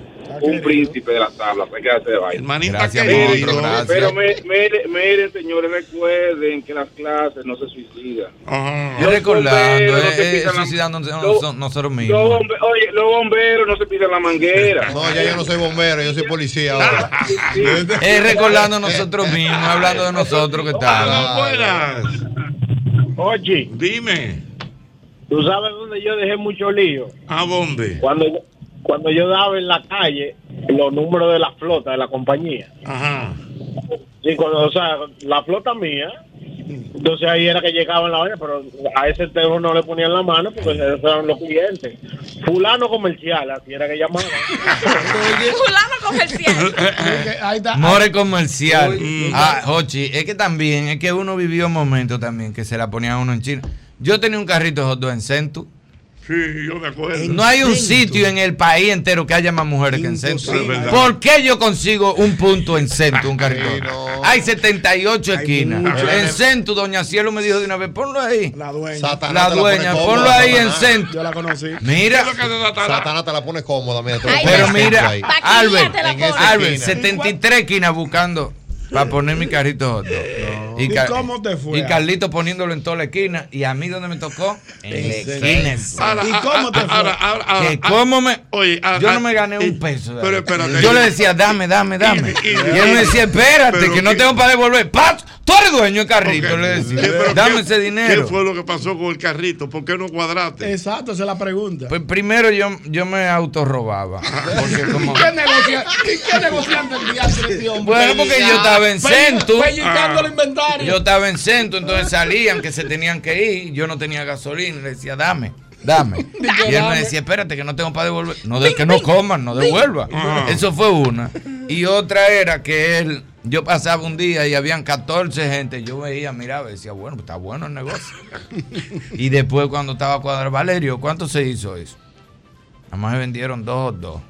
Un príncipe de las tablas, hay que hacer de. El manín Gracias, está monstruo, querido. gracias. Pero me- miren, señores, recuerden que las clases no se suicidan. Ajá. Yo recordando, no eh, se eh, pisan la- suicidándonos Los- nosotros Los mismos. bombe- oye, los bomberos no se pisan la manguera. No, ya yo no soy bombero, yo soy policía ahora. Es recordando nosotros mismos, hablando de nosotros que estamos. Buenas. Oye, Dime. ¿tú sabes dónde yo dejé mucho lío? ¿A dónde? Cuando, cuando yo daba en la calle los números de la flota de la compañía. Ajá. Sí, cuando, o sea, la flota mía. Entonces ahí era que llegaban la vaina, pero a ese teléfono no le ponían la mano porque esos eran los clientes. Fulano comercial, así era que llamaban. Fulano comercial. Ahí está. More comercial. Ah, Jochi, es que también, es que uno vivió momentos también que se la ponía a uno en China. Yo tenía un carrito de hot en Centu. Sí, yo me acuerdo. No hay un sitio en el país entero que haya más mujeres que en verdad. ¿Por qué yo consigo un punto en Centu, un carrito? Hay 78 esquinas. mucho. En Centu, Doña Cielo me dijo de una vez, ponlo ahí. La dueña. La dueña, cómoda, ponlo ahí en. Centu. Yo la conocí. Mira. Satanás te la pone cómoda, mira. te Pero mira, centro. Albert, En Albert, esquina. 73 esquinas buscando para poner mi carrito hot dog. ¿Y cómo te fue? Y Carlito poniéndolo en toda la esquina. Y a mí, ¿dónde me tocó? En la esquina. Ahora, ¿Y cómo te fue? ahora, ahora, ahora, Que cómo me. Oye, Yo no me gané y- un peso. de Pero espérate. Yo le decía, dame, dame, dame. Y él me decía, espérate, Pero que no que- tengo para devolver. ¡Paz! Tú eres dueño de carrito. Ok. Le decía, ¿Qué- dame qué- ese ¿Qué dinero. fue lo que pasó con el carrito? ¿Por qué no cuadraste? Exacto, esa es la pregunta. Pues primero yo, yo me autorrobaba. Porque como. ¿Qué, negocia ¿Y qué negociante el día este hombre? Bueno, porque yo estaba en Centu. El inventario. Yo estaba en centro, entonces salían que se tenían que ir. Yo no tenía gasolina. Le decía, dame, dame. Y él me decía, espérate, que no tengo para devolver. No, de, que no coman, no devuelva. Ajá. Eso fue una. Y otra era que él, yo pasaba un día y habían 14 gente. Yo veía, miraba y decía, bueno, pues está bueno el negocio. Y después, cuando estaba cuadrado, Valerio, ¿cuánto se hizo eso? Nada más se vendieron dos o dos.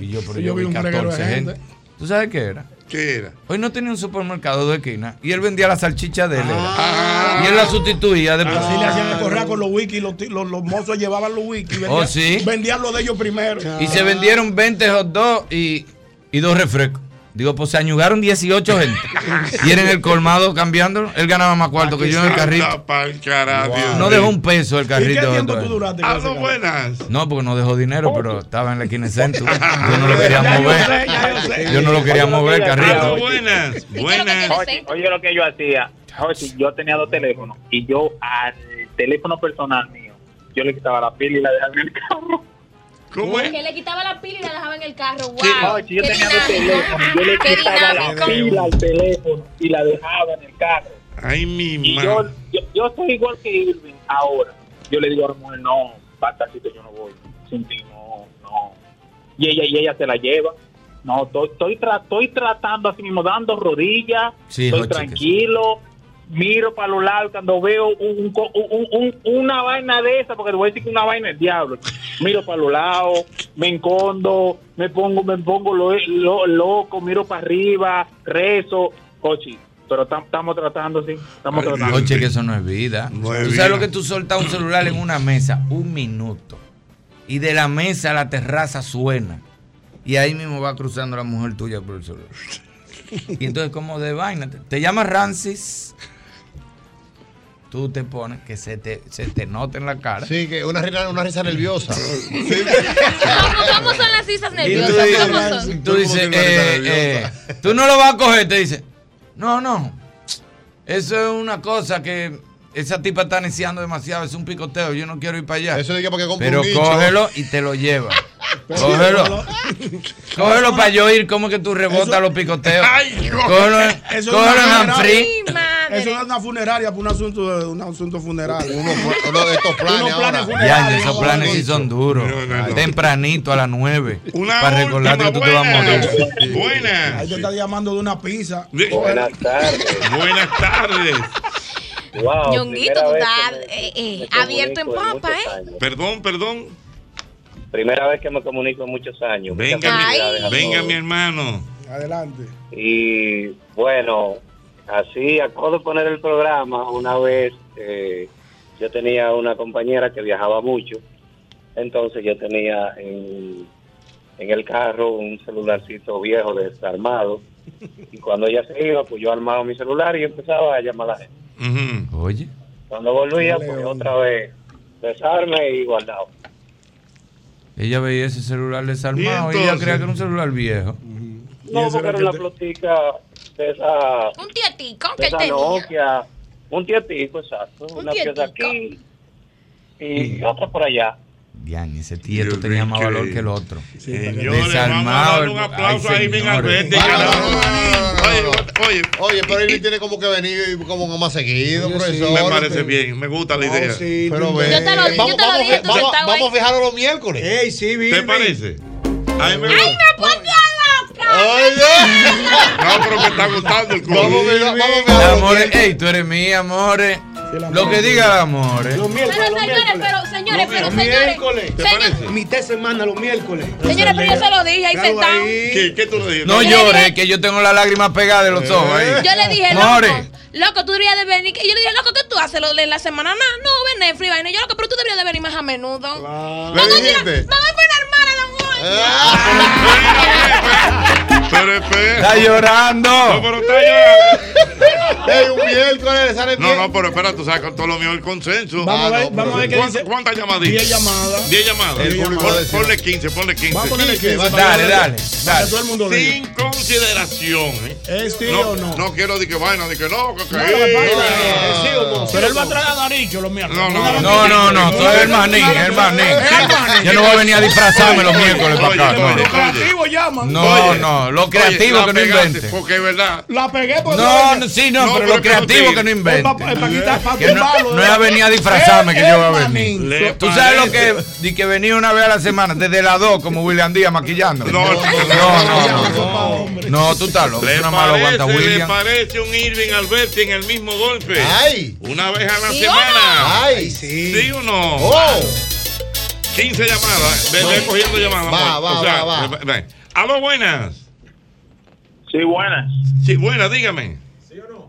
Y yo, pero Sí, yo, vi vi un reguero de 14 gente. gente. ¿Tú sabes qué era? ¿Qué era? Hoy no tenía un supermercado de esquina y él vendía la salchicha de él. Ah. y él la sustituía después. Así le hacían correr con los wiki, los, los, los mozos llevaban los wiki. Vendían, Oh, sí. Vendían lo de ellos primero. Y se vendieron 20 hot dogs y, y dos refrescos. Digo, pues se añugaron 18 gente. y en el colmado cambiándolo. Él ganaba más cuarto que yo en el carrito. No dejó un peso el carrito. ¿Y qué tiempo tú duraste? Ah, no, buenas. No, porque no dejó dinero, pero estaba en la esquina de centro. Yo no lo quería mover. yo no lo quería mover el Ah, carrito. buenas, buenas. Oye, oye lo que yo hacía. Oye, yo tenía dos teléfonos y yo al teléfono personal mío, yo le quitaba la pila y la dejaba en el carro. ¿Cómo es? Que le quitaba la pila y la dejaba en el carro. Wow. Oye, yo qué tenía dos dinámico. teléfonos, yo le quitaba la pila al teléfono y la dejaba en el carro. Ay, mi madre. yo, yo, yo soy igual que Irving ahora. Yo le digo a la mujer, no, batacito, yo no voy. Sin ti, no, no. Y ella, y ella se la lleva. No, estoy, estoy, tra- estoy tratando así mismo, dando rodillas, Sí, estoy tranquilo, miro para los lados cuando veo un, una vaina de esa, porque te voy a decir que una vaina es diablo. Miro para los lados, me encondo, me pongo, me pongo lo, lo- loco, miro para arriba, rezo, cochi. Pero tam- estamos tratando, sí, estamos tratando. Oye, que eso no es vida. No tú es sabes vida. lo que tú soltas un celular en una mesa, un minuto. Y de la mesa a la terraza suena. Y ahí mismo va cruzando la mujer tuya por el celular. Y entonces, como de vaina, te, te llamas Rancis. Tú te pones que se te, se te nota en la cara. Sí, que una, risa- una risa nerviosa. ¿Cómo, cómo son las risas Y tú nerviosas? ¿Cómo son? tú, dices, eh, eh, tú no lo vas a coger, te dice, no, no, eso es una cosa que esa tipa está neciando demasiado, es un picoteo, yo no quiero ir para allá. Eso de que porque compra Pero un cógelo y te lo lleva. Cógelo. Cógelo para yo ir, como que tú rebotas los picoteos. Cógelo, Eso es cógelo en Humphrey. Eso es una funeraria para un asunto, un asunto funerario. Uno, uno de estos planes ahora. Ya, esos planes sí son duros. Tempranito a las 9. Una Para recordarte que tú te vas a morir. Buenas. Ahí te está llamando de una pizza. Buenas tardes. Buenas tardes. Wow, Ñonguito, tú estás eh, eh, abierto en papa, ¿eh? Perdón, perdón. Primera vez que me comunico en muchos años. Venga, mi, venga mi hermano. Adelante. Y bueno, así acabo de poner el programa. Una vez eh, yo tenía una compañera que viajaba mucho, entonces yo tenía en, en el carro un celularcito viejo desarmado. Y cuando ella se iba, pues yo armaba mi celular y empezaba a llamar a la gente. Oye. Cuando volvía, Dale, pues otra vez desarme y guardado. Ella veía ese celular desarmado ¿Y y ella creía que era un celular viejo. No, porque era una plotica de esa, Un tietico de que esa tenía. Nokia. Un tietico, exacto. Un una pieza aquí y otra por allá. Diane, ese tieto tenía más valor que el otro. Señores, vamos a darle el- un ay, aplauso a Irving señores. Alberti. Oye, oye, oye, pero él tiene como que venir como más seguido, profesor. Me parece bien, me gusta la idea. Pero ve. Yo te lo- yo vamos, te lo vamos, dije, vamos, sentado vamos a ahí. fijarlo los miércoles. Ey, sí, ¿Te parece? Me ¡Ay, me loca! No, pero me está gustando el culo. Vamos vamos los Amores, ey, tú eres mía, amores. Lo que diga amores. Los Pero miércoles, los señores, miércoles. pero señores, pero Los señores. miércoles. ¿Te parece? Mitad semana, los miércoles. Señores, pero yo se lo dije ahí Claro, sentado. ¿Qué, qué tú le dijiste? No llores, que yo tengo las lágrimas pegadas de los ojos ahí. Yo le dije, More. loco, loco, tú deberías de venir. Y yo le dije, loco, ¿qué tú haces lo de la semana? No, no, ven Netflix, vaina. Yo, loco, pero tú deberías de venir más a menudo. ¿Le Vamos a tirar- dijiste? vamos a Está llorando. No, pero está llorando. Ey, un miércoles le sale No, bien. no, pero espera, tú sabes con todo lo mío el consenso. Vamos a ver, no, vamos a ver qué ¿Cuántas- dice. ¿Cuántas llamaditas? 10 llamadas. 10 llamadas. El público Pon- va a decir. Ponle 15, ponle 15. Vamos a ponerle 15. va, para Dale, dale, dale. todo el mundo diga. Sin consideración. ¿eh? ¿Es sí no, o no? No quiero de que vaina, de que no, que, que No, lo que pasa no, es no, que- sí o no, sí Pero él va a traer a Daricho los miércoles. No, no, No, no, no, tú eres el manín, el manín. Yo no voy a venir a disfrazarme los miércoles para acá. Oye, no. Los creativos llaman. No, no, lo Oye, creativo la que no pegaste, invente. Porque es verdad. La pegué por No, no, sí, no, pero pero lo creativo que no Es invente. para quitar, para Que no, es a venir a disfrazarme que yo voy a venir. Tú sabes lo que di que venía una vez a la semana, desde las 2 como William Díaz maquillando. No, no, no, no. no. No, tú estás loco. ¿Le Eso nada más lo aguanta parece, ¿Le William. parece un Irving Alberti en el mismo golpe? Ay. Una vez a la ¿Sí o semana. Ay, Sí. ¿Sí o no? Oh. 15 llamadas. Ve cogiendo llamadas. Va, va, O sea, va, va. ve- ve. Aló, buenas. Sí, buenas. Sí, buenas, dígame.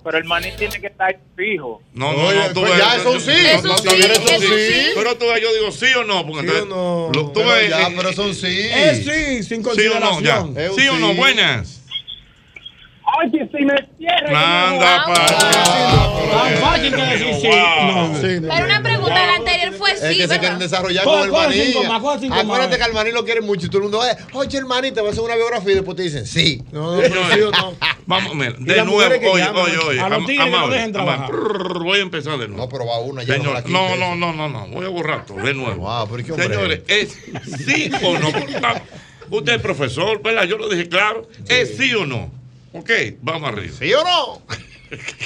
Pero el maní tiene que estar fijo. No, no, no, tú pues ves- ya, eso un sí. Es un no, sí, eso sí. Pero tú ves, yo digo sí o no. Porque Sí entonces- o no. tú Pero ves, ya, eh, pero son sí. Es sí, sin sí o no, ya. consideración. Sí o no, sí. Oye, si me cierran. Anda, Tan fácil que decir sí. No. Pero una pregunta, la anterior fue Es sí, que se quieren desarrollar con el maní. cinco más, coge cinco Acuérdate que al maní lo quieren mucho y todo el mundo, eh, oye, el maní te va a hacer una biografía y después te dicen sí. No, no, o no. Vamos, mira, de nuevo, oye, oye, oye. a los am- tigres que no amable, dejen trabajar. Voy a empezar de nuevo. No, pero va una ya. No, no, eso. no, no, no, voy a borrar todo de nuevo. Wow, pero ¿y qué hombre Señores, es sí o no. No, Usted es profesor, ¿verdad? Yo lo dije claro. ¿Es sí o no? Ok, vamos arriba. ¿Sí o no?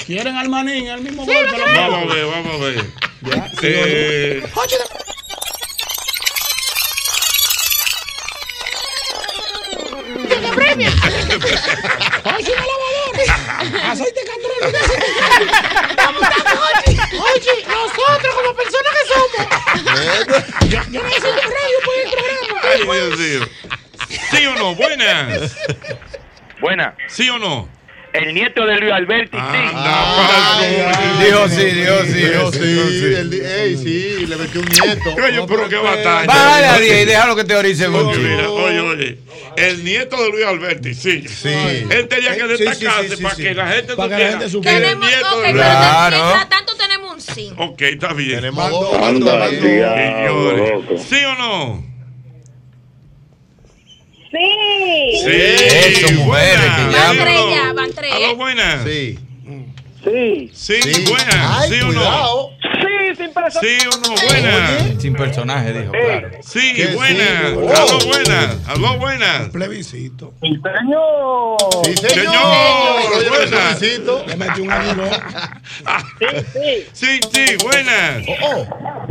¿Quieren al manín, al mismo golpe? lo Vamos a ver, vamos a ver. Ya, sí. Eh, ¡Oye, una lavadora! ¡Aceite castrol! Oye, nosotros como personas que somos. Yo, yo necesito radio por el programa. Ay, Dios mío. ¿Sí o no? Buenas. Buena. ¿Sí o no? El nieto de Luis Alberti, Anda, Dijo sí, dijo sí, Dios, dijo sí. dijo sí, sí. el ey, sí, le metió un nieto. Coño, pero qué batalla. Bájale a 10 y déjalo que teorice Oye, contigo. mira, oye, oye. El nieto de Luis Alberti, sí. Sí. Él tenía que Sí, sí, destacarse sí, sí, para sí. que la gente Para que la supiera gente que supiera. Tenemos, nieto ok, de pero Claro. mientras tanto tenemos un sí. Ok, está bien. Tenemos dos. Anda, Señores, ¿Sí o no? Sí. Sí. Eso, mujeres. ¿Sí Van tres ya, van tres. Aló, buenas. Sí. Sí. Sí, Sí. buenas. Ay, ¿Sí cuidado. Sí, sin persona. Sí o no, buenas. Sin personaje, dijo, claro. Sí, buenas. sí. Aló, Oh. buenas. Aló, buenas. Plebiscito. Señor. Sí, señor. Señor, Oye, buenas. Le metí un aguilón. Sí, sí, buenas. Oh,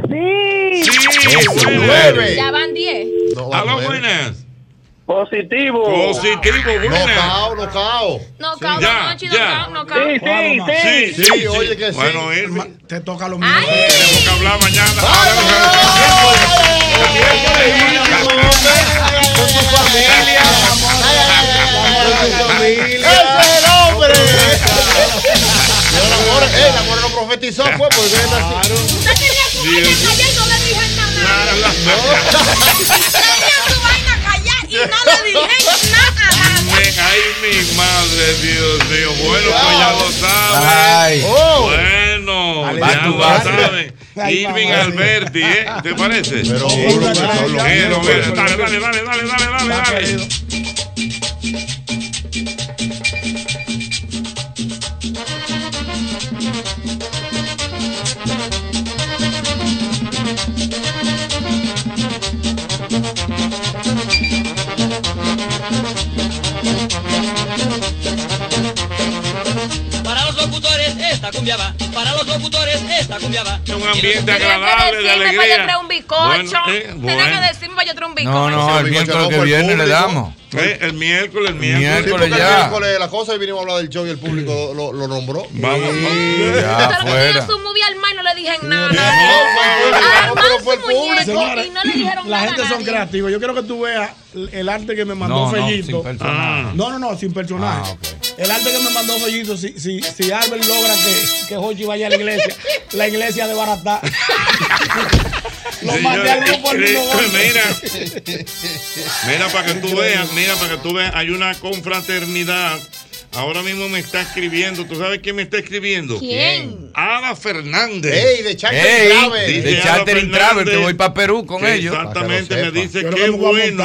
Sí. Sí, Eso, buenas. nueve. Ya van 10. No, Aló, buenas. Positivo. Positivo, No buenas. cao, no cao. No, cao, ya, no, cao, no, cao. Sí, sí, sí. Sí, sí, Sí, sí. oye que sí. Bueno, Irving, Te toca lo Ay. mismo. tenemos que hablar mañana. Con su familia. Con su familia. ¡Ese es el hombre! El amor, eh, el amor lo profetizó, ya lo. Oh. Bueno, ya lo. Ay, Irving. Alberti, ¿eh? ¿Te parece? Pero, dale, dale, dale, dale, dale, dale, cumbia va. Para los locutores, esta cumbia va. Un ambiente agradable, de Decirme para yo alegría. traer un bizcocho. Bueno, eh, Tenía bueno. que decirme para yo traer un bizcocho. No, no, el miércoles que viene le damos. Eh, el miércoles, el Sí, miércoles. porque el ya. miércoles la cosa y vinimos a hablar del show y el público lo, lo nombró. Vamos, Ya, Pero que fuera. tenía su movie al mar y no le dije nada. no, pero fue el público. Y no le dijeron La nada gente son creativos. Yo quiero que tú veas el arte que me mandó No, no, Fellito. sin personaje. No, no, no, sin personaje. El arte que me mandó Fellito, si, si, si Albert logra que, que Hochi vaya a la iglesia, la iglesia de Baratá. Lo mandé al grupo. Mira, mira para que tú veas, mira para que tú veas, hay una confraternidad. Ahora mismo me está escribiendo. ¿Tú sabes quién me está escribiendo? ¿Quién? Ada Fernández. Ey, de Charter Travel. De Ada Chartering Travel, que Fernández voy para Perú con que ellos. Exactamente, me dice. Yo qué bueno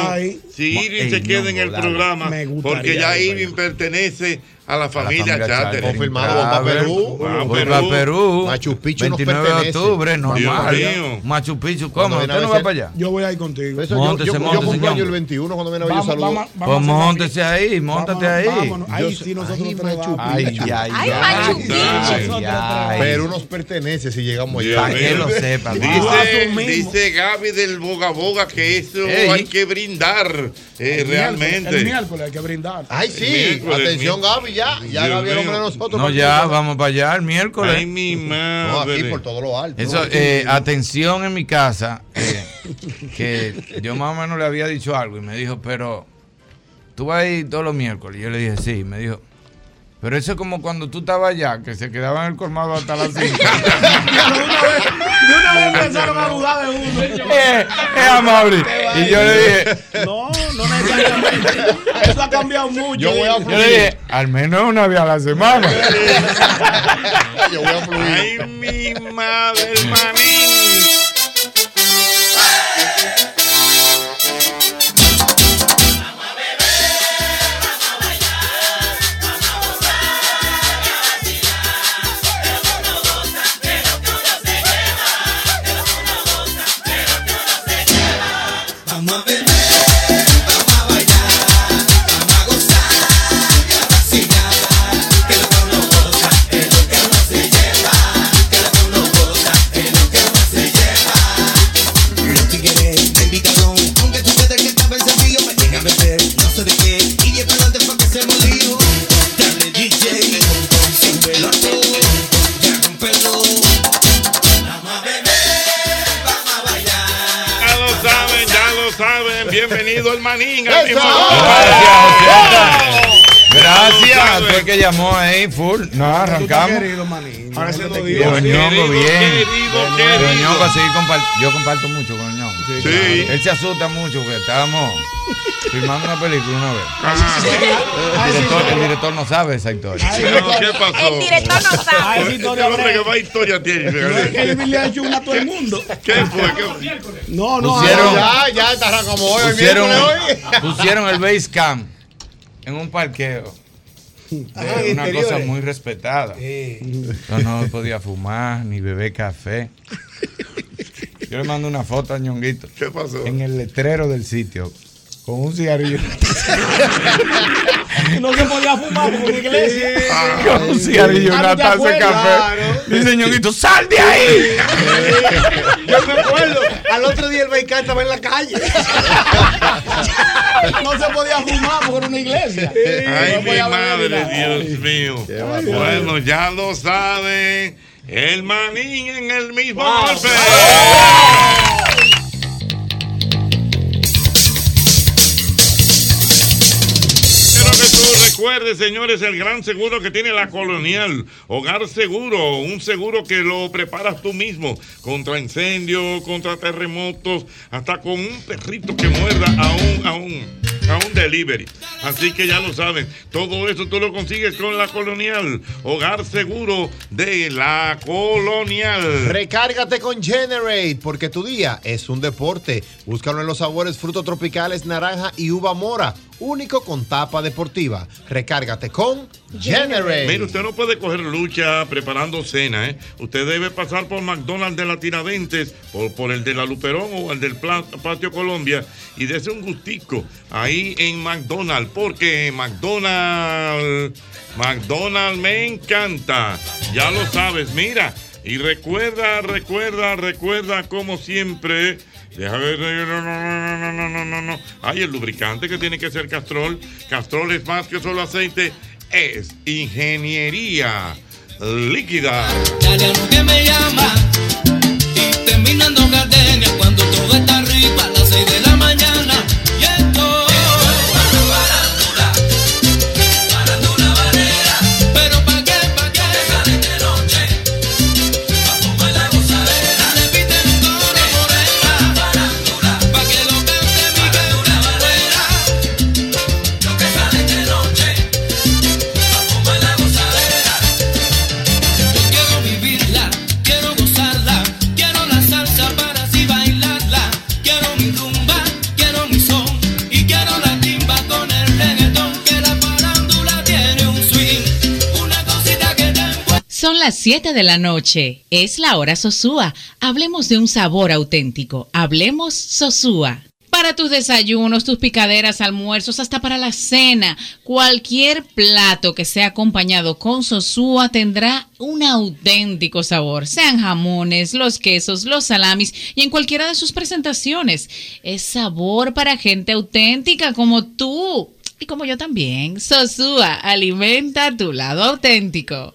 si Irving se queda en el programa, porque ya ir, Irving pertenece a la familia familia Charter. Charter. Confirmado, vamos para Perú. Vamos Voy Perú. Machu Picchu nos 29 de octubre, normal. Machu Picchu, ¿cómo? viene ¿Usted a no va veces- para allá? Yo voy ahí contigo. Eso, yo, Móntese, yo, yo móntese, cumplo año señor. el 21 cuando viene a Vamos, yo saludo. vamos, vamos Pues a móntese ahí, móntate ahí. Vámonos. Ahí Yo- sí nosotros vamos. Ay, Picchu. ay, Ay. Perú nos pertenece si llegamos allá. Para que lo sepa. Dice, Gaby del Boga Boga que eso hay que brindar eh, El realmente. miércoles hay que brindar. Ay, El sí. Atención, mi- Ya. Ya Dios Gaby es el hombre de nosotros. No, ya, vamos para allá el miércoles. Ay, mi No, madre. aquí por todo lo alto. Eso, eh, atención en mi casa, eh, que yo más o menos le había dicho algo y me dijo, pero tú vas a ir todos los miércoles. Y yo le dije, sí. Y me dijo, pero eso es como cuando tú estabas allá, que se quedaba en el colmado hasta las 5. De una vez empezaron a dudar de uno. eh, eh, Amaury. Y yo le dije, No, no. Eso ha cambiado mucho. Yo voy a yo le dije, al menos una vez a la semana. Yo voy a fluir. Ay, mi madre, el manín. Gracias. Gracias, tú que llamó ahí, full. No, arrancamos. Querido manín. Ahora compar- yo comparto mucho con Sí. Él se asusta mucho porque estábamos filmando una película una vez. Ajá. El director, el director no sabe esa historia. No, ¿Qué pasó? El director no sabe. Ay, historia hombre que más historia tiene. No es que Elvis le ha hecho una a todo el mundo. ¿Qué fue? ¿Qué- No, no. Pusieron- Ya, ya está como hoy, el Pusieron, hoy. pusieron el base camp en un parqueo. Ajá, de una interiores. cosa muy respetada. Yo no podía fumar ni beber café. Yo le mando una foto a Ñonguito. ¿Qué pasó? En el letrero del sitio. Con un cigarrillo. No se podía fumar por una iglesia. con un cigarrillo Ah, una ¿no te taza de café. Dice Ñonguito, ¡sal de ahí! Yo me acuerdo, al otro día el Baikal estaba en la calle. No se podía fumar porque era una iglesia. Ay, No mi madre. Dios mío. Bueno, ya lo saben. El manín en el mismo golpe. Recuerdes, señores, el gran seguro que tiene la colonial. Hogar Seguro, un seguro que lo preparas tú mismo contra incendios, contra terremotos, hasta con un perrito que muerda a un, a un, a un delivery. Así que ya lo saben, todo eso tú lo consigues con la colonial. Hogar Seguro de la colonial. Recárgate con Generate, porque tu día es un deporte. Búscalo en los sabores frutos tropicales, naranja y uva mora. Único con tapa deportiva. Recárgate con Generate. Mire, usted no puede coger lucha preparando cena, ¿eh? Usted debe pasar por McDonald's de la Tiradentes, por, por el de la Luperón o el del Patio Colombia y dése un gustico ahí en McDonald's, porque McDonald's, McDonald's me encanta. Ya lo sabes, mira. Y recuerda, recuerda, recuerda como siempre. Déjame no, no, no, no, no, no, no. Ay, el lubricante que tiene que ser Castrol. Castrol es más que solo aceite, es ingeniería líquida. Me llama. Las 7 de la noche. Es la hora Sosúa. Hablemos de un sabor auténtico. Hablemos Sosúa. Para tus desayunos, tus picaderas, almuerzos, hasta para la cena, cualquier plato que sea acompañado con Sosúa tendrá un auténtico sabor. Sean jamones, los quesos, los salamis y en cualquiera de sus presentaciones. Es sabor para gente auténtica como tú. Y como yo también. Sosúa, alimenta tu lado auténtico.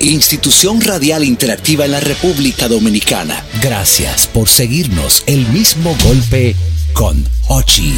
Institución Radial Interactiva en la República Dominicana. Gracias por seguirnos. El Mismo Golpe con Hochi.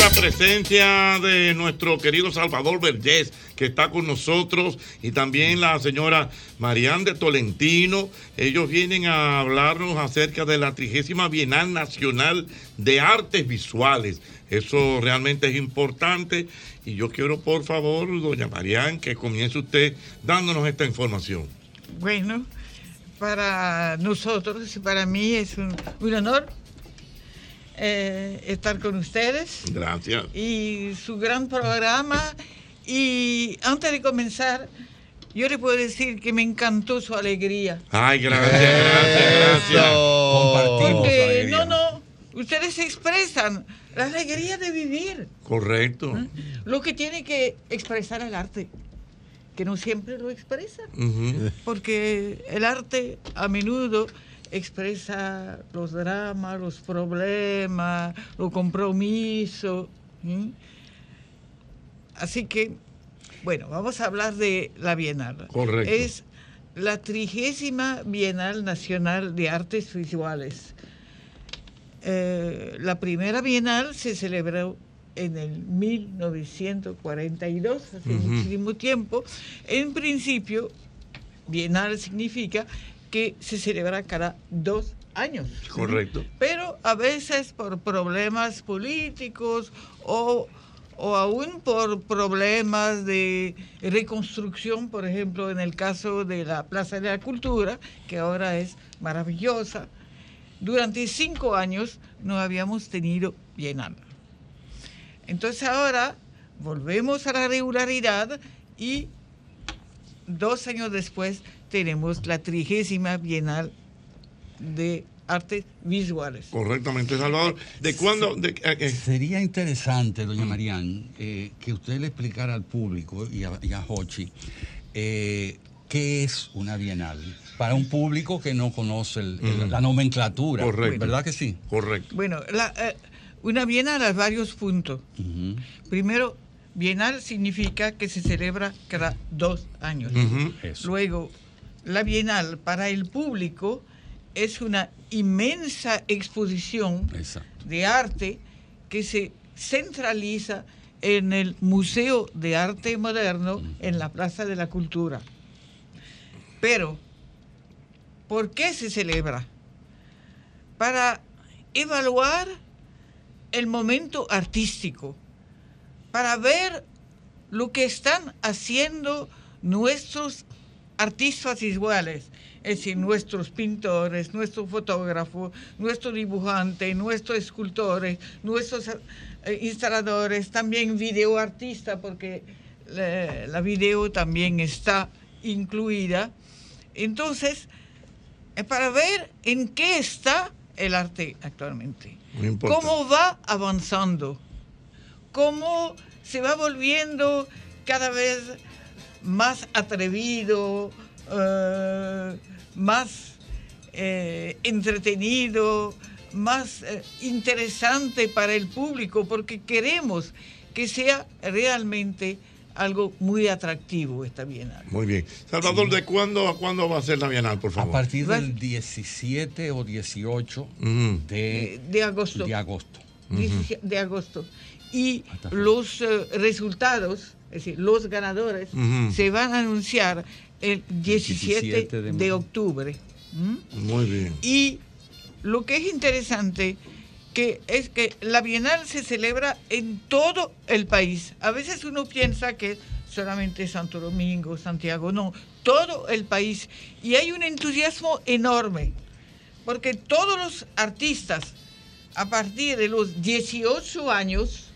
La presencia de nuestro querido Salvador Vergés, que está con nosotros, y también la señora Marianne de Tolentino. Ellos vienen a hablarnos acerca de la trigésima Bienal Nacional de Artes Visuales. Eso realmente es importante. Y yo quiero, por favor, doña Marianne, que comience usted dándonos esta información. Bueno, para nosotros y para mí es un, un honor eh, estar con ustedes Gracias. y su gran programa. Y antes de comenzar, yo le puedo decir que me encantó su alegría. Ay, gracias, gracias, gracias. Porque, no, no, ustedes expresan la alegría de vivir, Correcto. lo que tiene que expresar el arte, que no siempre lo expresa. Ujú. porque el arte a menudo expresa los dramas, los problemas, los compromisos. ¿sí? Así que, bueno, vamos a hablar de la Bienal. Correcto. Es la trigésima Bienal Nacional de Artes Visuales. Eh, la primera Bienal se celebró en el 1942, hace muchísimo tiempo. En principio, Bienal significa que se celebra cada dos años. Correcto. Pero a veces por problemas políticos o, o aún por problemas de reconstrucción, por ejemplo, en el caso de la Plaza de la Cultura, que ahora es maravillosa, durante cinco años no habíamos tenido Bienal. Entonces ahora volvemos a la regularidad y dos años después tenemos la trigésima Bienal de Artes Visuales. Correctamente, Salvador. ¿De cuándo? De, a- eh, Sería interesante, doña Marián, eh, que usted le explicara al público y a, y a Hochi eh, qué es una bienal para un público que no conoce el- el- Ujú. la nomenclatura. Correcto. ¿Verdad que sí? Correcto. Bueno, la, eh, Una bienal a varios puntos. Primero, bienal significa que se celebra cada dos años. Ujú. Eso. Luego, la bienal para el público es una inmensa exposición de arte que se centraliza en el Museo de Arte Moderno en la Plaza de la Cultura. Pero, ¿por qué se celebra? Para evaluar el momento artístico, para ver lo que están haciendo nuestros artistas iguales, es decir, nuestros pintores, nuestros fotógrafos, nuestros dibujantes, nuestros escultores, nuestros eh, instaladores, también videoartistas, porque la, la video también está incluida. Entonces, es para ver en qué está el arte actualmente. ¿Cómo va avanzando? ¿Cómo se va volviendo cada vez más atrevido, eh, más eh, entretenido, más eh, interesante para el público? Porque queremos que sea realmente algo muy atractivo esta bienal. Muy bien. Salvador, ¿de cuándo a cuándo va a ser la Bienal, por A favor? partir del 17 o 18 de, de agosto. de agosto. 17 de agosto. Y los eh, resultados, es decir, los ganadores, se van a anunciar el 17, 17 de octubre. ¿Mm? Muy bien. Y lo que es interesante que es que la Bienal se celebra en todo el país. A veces uno piensa que solamente Santo Domingo, Santiago, no, todo el país. Y hay un entusiasmo enorme, porque todos los artistas a partir de los 18 años,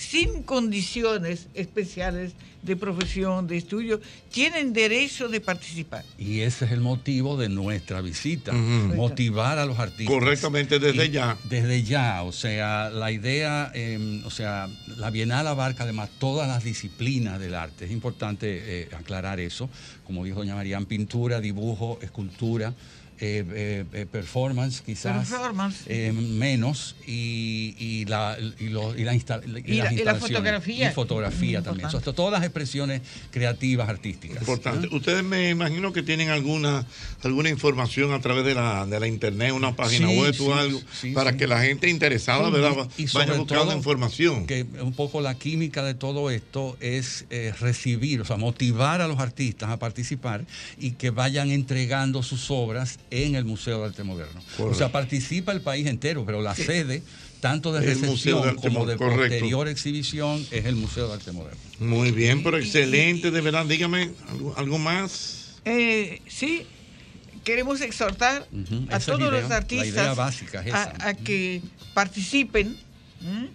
sin condiciones especiales de profesión, de estudio, tienen derecho de participar. Y ese es el motivo de nuestra visita, motivar a los artistas. Correctamente, desde Y ya. Desde ya, o sea, la idea, eh, o sea, la Bienal abarca además todas las disciplinas del arte. Es importante eh, aclarar eso, como dijo doña María, pintura, dibujo, escultura. Eh, eh, eh, performance quizás Performance. eh, menos y, y la y, lo- y la insta- y Y las la- y la instalaciones. fotografía. y fotografía Muy también todas las expresiones creativas artísticas Importante. Ustedes me imagino que tienen alguna alguna información a través de la, de la internet, una página Sí, web sí, o algo, sí, para sí. que la gente interesada Sí, ¿verdad? y vaya buscando información. Que un poco la química de todo esto es eh, recibir, o sea, motivar a los artistas a participar y que vayan entregando sus obras en el Museo de Arte Moderno. O sea, participa el país entero, pero la sede, tanto de recepción de como de correcto. posterior exhibición, es el Museo de Arte Moderno. Muy bien, pero excelente, de verdad. Dígame algo, algo más. Eh, sí, queremos exhortar a todos idea, los la artistas idea básica es a, que participen ¿m?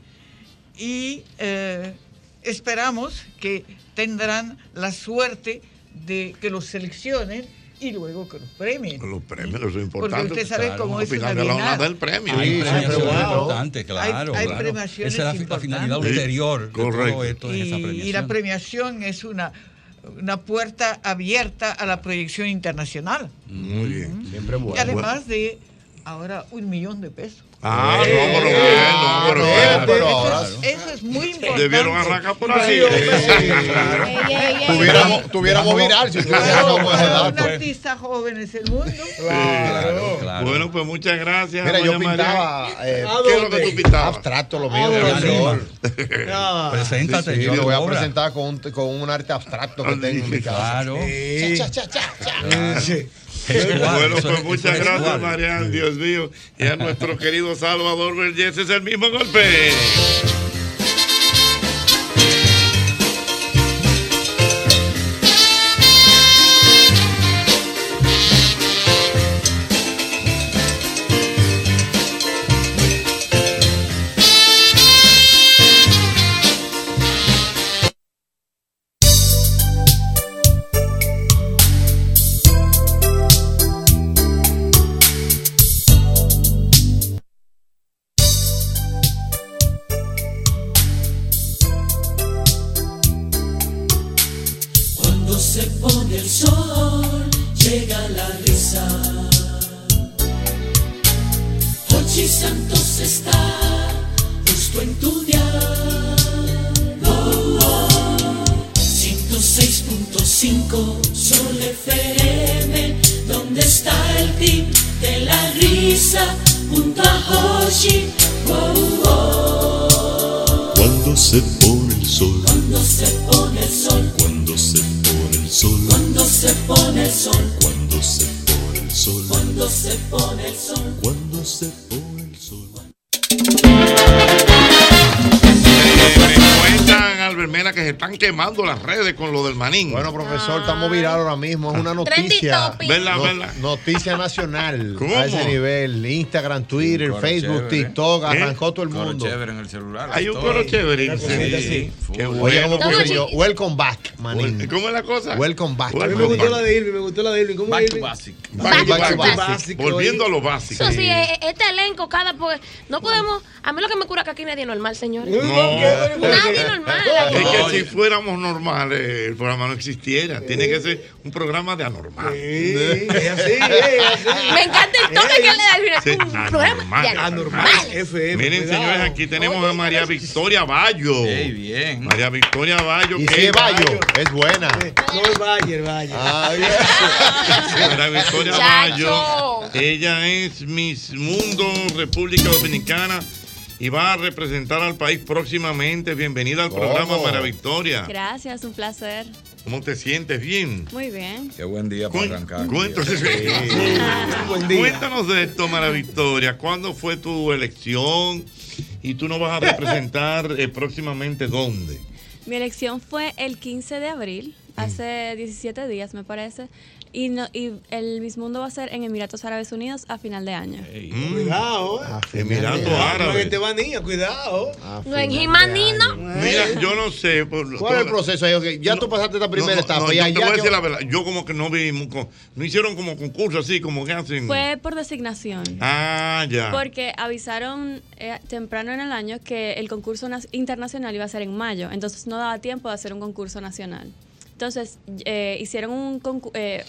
y eh, esperamos que tendrán la suerte de que los seleccionen y luego que los premien. Los premios, eso es importante. Porque usted sabe cómo Al es final una de la del premio. Hay Sí, premiaciones claro. importantes, claro. hay claro. premiaciones Esa es la, fi- la importantes. finalidad Sí, ulterior de todo correcto. esto, es esa y, y la premiación es una, una puerta abierta a la proyección internacional. Muy bien. Siempre Y además de ahora un millón de pesos. Ah, no, pero bien, no, pero bien. pero eso, ahora- es, eso es muy importante. Debieron arrancar por ahí. Tuviéramos, tuviéramos viral si tuviéramos dato. un artista joven es el mundo. Claro, claro. Bueno, pues muchas gracias. Mira, yo pintaba. eh, ¿Qué es lo que tú pintabas? Abstracto, lo ¿A mío, dónde? profesor. Preséntate, Sí, sí, yo lo voy a presentar con un, con un arte abstracto que tengo en mi casa. Claro. Sí. Cha, cha, cha, cha. Bueno, pues es- muchas gracias. Marian, Dios mío. Y a nuestro querido Salvador Vergés es el mismo golpe. Quemando las redes con lo del manín. Bueno, profesor, estamos viral ahora mismo. Es una noticia. Verdad, verdad. Noticia nacional. ¿Cómo? A ese nivel. Instagram, Twitter, coro Facebook, chévere. TikTok. ¿Eh? Arrancó todo el Coro mundo. chévere en el celular. Hay un coro chévere. Cosita así. Qué Oye, bueno. ¿cómo puse yo? Welcome back, manín. ¿Cómo es la cosa? Welcome back. A mí me gustó la de Irving, me gustó la de Irving. ¿Cómo Back es to Irving? basic. Back to Back to basic. basic. Volviendo a lo básico. Eso sí, eh, este elenco, cada. No podemos. A mí lo que me cura es que aquí nadie es normal, señores. No. Nadie es normal. Es que si fuéramos normales, el programa no existiera. Tiene que ser un programa de anormal. Es así, es así. Me encanta el toque que le da al Sí, final. Un programa de anormal. FM. Miren, cuidado. señores, aquí tenemos a María Victoria Bayo. Ey, bien. María Victoria Bayo. Y que si es Bayo, es buena. No es Bayer, Bayer. Ah, bien. María Victoria Chacho. Bayo. Ella es Miss Mundo República Dominicana y va a representar al país próximamente. Bienvenida al programa, María Victoria. Gracias, un placer. ¿Cómo te sientes? Bien. Muy bien. Qué buen día para arrancar. Cuéntanos, Buen día. cuéntanos de esto, María Victoria. ¿Cuándo fue tu elección? Y tú nos vas a representar eh, próximamente dónde. Mi elección fue el 15 de abril, hace 17 días me parece, y, no, y el Miss Mundo va a ser en Emiratos Árabes Unidos a final de año. Mm. Cuidado, eh. Emiratos No en Árabes. Estebanía, cuidado. No en Jimanino. Mira, yo no sé. por- ¿Cuál es el proceso Ya tú pasaste esta primera No, no, etapa. no, y yo te voy a decir la verdad. Yo como que no vi, mu- co- no hicieron como concurso así, como que hacen. Fue por designación. Ah, ya. Porque avisaron eh, temprano en el año que el concurso internacional iba a ser en mayo, entonces no daba tiempo de hacer un concurso nacional. Entonces eh, hicieron un concu- eh,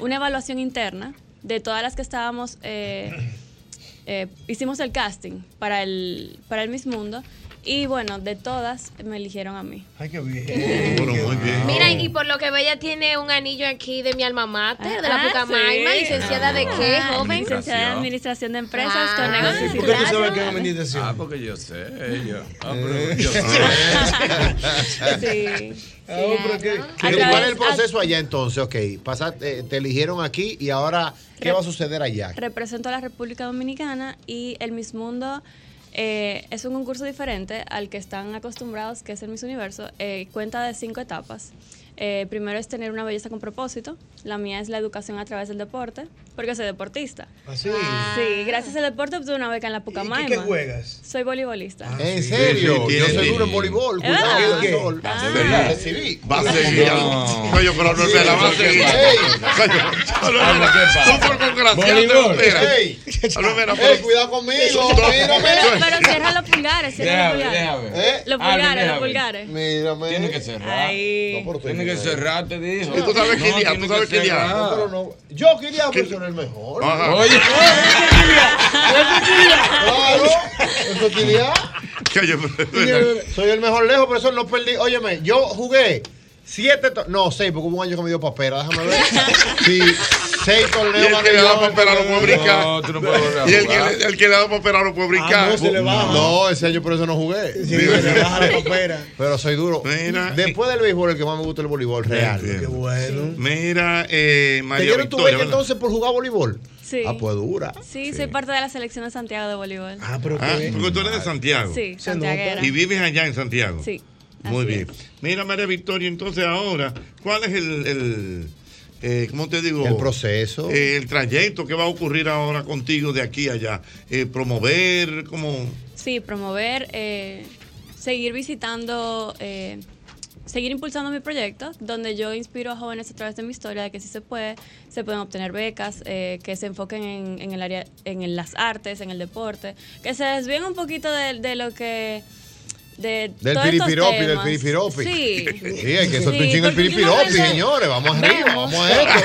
una evaluación interna de todas las que estábamos, eh, eh, hicimos el casting para el, para el Miss Mundo y bueno, de todas me eligieron a mí. Ay, qué bien. Bueno, muy bien. Mira, y por lo que Bella tiene un anillo aquí de mi alma mater, de la Ah, Pucamaima, sí. licenciada de qué, Ah, joven. Licenciada en Administración de Empresas Ah. con negocios y ¿Por qué tú sabes que es administración? Ah, porque yo sé. Yo, ah, Eh. pero yo sé. Sí. Ah, pero qué- ¿Cuál es el proceso allá entonces? Ok, pasaste, eh, te eligieron aquí y ahora, ¿qué va a suceder allá? represento a la República Dominicana y el Miss Mundo eh, es un concurso diferente al que están acostumbrados, que es el Miss Universo. Eh, cuenta de cinco etapas. Eh, primero es tener una belleza con propósito. La mía es la educación a través del deporte, porque soy deportista. Así. Sí, gracias al deporte obtuve una beca en la Pucamaima. qué juegas? Soy voleibolista. ¿En serio? sí, Yo sí, soy duro en voleibol. ¿Es sol. Ah. Sí, ¿Verdad? recibí. Va a seguir. No. Coño, pero no espera, va a seguir. Tú por Voleibol. cuidado conmigo. Pero, pero cierra los pulgares, cierra los pulgares. ¿Eh? Los pulgares, los pulgares. Mírame. Tiene que cerrar. Tiene que cerrar, te dijo. Y tú sabes No, día, tiene tú sabes cerrar. No, pero no. Yo quería que soy el mejor. Ajá. Oye, Claro. Eso Soy el mejor lejos, pero eso no perdí. Óyeme, yo jugué siete, no, seis, porque hubo un año que me dio papera, déjame ver. Sí, seis Y torneos el que le da yo. papera no puede brincar. No, tú no puedes volver a Y el que, el que le da no puede brincar. Ah, no, le baja. No, ese año por eso no jugué. Sí, se le baja la papera. Pero soy duro. Mira. Después del béisbol, el que más me gusta es el voleibol real. Qué bueno. Mira, eh, ¿Te María tu Victoria. ¿verdad? entonces por jugar voleibol? Sí. Ah, pues dura. Sí, soy parte de la selección de Santiago de voleibol. Ah, pero Ah, qué. porque tú eres de Santiago. Sí, santiaguera. Y vives allá en Santiago. Sí. Muy así bien. es. Mira, María Victoria, entonces ahora, ¿cuál es el, el eh, ¿cómo te digo? El proceso. Eh, el trayecto que va a ocurrir ahora contigo de aquí a allá. Eh, promover, como... Sí, promover, eh, seguir visitando, eh, seguir impulsando mi proyecto, donde yo inspiro a jóvenes a través de mi historia de que sí se puede, se pueden obtener becas, eh, que se enfoquen en, en el área, en las artes, en el deporte, que se desvíen un poquito de, de lo que de Del piripiropi, del piripiropi. Sí. Sí, hay que soltar un chingo el piripiropi, señores. Vamos arriba, vamos a esto.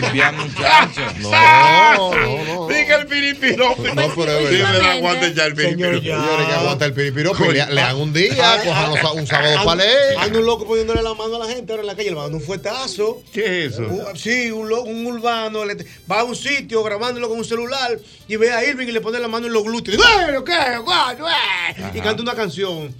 Limpiar muchachos. No, no, no. Diga el piripiropi. No, pero es verdad. aguante ya el piripiropi. Señores, que aguanta el piripiropi. Le, le dan un día, cojan los- un sábado para leer. Anda un loco poniéndole la mano a la gente ahora en la calle, le va dando un fuetazo. ¿Qué es eso? Un- sí, un, lo- un urbano le- va a un sitio grabándolo con un celular y ve a Irving y le pone la mano en los glúteos. ¡Eh, qué, guayo, eh! Y canta una canción.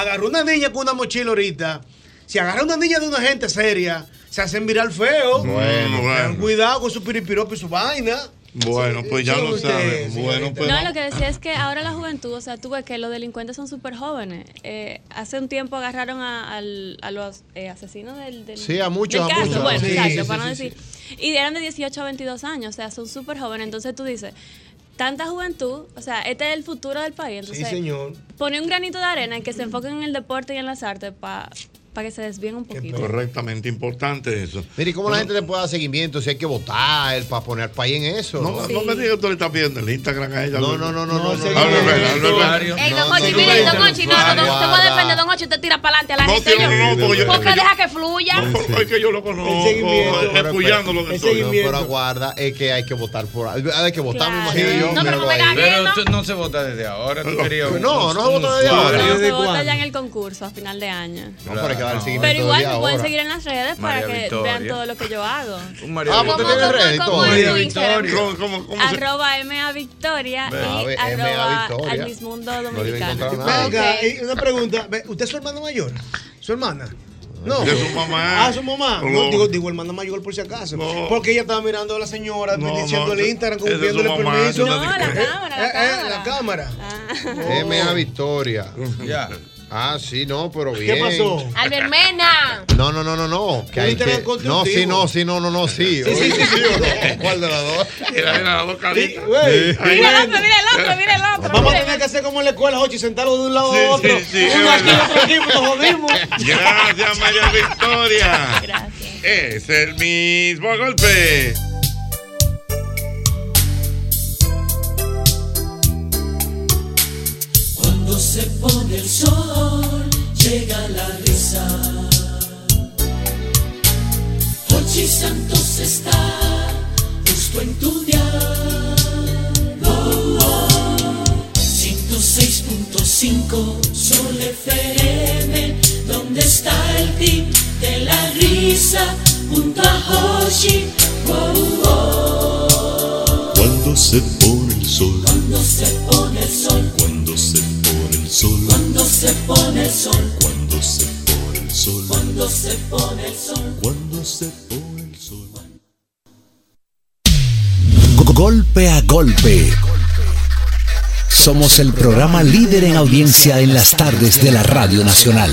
Agarró una niña con una mochila ahorita. Si agarra una niña de una gente seria, se hacen viral feo. Bueno, bueno. Tengan cuidado con su piripiropo y su vaina. Bueno, pues ya lo saben. Bueno, pues. No, lo que decía es que ahora la juventud, o sea, tú ves que los delincuentes son súper jóvenes. Eh, hace un tiempo agarraron a, los eh, asesinos del, del, Sí, a muchos, del a caso. muchos. Bueno, Sí, exacto, sí, para no sí, decir. Y eran de 18 a 22 años, o sea, son súper jóvenes. Entonces tú dices, tanta juventud, o sea, este es el futuro del país. Entonces, Sí, señor. pone un granito de arena en que se enfoquen en el deporte y en las artes para que se desvíen un poquito. Correctamente importante eso. Mire, ¿y ¿cómo la gente le puede dar seguimiento? Si hay que votar para poner país en eso. No, no me digas que tú le estás pidiendo el Instagram a ella. No, no, no, no, no. Ey, don Ochi, mire, don Ochi, no, no, no, te voy a defender, don Ochi, te tira para adelante a la No, gente. tío, no, no, porque deja que fluya. No, es que yo lo conozco, todo. No, pero aguarda, es que hay que votar por. Hay que votar, me imagino yo. No, pero no me Pero no se vota desde ahora. No, no se vota desde ahora. No, se ¿Desde vota ya en el concurso a final de año. No, pero que dar el seguimiento Pero igual me pueden seguir en las redes para que Victoria. vean todo lo que yo hago. María Ah, pues Victoria. tú tienes redes y ¿Cómo todo. es María tu Instagram? Victoria. ¿Cómo, cómo, cómo se- Arroba MA Victoria Ve, y arroba al No a Dominicano. Venga, una pregunta. ¿Usted es su hermana mayor? ¿Su hermana? No. De su mamá. Ah, su mamá. No. No, digo, digo hermana mayor por si acaso. No. Porque ella estaba mirando a la señora, No, diciendo no, el Instagram, como pidiéndole mamá, permiso. esa es No, la cámara, la Eh, eh, la cámara. cámara. MA Victoria. Ya. Ah, sí, no, pero ¿Qué bien. pasó? Albert Mena. No, no, no, no, no. Que hay que... No, sí, no, sí, no, no, no, sí. Sí, sí, sí, sí. o no? ¿Cuál de las dos? Era de las dos caritas. Mira el otro, mira el otro, mira el otro. Vamos a mira. tener que hacer como en la escuela, Jochi, sentarlo de un lado Sí, a otro. sí, sí, Uno aquí, otro aquí, nos jodimos. Gracias, María Victoria. Gracias. Es el mismo golpe. Se pone el sol, llega la risa. Hochi Santos está justo en tu dial. Oh, oh. 106.5 Sol FM, donde está el team de la risa junto a Hochi. Oh. Cuando se pone cuando se pone el sol. Golpe a golpe. Somos el programa líder en audiencia en las tardes de la Radio Nacional.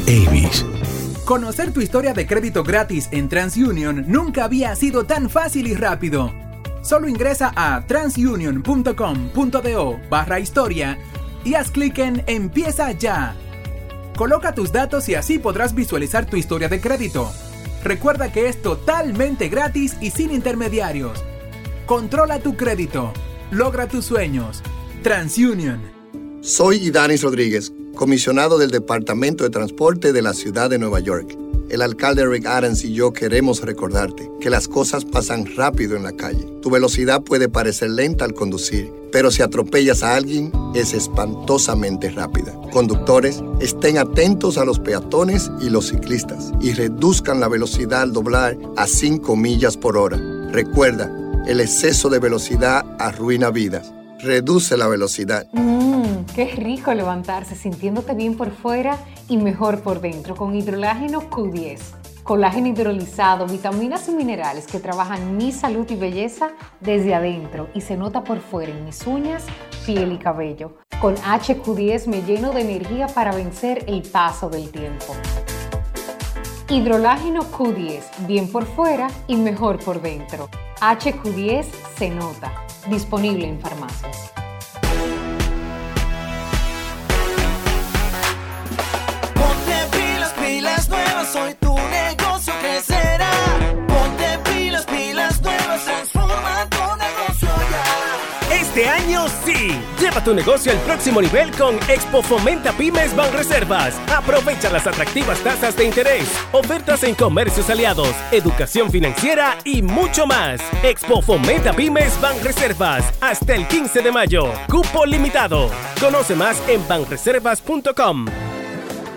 Avis. Conocer tu historia de crédito gratis en TransUnion nunca había sido tan fácil y rápido. Solo ingresa a transunion.com.do barra historia y haz clic en Empieza ya. Coloca tus datos y así podrás visualizar tu historia de crédito. Recuerda que es totalmente gratis y sin intermediarios. Controla tu crédito. Logra tus sueños. TransUnion. Soy Idanis Rodríguez, comisionado del Departamento de Transporte de la Ciudad de Nueva York. el alcalde Rick Adams y yo queremos recordarte que las cosas pasan rápido en la calle. Tu velocidad puede parecer lenta al conducir, pero si atropellas a alguien es espantosamente rápida. Conductores, estén atentos a los peatones y los ciclistas y reduzcan la velocidad al doblar a 5 millas por hora. Recuerda, el exceso de velocidad arruina vidas. Reduce la velocidad. Mmm, qué rico levantarse sintiéndote bien por fuera y mejor por dentro con hidrolágeno Q10. Colágeno hidrolizado, vitaminas y minerales que trabajan mi salud y belleza desde adentro y se nota por fuera en mis uñas, piel y cabello. Con HQ10 me lleno de energía para vencer el paso del tiempo. Hidrolágeno Q10, bien por fuera y mejor por dentro. HQ10 se nota. Disponible en farmacias. Este año sí. Lleva tu negocio al próximo nivel con Expo Fomenta Pymes Banreservas. Aprovecha las atractivas tasas de interés, ofertas en comercios aliados, educación financiera y mucho más. Expo Fomenta Pymes Banreservas hasta el 15 de mayo. Cupo limitado. Conoce más en banreservas.com.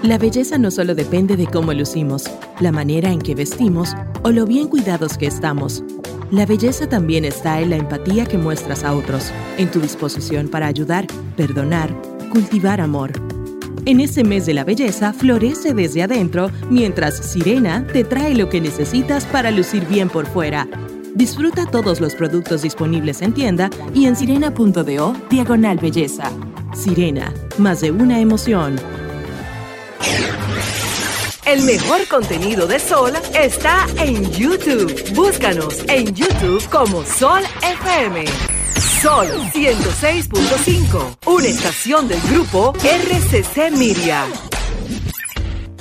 La belleza no solo depende de cómo lucimos, la manera en que vestimos o lo bien cuidados que estamos. La belleza también está en la empatía que muestras a otros, en tu disposición para ayudar, perdonar, cultivar amor. En este mes de la belleza, florece desde adentro, mientras Sirena te trae lo que necesitas para lucir bien por fuera. Disfruta todos los productos disponibles en tienda y en sirena.do diagonal belleza. Sirena, más de una emoción. El mejor contenido de Sol está en YouTube. Búscanos en YouTube como Sol FM. Sol 106.5, una estación del grupo RCC Miria.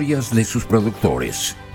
de sus productores.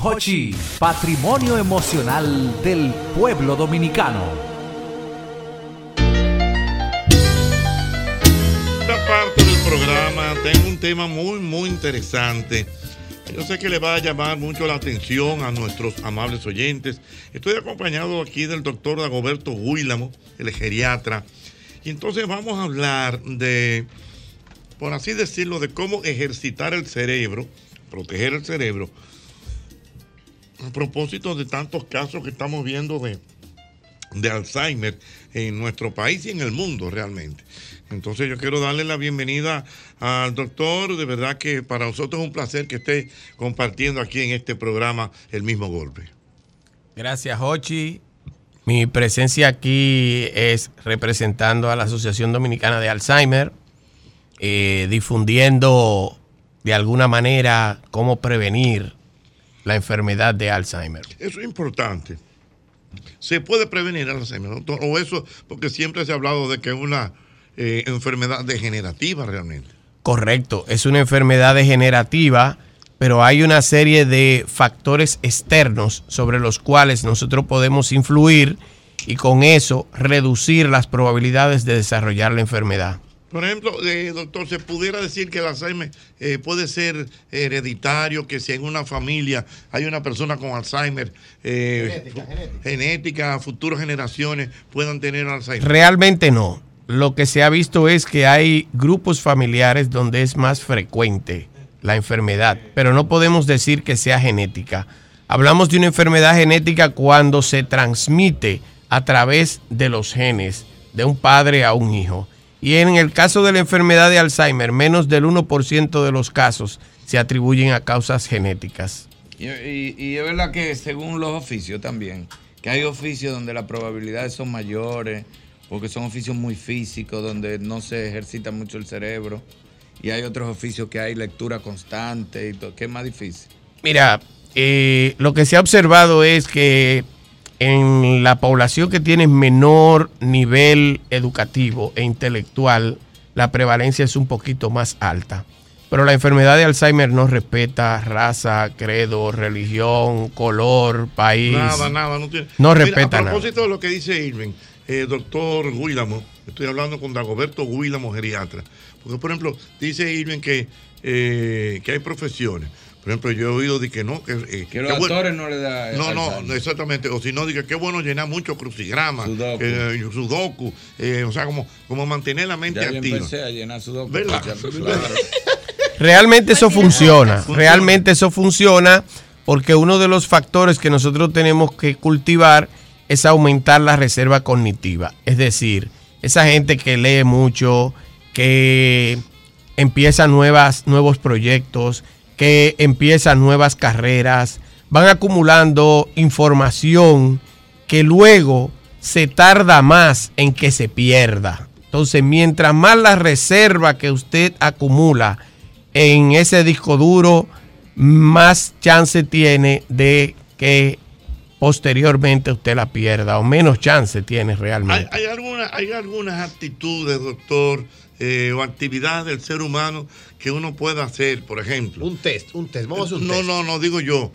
Hochi, patrimonio emocional del pueblo dominicano. Esta parte del programa tengo un tema muy, muy interesante. Yo sé que le va a llamar mucho la atención a nuestros amables oyentes. Estoy acompañado aquí del doctor Dagoberto Huílamo, el geriatra. Y entonces vamos a hablar de, por así decirlo, de cómo ejercitar el cerebro, proteger el cerebro, a propósito de tantos casos que estamos viendo de, de Alzheimer en nuestro país y en el mundo realmente. Entonces yo quiero darle la bienvenida al doctor, de verdad que para nosotros es un placer que esté compartiendo aquí en este programa el mismo golpe. Gracias, Hochi. Mi presencia aquí es representando a la Asociación Dominicana de Alzheimer, eh, difundiendo de alguna manera cómo prevenir la enfermedad de Alzheimer. Eso es importante. ¿Se puede prevenir Alzheimer? O eso, porque siempre se ha hablado de que es una eh, enfermedad degenerativa realmente. Correcto, es una enfermedad degenerativa, pero hay una serie de factores externos sobre los cuales nosotros podemos influir y con eso reducir las probabilidades de desarrollar la enfermedad. Por ejemplo, eh, doctor, ¿se pudiera decir que el Alzheimer eh, puede ser hereditario? Que si en una familia hay una persona con Alzheimer, eh, genética, futuras generaciones puedan tener Alzheimer. Realmente no. Lo que se ha visto es que hay grupos familiares donde es más frecuente la enfermedad, pero no podemos decir que sea genética. Hablamos de una enfermedad genética cuando se transmite a través de los genes de un padre a un hijo. Y en el caso de la enfermedad de Alzheimer, menos del 1% de los casos se atribuyen a causas genéticas. Y, y- y es verdad que según los oficios también, que hay oficios donde las probabilidades son mayores, porque son oficios muy físicos, donde no se ejercita mucho el cerebro. Y hay otros oficios que hay lectura constante y todo, que es más difícil. Mira, eh, lo que se ha observado es que en la población que tiene menor nivel educativo e intelectual, la prevalencia es un poquito más alta. Pero la enfermedad de Alzheimer no respeta raza, credo, religión, color, país. Nada, nada, no tiene. No Mira, respeta A nada. propósito de lo que dice Irving, eh, doctor Guílamo, estoy hablando con Dagoberto Guílamo, geriatra. Porque, por ejemplo, dice Irving que, eh, que hay profesiones. Por ejemplo, yo he oído de que no, que, eh, Que los qué bueno- actores no le da. No, no, Alzheimer. exactamente. O si no, diga qué bueno llenar mucho crucigrama, Sudoku. eh, sudoku, eh, o sea, como, como mantener la mente Ya yo activa. empecé a llenar su documento. ¿Verdad? Claro. Realmente eso funciona. Realmente eso funciona porque uno de los factores que nosotros tenemos que cultivar es aumentar la reserva cognitiva. Es decir, esa gente que lee mucho, que empieza nuevas, nuevos proyectos, que empieza nuevas carreras, van acumulando información que luego se tarda más en que se pierda. Entonces, mientras más la reserva que usted acumula en ese disco duro, más chance tiene de que posteriormente usted la pierda o menos chance tiene ¿Hay, realmente. hay, hay algunas actitudes, doctor, eh, o actividades del ser humano que uno pueda hacer, por ejemplo. Un test, un test. Vamos a hacer un no, test. No, no, digo yo.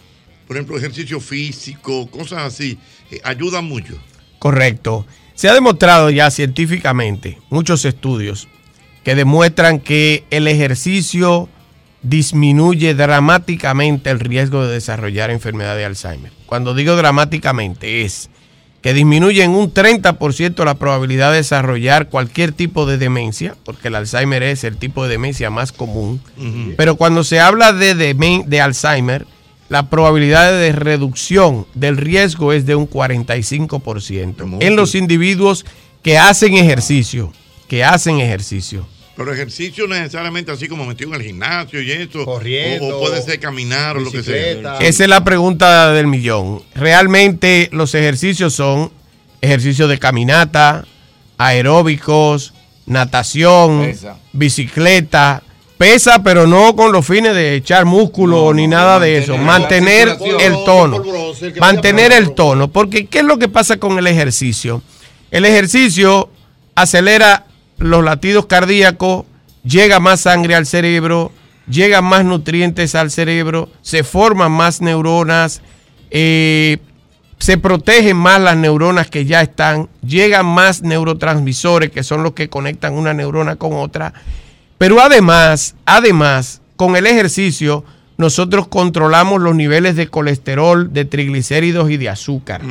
Por ejemplo, ejercicio físico, cosas así, eh, ayudan mucho. Correcto. Se ha demostrado ya científicamente, muchos estudios, que demuestran que el ejercicio disminuye dramáticamente el riesgo de desarrollar enfermedad de Alzheimer. Cuando digo dramáticamente es que disminuye en un 30% la probabilidad de desarrollar cualquier tipo de demencia, porque el Alzheimer es el tipo de demencia más común. Pero cuando se habla de, de Alzheimer, la probabilidad de reducción del riesgo es de un 45% en los individuos que hacen ejercicio, que hacen ejercicio. Pero ejercicio necesariamente así como metido en el gimnasio y eso. Corriendo, O, o puede ser caminar o lo que sea. Esa es la pregunta del millón. Realmente los ejercicios son ejercicios de caminata, aeróbicos, natación, Pesa. bicicleta. Pesa, pero no con los fines de echar músculo ni nada de eso. Mantener el tono. Mantener el tono. Porque, ¿qué es lo que pasa con el ejercicio? El ejercicio acelera los latidos cardíacos, llega más sangre al cerebro, llegan más nutrientes al cerebro, se forman más neuronas, eh, se protegen más las neuronas que ya están, llegan más neurotransmisores que son los que conectan una neurona con otra. Pero además, además, con el ejercicio, nosotros controlamos los niveles de colesterol, de triglicéridos y de azúcar.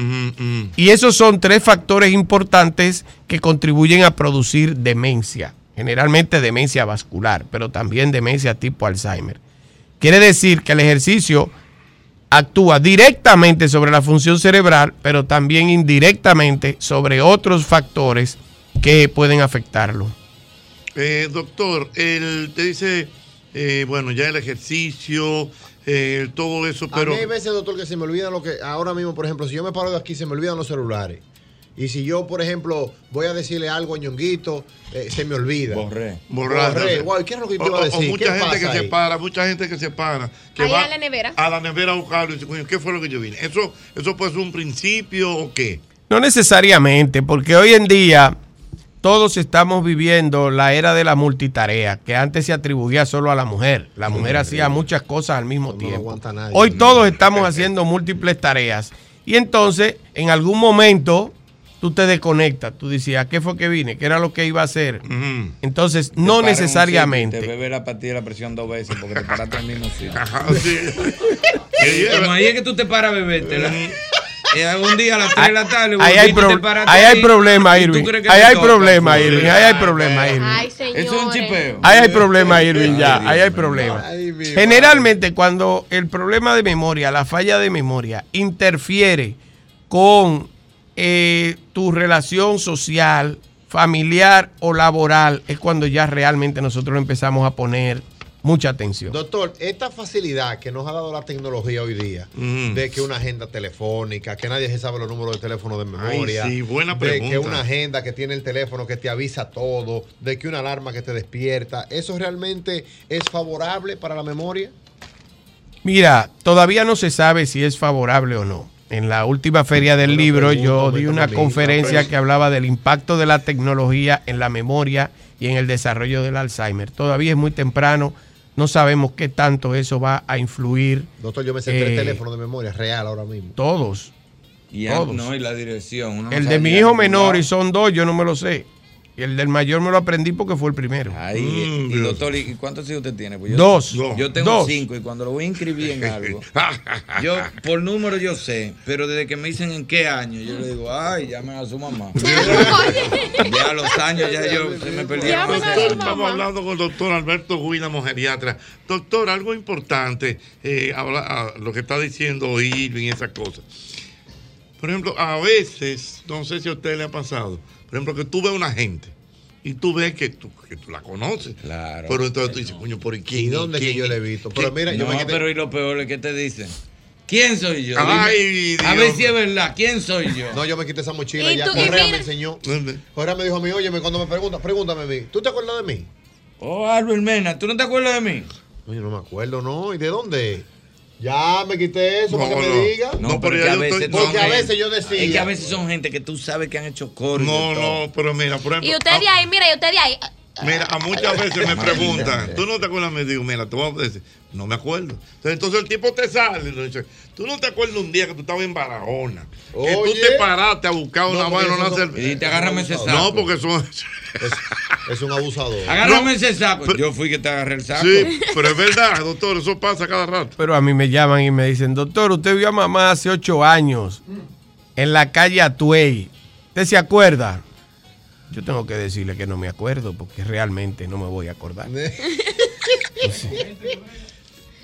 Y esos son tres factores importantes que contribuyen a producir demencia. Generalmente demencia vascular, pero también demencia tipo Alzheimer. Quiere decir que el ejercicio actúa directamente sobre la función cerebral, pero también indirectamente sobre otros factores que pueden afectarlo. Eh, doctor, él te dice, eh, bueno, ya el ejercicio, eh, todo eso, A pero... mí hay veces, doctor, que se me olvidan lo que. Ahora mismo, por ejemplo, si yo me paro de aquí, se me olvidan los celulares. Y si yo, por ejemplo, voy a decirle algo a Ñonguito, eh, se me olvida. Borré. Borrar. Borré. Guau, ¿Qué es lo que te iba a O- o- decir? O mucha ¿Qué gente pasa que se para, mucha gente que se para, que Allá va a la nevera. a la nevera a buscarlo y dice, coño, ¿qué fue lo que yo vine? ¿Eso, eso puede ser un principio o qué? No necesariamente, porque hoy en día todos estamos viviendo la era de la multitarea, que antes se atribuía solo a la mujer. La mujer hacía muchas cosas al mismo tiempo. Hoy todos estamos haciendo múltiples tareas. Y entonces, en algún momento, tú te desconectas. Tú dices, ¿a qué fue que vine? ¿Qué era lo que iba a hacer? Entonces, Te no necesariamente. Te bebe la pastilla de la presión dos veces porque te paraste mismo sitio. Como ahí es que tú te paras a bebértela. Eh, un día a las 3 de la tarde. Ahí hay, pro- ahí hay ahí, problema, Irving. Ahí hay problema, Irving. Ahí hay problema, Irving. Ay, Eso es un chipeo. Ahí hay problema, Irving, ya. Ahí hay problema. Generalmente, cuando el problema de memoria, la falla de memoria, interfiere con eh, tu relación social, familiar o laboral, es cuando ya realmente nosotros empezamos a poner mucha atención. Doctor, esta facilidad que nos ha dado la tecnología hoy día, de que una agenda telefónica, que nadie se sabe los números de teléfono de memoria, sí, buena de que una agenda que tiene el teléfono que te avisa todo, de que una alarma que te despierta, ¿eso realmente es favorable para la memoria? Mira, todavía no se sabe si es favorable o no. En la última feria del libro yo di una conferencia que hablaba del impacto de la tecnología en la memoria y en el desarrollo del Alzheimer. Todavía es muy temprano, no sabemos qué tanto eso va a influir. Doctor, yo me sé tres Eh, teléfonos de memoria real ahora mismo. Todos. Y, a- Todos. no, y la dirección. uno El de mi hijo menor, y son dos, yo no me lo sé. Y el del mayor me lo aprendí porque fue el primero. Ahí, Mm, y Dios. doctor, ¿y cuántos hijos usted tiene? Pues Dos. Yo tengo Dos. cinco y cuando lo voy a inscribir en algo, yo por número yo sé, pero desde que me dicen en qué año, yo le digo, ay, llamen a su mamá. ya a los años ya yo se me años. estamos hablando con el doctor Alberto Guínamo, geriatra. Doctor, algo importante, eh, habla- a lo que está diciendo Irving y esas cosas. Por ejemplo, a veces, no sé si a usted le ha pasado, por ejemplo, que tú ves una gente y tú ves que tú, que tú la conoces. Claro. Pero entonces tú dices, coño, ¿por quién? ¿Y dónde que quién? yo le he visto? Pero mira, yo no, me quedé- pero y lo peor es que te dicen, ¿quién soy yo? Ay, a ver si es verdad, ¿quién soy yo? No, yo me quité esa mochila ¿Y ya. Correa me enseñó. Correa me dijo a mí, oye, cuando me preguntas, pregúntame a mí. ¿Tú te acuerdas de mí? Oh, Albert Mena, ¿tú no te acuerdas de mí? Oye, no me acuerdo, ¿no? ¿Y de dónde? Ya me quité eso para No, que me no. diga. No, pero que a veces Porque son a veces yo decía. Es que a veces son gente que tú sabes que han hecho coro. y No, no, pero mira, por ejemplo. Y usted de ahí, mira, y usted de ahí. Mira, a muchas veces me preguntan, ¿tú no te acuerdas? Me digo, mira, te voy a decir, no me acuerdo. Entonces, entonces el tipo te sale y le dice, ¿tú no te acuerdas un día que tú estabas en Barahona? Que tú te paraste a buscar una No, eso una cerveza. Y te agárrame ese saco. No, porque son... Es un abusador. Agárrame ese saco. Yo fui que te agarré el saco. Sí, pero es verdad, doctor, eso pasa cada rato. Pero a mí me llaman y me dicen, doctor, usted vio a mamá hace ocho años en la calle Atuey. ¿Usted se acuerda? Yo tengo que decirle que no me acuerdo porque realmente no me voy a acordar.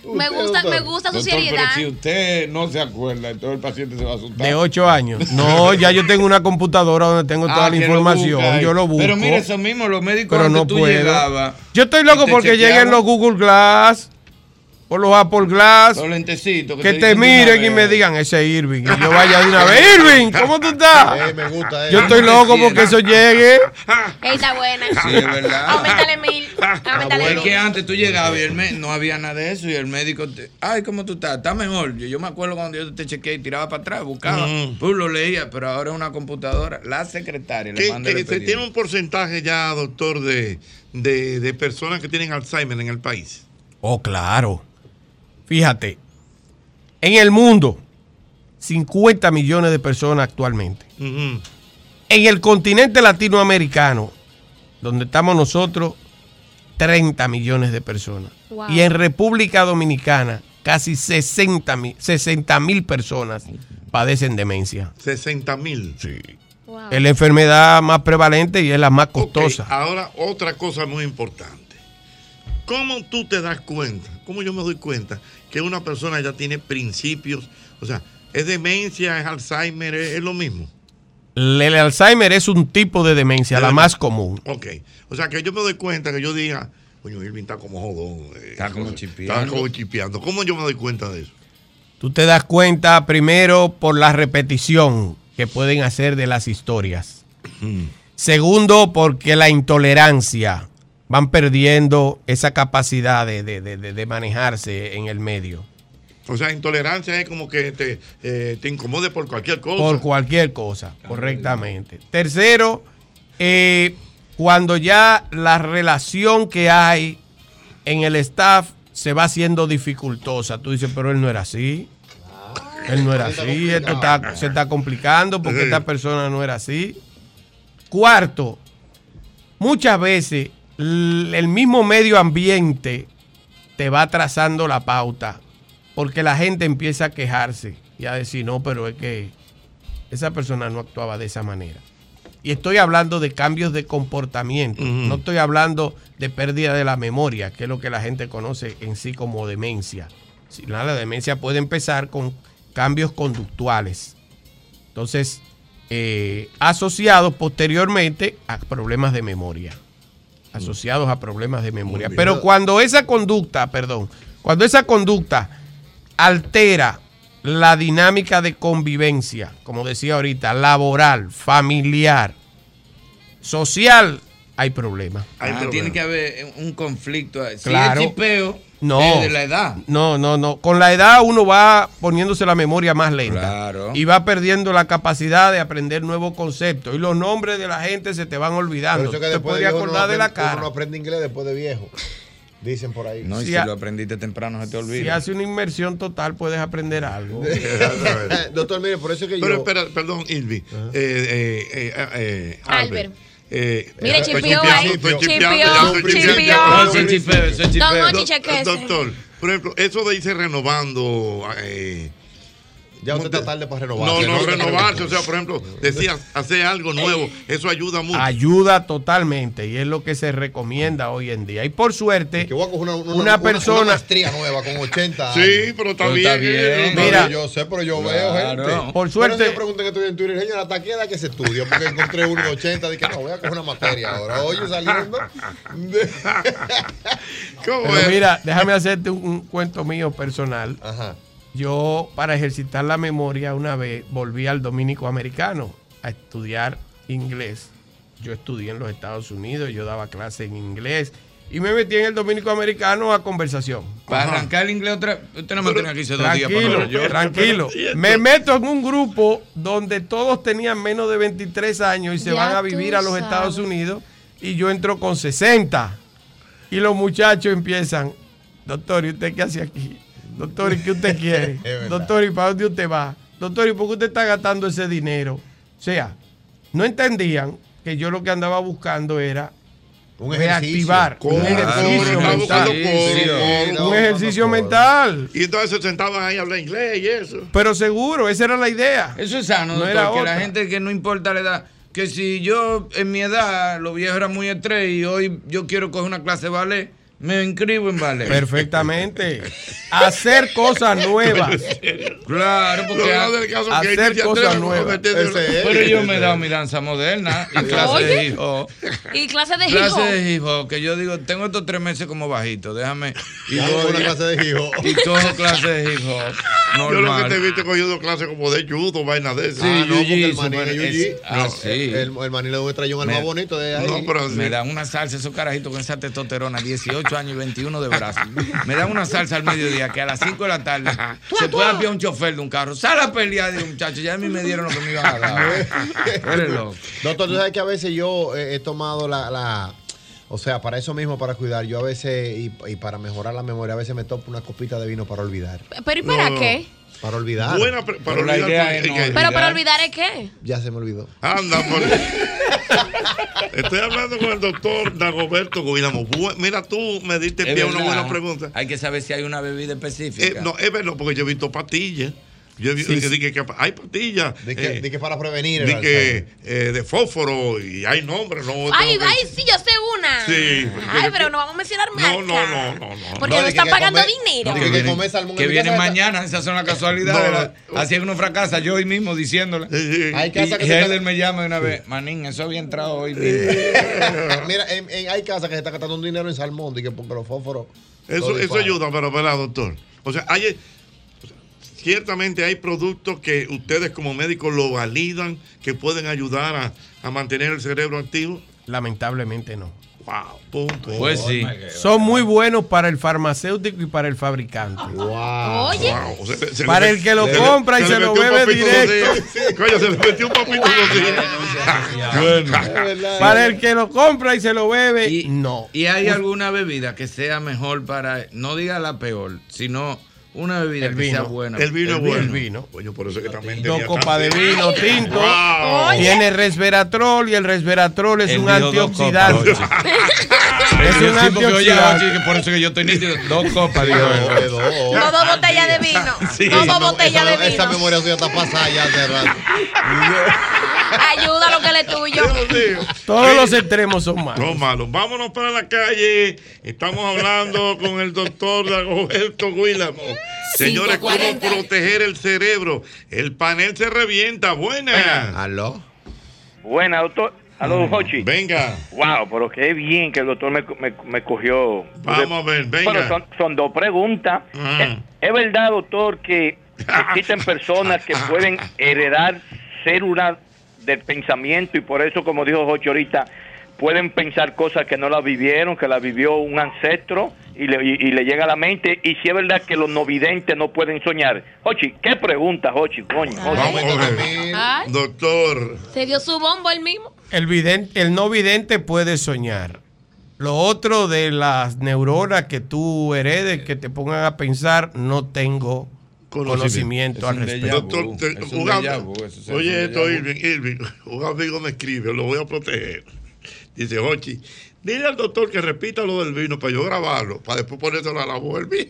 Me gusta, me gusta su Doctor, pero seriedad. si usted no se acuerda, entonces el paciente se va a asustar. De ocho años. No, ya yo tengo una computadora donde tengo toda Ah, la lo información. yo lo busco. Pero mira, eso mismo, los médicos Pero no tú puedo. llegabas. Yo estoy loco y te porque chequeaban lleguen los Google Glass o los Apple Glass. Los lentecitos. Que te miren y me digan, ese es Irving. Y yo vaya de una vez, Irving, ¿cómo tú estás? Eh, me gusta, eh. Yo estoy loco porque eso llegue. Ey, está buena. Sí, es verdad. Aumentale mil. Aumentale Es que mil. antes tú llegabas y el me- no había nada de eso y el médico te, ay, ¿cómo tú estás? Está mejor. Yo, yo me acuerdo cuando yo te chequeé y tiraba para atrás, buscaba, Mm. pues lo leía, pero ahora es una computadora. La secretaria le manda el tiene un porcentaje ya, doctor, de, de, de personas que tienen Alzheimer en el país. Oh, claro. Fíjate, en el mundo, 50 millones de personas actualmente. En el continente latinoamericano, donde estamos nosotros, 30 millones de personas. Wow. Y en República Dominicana, casi 60 mil 60 mil personas padecen demencia. 60 mil. Sí. Es la enfermedad más prevalente y es la más costosa. Ahora, otra cosa muy importante. ¿Cómo tú te das cuenta? ¿Cómo yo me doy cuenta que una persona ya tiene principios? O sea, ¿es demencia, es Alzheimer, es, es lo mismo? El Alzheimer es un tipo de demencia, la más común. Ok. O sea, que yo me doy cuenta que yo diga, coño, Irving está como jodón. eh, Está como chipeando. Está como chipeando. ¿Cómo yo me doy cuenta de eso? Tú te das cuenta primero por la repetición que pueden hacer de las historias. Segundo, porque la intolerancia van perdiendo esa capacidad de, de- de- de- manejarse en el medio. O sea, intolerancia es como que te, eh, te incomode por cualquier cosa. Por cualquier cosa, correctamente. Tercero, eh, cuando ya la relación que hay en el staff se va haciendo dificultosa. Tú dices, pero él no era así. Él no era así. Esto está- se está complicando porque esta persona no era así. Cuarto, muchas veces el mismo medio ambiente te va trazando la pauta porque la gente empieza a quejarse y a decir, no, pero es que esa persona no actuaba de esa manera. Y estoy hablando de cambios de comportamiento, no estoy hablando de pérdida de la memoria, que es lo que la gente conoce en sí como demencia. Si no, la demencia puede empezar con cambios conductuales. Entonces, eh, asociados posteriormente a problemas de memoria. Asociados a problemas de memoria. Pero cuando esa conducta, perdón, cuando esa conducta altera la dinámica de convivencia, como decía ahorita, laboral, familiar, social, hay problemas. Ah, tiene que haber un conflicto. Si Claro. es chipeo, No. de la edad. No, no, no. Con la edad uno va poniéndose la memoria más lenta. Claro. Y va perdiendo la capacidad de aprender nuevos conceptos. Y los nombres de la gente se te van olvidando. Por eso que Te podría de acordar uno de la aprende- uno cara. no aprende inglés después de viejo. Dicen por ahí. No, y Si si a- lo aprendiste temprano se te olvida. Si hace una inmersión total, puedes aprender algo. Doctor, mire, por eso que Pero yo. espera, perdón, Ilvi. Eh, eh, eh, eh, Albert. Eh, Mire, chipió ahí. Chipió. Doctor, por ejemplo, eso de irse renovando. eh, Ya usted está tarde para renovarse. No, no, No se renovarse. O sea, por ejemplo, decías, hacer algo nuevo. Eso ayuda mucho. Ayuda totalmente y es lo que se recomienda hoy en día. Y por suerte, una, una, una persona... maestría nueva con 80 Sí, años. pero está Pero está bien, bien. No, Mira. yo sé, pero yo Claro. veo gente. Por suerte- yo pregunté que estudié en Twitter, señora, ¿hasta qué edad que se estudia? Porque encontré uno de 80, dije, no, voy a coger una materia ahora. Oye, saliendo. ¿Cómo Pero mira, déjame hacerte un, un cuento mío personal. Yo, para ejercitar la memoria, una vez volví al dominico americano a estudiar inglés. Yo estudié en los Estados Unidos, yo daba clase en inglés y me metí en el dominico americano a conversación. Para arrancar el inglés otra Usted no me tenía que irse dos días para Tranquilo, Nueva York. tranquilo. Me meto en un grupo donde todos tenían menos de 23 años y se Ya van a vivir a los sabes. Estados Unidos y yo entro con 60. Y los muchachos empiezan, doctor, ¿y usted qué hace aquí? Doctor, ¿y qué usted quiere? Doctor, ¿y para dónde usted va? Doctor, ¿y por qué usted está gastando ese dinero? O sea, no entendían que yo lo que andaba buscando era Un reactivar Claro, un ejercicio mental. Un ejercicio mental. Y entonces se sentaban ahí a hablar inglés y eso. Pero seguro, esa era la idea. Eso es sano, No doctor, era que otra. la gente que no importa la edad, que si yo en mi edad los viejos eran muy estrés y hoy yo quiero coger una clase de ballet, me inscribo en ballet. Perfectamente. Hacer cosas nuevas. Claro, porque Lo grande del caso es que hay hacer cosas nuevas. Pero yo me he dado mi danza moderna y clase de Oye. hip hop. Y clase de Clase hijo. de hip hop, que yo digo, tengo estos tres meses como bajito, déjame. Y voy una clase de hip hop. Y cojo clase de hip hop. Yo lo que te he visto cogiendo clases como de judo, vaina de eso. Sí, Ah, no, porque el maní jiu-jitsu. ah, sí. El, el maní le trae un alma bonito de ahí. No, pero Me dan una salsa, esos carajitos con esa testosterona, 18 años y 21 de brazos. Me dan una salsa al mediodía que a las 5 de la tarde se puede apiar un chofer de un carro. Sal a pelear, digo, muchacho, ya a mí me dieron lo que me iban a dar. Tú eres loco. Doctor, tú sabes que a veces yo eh, he tomado la, la- O sea, para eso mismo, para cuidar, yo a veces, y, y para mejorar la memoria, a veces me topo una copita de vino para olvidar. Pero ¿y para No. qué? Para olvidar. Buena pre- para Pero la olvidar idea porque- es no que- olvidar. Pero para olvidar es qué. Ya se me olvidó. Anda, por... Estoy hablando con el doctor Dagoberto Guinamo. Bu- Mira, tú me diste pie a una buena pregunta. Hay que saber si hay una bebida Eh, específica. no, es verdad, porque yo he visto pastillas. Yo Sí, que, sí. que- que hay pastillas. Que, eh, que para prevenir. que, Alzheimer. eh, de fósforo y hay nombres. No, Ay, que- ay, sí, yo sé una. Sí. Ay, pero no vamos a mencionar marca. No, no, no, no, no. Porque No, están que pagando comer- dinero. no, que que vienen, come salmón que mi vienen mañana, esas son las casualidades. No. la- Así es que uno fracasa, yo hoy mismo diciéndole. Hay Y casas que están- me llama de una vez, Manín, eso había entrado hoy mismo. Mira, en- en- hay casas que se está gastando un dinero en salmón, y que porque los fósforos. Eso, eso ayuda, pero ¿verdad, doctor? O sea, hay, ciertamente hay productos que ustedes como médicos lo validan, que pueden ayudar a, a mantener el cerebro activo. Lamentablemente no. Wow, punto. Pues sí. Son muy buenos para el farmacéutico y para el fabricante. Wow. Oye. Wow, o sea, se- se Para le- el que lo se compra y se lo bebe directo. Coño, se le metió un papito dos días. Bueno. Para el que lo compra y se lo bebe, Y- no. ¿Y hay alguna bebida que sea mejor para, no diga la peor, sino una bebida El que sea vino. buena? El vino es bueno. El vino. Coño, por eso es que también Dos tenía copas de vino tinto. Wow. Tiene resveratrol y el resveratrol es un dos antioxidante. copas, Es Sí, un antioxidante. por eso que yo estoy nítido. Dos copas, digo. No, de dos. No dos botellas de vino. Como Esa, botella de esa- esa vino. memoria suya está pasada ya hace rato. Ayuda lo que le tuyo. Todos los extremos son malos. No malos. Vámonos para la calle. Estamos hablando con el doctor Dagoberto Guílamo. Señores, ¿cómo 540. proteger el cerebro? El panel se revienta. Buenas. Aló. Buena, doctor. Aló, Jochi. Venga. Wow, pero qué bien que el doctor me, me, me cogió. Vamos a ver, venga. Bueno, son, son dos preguntas. Ah. ¿Es, es verdad, doctor, que existen personas que pueden heredar células del pensamiento y por eso, como dijo Jochi ahorita, pueden pensar cosas que no las vivieron, que las vivió un ancestro y le, y, y le llega a la mente? Y si es verdad que los no videntes no pueden soñar. Jochi, ¿qué pregunta, Jochi? Coño, Jochi. Vamos a ver. Ay. Doctor. Se dio su bombo el mismo. El, vidente, el no vidente puede soñar. Lo otro de las neuronas que tú heredes, que te pongan a pensar, no tengo conocimiento, al respecto. Doctor, te- un am- Oye, esto, Irving, Irving, un amigo me escribe, lo voy a proteger. Dice, Ochi, dile al doctor que repita lo del vino para yo grabarlo, para después ponérselo a la mujer mía.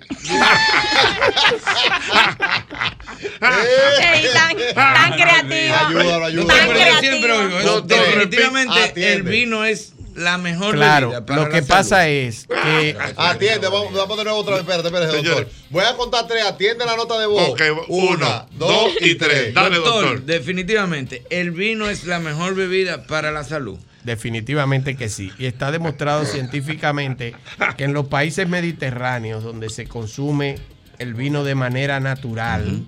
Ey, tan, tan creativa. Ayúdalo, ayúdalo. Tan siempre Doctor, definitivamente atiende. el vino es la mejor Claro, bebida para lo que pasa salud. es que Atiende, vamos, vamos de nuevo otra vez. Espérate, espérate, doctor. Voy a contar tres. Atiende la nota de voz. Ok, uno, dos y tres. Dale, doctor. Definitivamente, el vino es la mejor bebida para la salud. Definitivamente que sí. Y está demostrado científicamente que en los países mediterráneos donde se consume el vino de manera natural,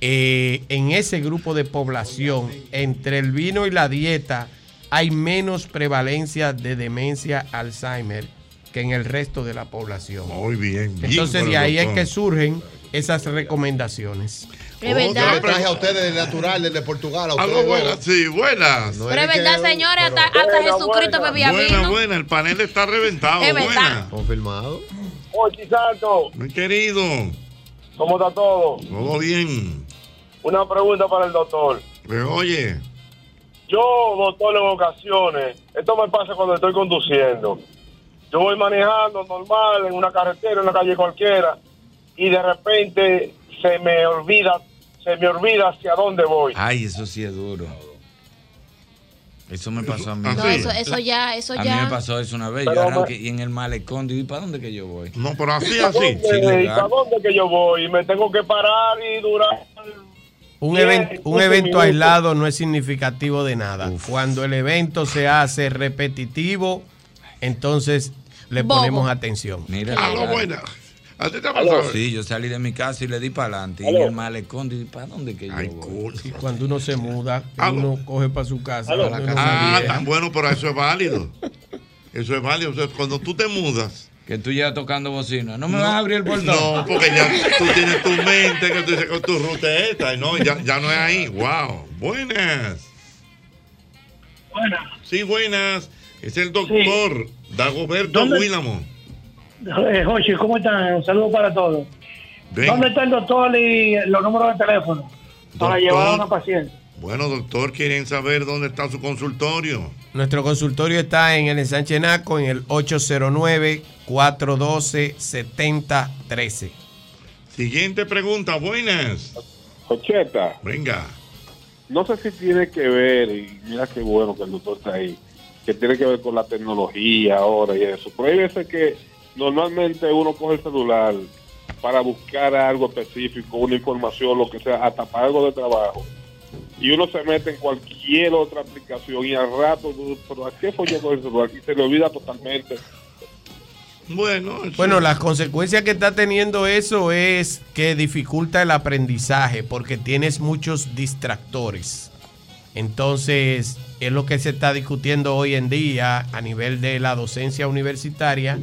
eh, en ese grupo de población, entre el vino y la dieta, hay menos prevalencia de demencia Alzheimer que en el resto de la población. Muy bien. bien Entonces de ahí es que surgen esas recomendaciones. Es verdad. Yo traje a ustedes del natural, del de Portugal. A buenas, sí, buenas. No Pero es que- verdad, señores, hasta, hasta Jesucristo bebía Buena, vino. buena, el panel está reventado. Es verdad. buena. Confirmado. Ochi Santo, Mi querido, ¿cómo está todo? todo bien. Una pregunta para el doctor. Eh, Oye, Yo, doctor, en ocasiones, esto me pasa cuando estoy conduciendo. Yo voy manejando normal en una carretera, en una calle cualquiera, y de repente se me olvida, se me olvida hacia dónde voy. Ay, eso sí es duro. Eso me pasó a mí. No, eso, eso ya, eso A mí ya. me pasó eso una vez. Pero yo me- arranqué y en el malecón, digo, ¿y para dónde que yo voy? no, pero así, ¿Y para así. dónde, sí, y para dónde que yo voy? Y me tengo que parar y durar. Un, event- un 15 evento minutos. aislado no es significativo de nada. Cuando el evento se hace repetitivo, entonces le Bobo. ponemos atención. Mira, Aló, legal. buena. ¿A ti te ha pasado? Sí, yo salí de mi casa y le di para adelante. Y el malecón, digo, ¿para dónde que yo Ay, voy? cool. Y cuando uno se muda, Aló. uno coge para su casa. Aló. donde uno Ah, vive. tan bueno, pero eso es válido. Eso es válido. O sea, cuando tú te mudas. Que tú llegas tocando bocina. ¿No me vas a abrir el portón? No, porque ya tú tienes tu mente que tú dices que tu ruta es esta. Y no, ya, ya no es ahí. Wow. Buenas. Buenas. Sí, buenas. Es el doctor Dagoberto ¿Dónde- Eh, Jochi, ¿cómo están? Un saludo para todos. ¿Dónde está el doctor y los números de teléfono? Para Doctor. llevar a una paciente. Bueno, doctor, quieren saber dónde está su consultorio. Nuestro consultorio está en el ensanche Naco en el 809-412-7013. Siguiente pregunta, buenas. Jocheta, Venga. no sé si tiene que ver, y mira qué bueno que el doctor está ahí, que tiene que ver con la tecnología ahora y eso. Pero hay veces que normalmente uno coge el celular para buscar algo específico, una información, lo que sea, hasta para algo de trabajo. Y uno se mete en cualquier otra aplicación y al rato, pero ¿a qué fue yo con el celular? Y se le olvida totalmente. Bueno, Bueno, las consecuencias que está teniendo eso es que dificulta el aprendizaje porque tienes muchos distractores. Entonces, es lo que se está discutiendo hoy en día a nivel de la docencia universitaria,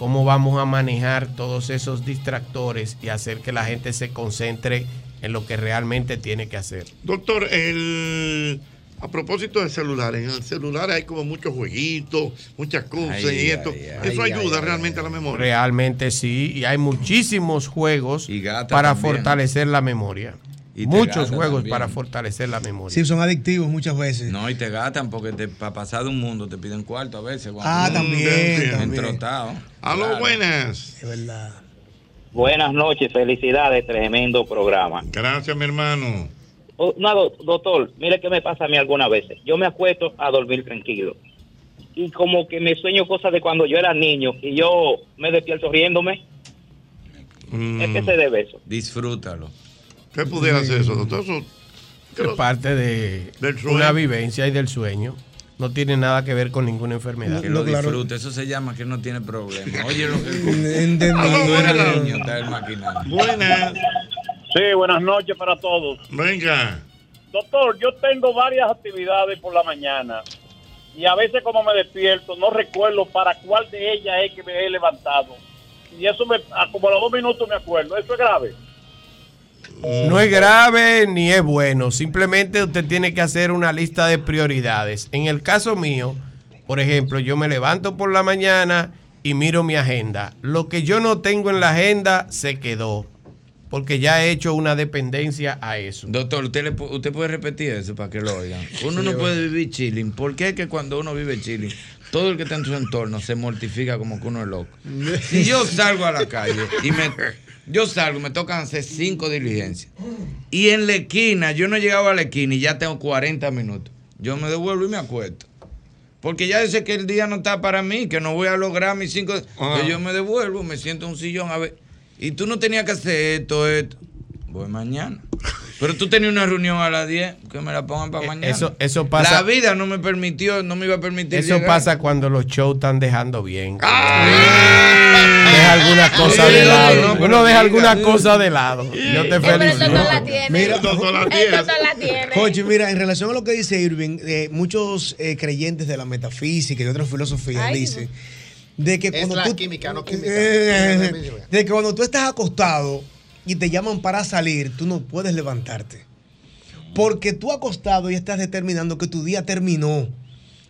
cómo vamos a manejar todos esos distractores y hacer que la gente se concentre en lo que realmente tiene que hacer. Doctor, el, a propósito de celulares, en el celular hay como muchos jueguitos, muchas cosas Ay, y esto. ay, Eso ay, ayuda ay, realmente a la memoria. Realmente sí, y hay muchísimos juegos para también. fortalecer la memoria. Y Muchos juegos también. para fortalecer la memoria. Sí, son adictivos muchas veces. No, y te gastan porque te, para pasar de un mundo te piden cuarto a veces. Ah, también, Mm, también. Entrotado. Aló, Claro. buenas. Es verdad. Buenas noches, felicidades, tremendo programa. Gracias, mi hermano. Oh, No, do- doctor, mire qué me pasa a mí algunas veces. Yo me acuesto a dormir tranquilo. Y como que me sueño cosas de cuando yo era niño y yo me despierto riéndome. ¿A qué se debe eso? Disfrútalo. ¿Qué pudiera ser eso, doctor? Eso- Es parte de sueño. una vivencia y del sueño. No tiene nada que ver con ninguna enfermedad. Que lo disfrute, eso se llama que no tiene problema. Oye, lo que cuando era niño está el maquinario. Buenas. Sí, buenas noches para todos. Venga. Doctor, yo tengo varias actividades por la mañana y a veces como me despierto no recuerdo para cuál de ellas es que me he levantado. Y eso me, a como a los dos minutos me acuerdo. ¿Eso es grave? No es grave ni es bueno. Simplemente usted tiene que hacer una lista de prioridades. En el caso mío, por ejemplo, yo me levanto por la mañana y miro mi agenda. Lo que yo no tengo en la agenda se quedó. Porque ya he hecho una dependencia a eso. Doctor, usted, le usted puede repetir eso para que lo oigan. Uno Sí, no puede vivir chilling. ¿Por qué es que cuando uno vive chilling, todo el que está en su entorno se mortifica como que uno es loco? Si yo salgo a la calle y me. Yo salgo, me tocan hacer cinco diligencias. Y en la esquina, yo no he llegado a la esquina y ya tengo 40 minutos. Yo me devuelvo y me acuesto. Porque ya sé que el día no está para mí, que no voy a lograr mis cinco. Ah. yo me devuelvo, me siento en un sillón a ver. Y tú no tenías que hacer esto, esto. Voy mañana. Pero tú tenías una reunión a las 10, que me la pongan para mañana. Eh, eso- eso pasa- La vida no me permitió, no me iba a permitir. Eso llegar. pasa cuando los shows están dejando bien. Deja alguna cosa Sí, de lado. no, Uno deja alguna cosa de lado. Yo te felicito. la tiene. Mira, la la. Jochi, mira, en relación a lo que dice Irving, eh, muchos eh, creyentes de la metafísica y de otras filosofías Ay, dicen de que Es cuando la tú química, no química. Eh, de que cuando tú estás acostado y te llaman para salir, tú no puedes levantarte. Porque tú acostado y estás determinando que tu día terminó.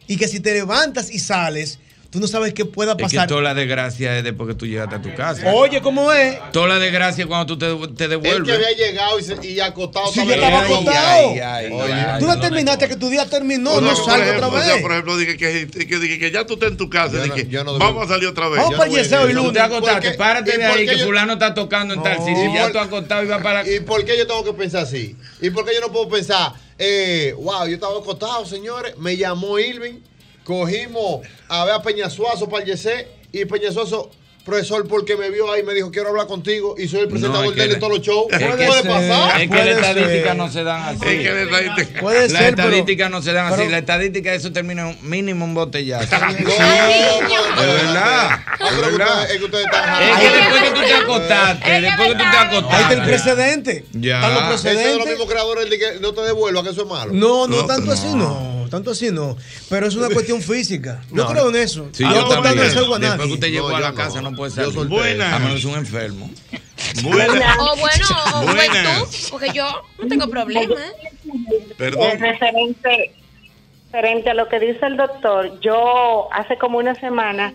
Y que si te levantas y sales, tú no sabes qué pueda Es que pasar. toda la desgracia es después que tú llegaste a tu casa. Oye, ¿cómo es? Toda la desgracia es cuando tú te, te Él devuelves. que había llegado y, se- y acostado. Si estaba ya estaba acostado. ay, ay, Oye, ay. Tú determinaste que tu día terminó, O no sea, salgo ejemplo, otra o sea, vez. por ejemplo, dije que, que, que- que ya tú estás en tu casa. Yo no- dije, yo no vamos a salir otra vez. Vamos Yo para no yeseo y lunes. te acostaste, párate ¿Y de ahí, que yo- fulano está tocando en tal sitio. ¿Y Ya tú acostado y vas para... ¿Y por qué yo tengo que pensar así? ¿Y por qué yo no puedo pensar, eh, wow, yo estaba acostado, señores, me llamó Irving, cogimos a ver a Peñasuazo para el Yesé y Peñasuazo, profesor, porque me vio ahí, me dijo, quiero hablar contigo y soy el presentador es que de él en todos los shows. Es que ¿Puede se- pasar? Es que las estadísticas no se dan así. Es que la estadística- Puede Las ser, pero- estadísticas no se dan así. pero- La estadística, eso termina en un mínimo un botellazo. No, De verdad. Ah, pero De que verdad. es que ustedes están Es que después que tú te acostaste, después que tú te Ahí está el acostaste. precedente. Ya. Están los Ese es de los precedentes. mismos creadores de que no te devuelva, que eso es malo. No, no, No, tanto no. así no. Tanto así no. Pero es una cuestión física. Yo No, creo en eso. Sí, yo yo acostando también. no salgo a Después que nadie. usted llegó No, a yo la no. casa no puede Yo salir. Buenas. A menos que es un enfermo. Buenas. O bueno, o Buenas. juventud, porque yo no tengo problema. Perdón. referente, referente a lo que dice el doctor, yo hace como una semana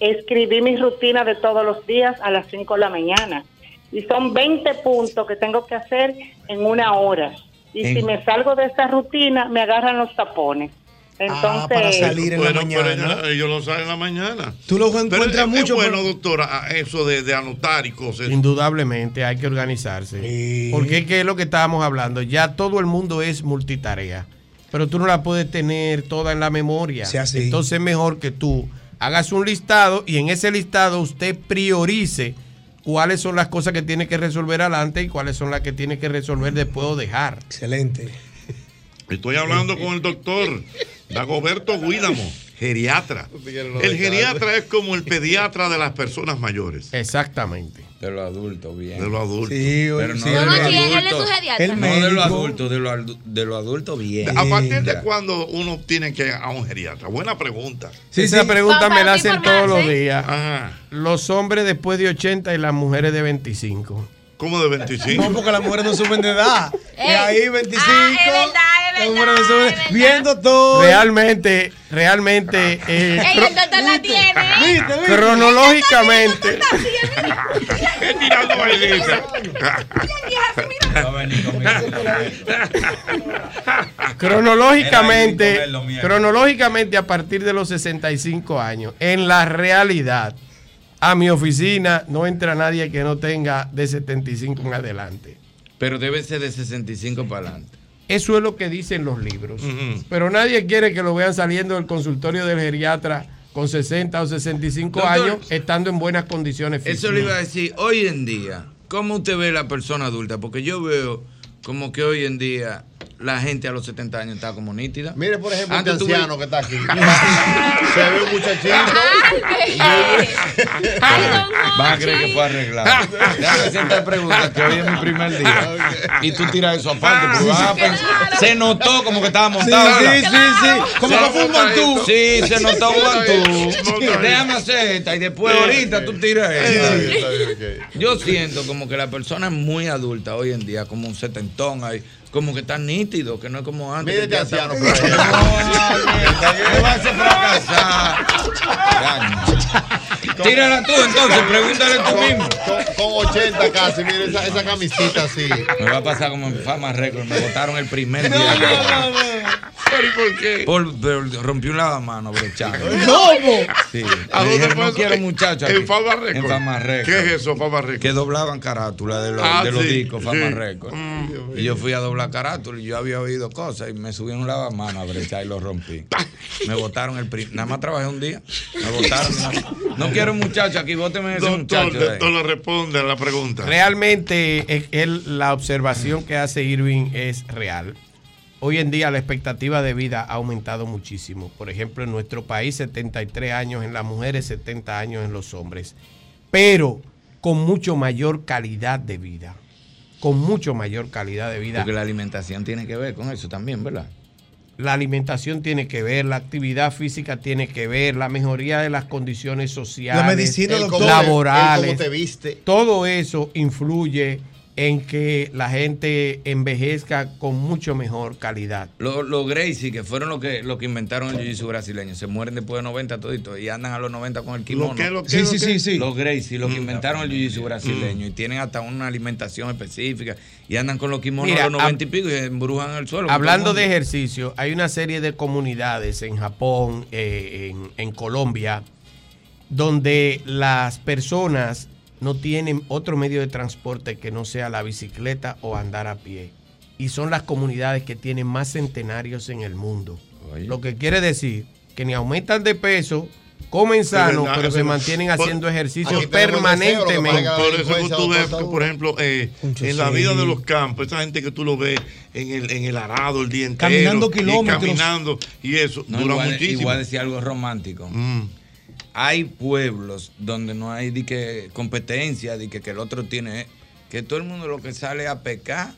escribí mi rutina de todos los días a las 5 de la mañana. Y son 20 puntos que tengo que hacer en una hora. Y En- si me salgo de esa rutina, me agarran los tapones. Entonces, Ah, para salir en la Bueno, pero mañana. ellos lo saben en la mañana. Tú lo Pero encuentras es, mucho. es bueno, pero- doctora, eso de, de anotar y cosas. Indudablemente hay que organizarse. Sí. Porque es que es lo que estábamos hablando. Ya todo el mundo es multitarea. Pero tú no la puedes tener toda en la memoria. Así. Entonces es mejor que tú hagas un listado y en ese listado usted priorice cuáles son las cosas que tiene que resolver adelante y cuáles son las que tiene que resolver después o dejar. Excelente. Estoy hablando con el doctor Dagoberto Guídamo, geriatra. El geriatra es como el pediatra de las personas mayores. Exactamente. De los adultos, bien. De los adultos. Sí, Pero no sí, de No, los no, sí, él es su adultos. geriatra. El No de los adultos, de los de los adultos, bien. ¿A partir de cuándo uno tiene que ir a un geriatra? Buena pregunta. Sí, Esa sí. pregunta me la hacen todos los días. Ajá. Los hombres después de 80 y las mujeres de 25. ¿Cómo de 25? No, porque las mujeres no suben de edad. Ey. Es ahí 25. Ah, es verdad, es las verdad, mujeres no suben- es verdad. Viendo todo. Realmente, realmente, eh, Ey, el doctor la tiene. ¿Viste, viste? cronológicamente, tirando vainita. Va a venir conmigo. cronológicamente, cronológicamente a partir de los 65 años, en la realidad, a mi oficina no entra nadie que no tenga de 75 en adelante. Pero debe ser de 65 para adelante. Eso es lo que dicen los libros. Pero nadie quiere que lo vean saliendo del consultorio del geriatra con 60 o 65 Doctor, años, estando en buenas condiciones físicas. Eso le iba a decir, hoy en día, ¿cómo usted ve la persona adulta? Porque yo veo como que hoy en día la gente a los 70 años está como nítida. Mire, por ejemplo, Antes este anciano que está aquí. Se ve un muchachito. Van a creer que fue arreglado. Déjame hacerte preguntas que hoy es mi primer día. Y tú tiras eso aparte. vas a pensar- se notó como que estaba montado. Sí, sí, sí, sí. Como Se- que fue un mantú. Sí, se notó un mantú. Déjame hacer esta y después ahorita tú tiras esta. Yo siento como que la persona es muy adulta hoy en día, como un setentón ahí. Como que está nítido, que no es como antes. Tírala tú entonces, pregúntale tú mismo. Con, con 80 casi, mire esa, esa camisita así. Me va a pasar como en Fama Record. Me votaron el primer día. ¿Pero y por qué? Por, por- rompí un lavamano brechando. ¿Cómo? Sí. ¿A dónde fue no eso? quiero En- muchachos. en aquí". Fama Record. En Fama Record. ¿Qué es eso, Fama Record? Que doblaban carátula de los, Ah, de los sí, discos, Fama sí. Record. y yo fui a doblar carátula y yo había oído cosas y me subí en un lavamano a brechar y lo rompí. Me votaron el primer. Nada más trabajé un día. Me votaron. No, no quiero muchachos aquí, bóteme ese Doctor, muchacho. doctor, le responde a la pregunta. Realmente él- la observación que hace Irving es real. Hoy en día la expectativa de vida ha aumentado muchísimo. Por ejemplo, en nuestro país 73 años en las mujeres, 70 años en los hombres. Pero con mucho mayor calidad de vida. Con mucho mayor calidad de vida. Porque la alimentación tiene que ver con eso también, ¿verdad? La alimentación tiene que ver, la actividad física tiene que ver, la mejoría de las condiciones sociales, La medicina, doctor. laborales, El cómo te viste. todo eso influye en que la gente envejezca con mucho mejor calidad. Los los Gracie, que fueron los que, los que inventaron el jiu-jitsu brasileño, se mueren después de 90 toditos y andan a los 90 con el kimono. lo qué, Sí, lo sí, qué? sí, sí. Los Gracie, los que Mm. inventaron el jiu-jitsu brasileño y tienen hasta una alimentación específica y andan con los kimonos Mira, a los 90 hab- y pico y embrujan el suelo. Hablando de ejercicio, hay una serie de comunidades en Japón, eh, en, en Colombia, donde las personas no tienen otro medio de transporte que no sea la bicicleta o andar a pie. Y son las comunidades que tienen más centenarios en el mundo. Lo que quiere decir que ni aumentan de peso, comen sano, verdad, pero se mantienen Por- haciendo ejercicio es que permanentemente. Por eso que tú ves, que, por ejemplo, eh, en la vida de los campos, esa gente que tú lo ves en el, en el arado el día entero. Caminando y kilómetros. caminando y eso, No, dura igual, muchísimo. igual decir algo romántico. Mm. Hay pueblos donde no hay di que competencia, de que, que el otro tiene, que todo el mundo lo que sale es a pecar.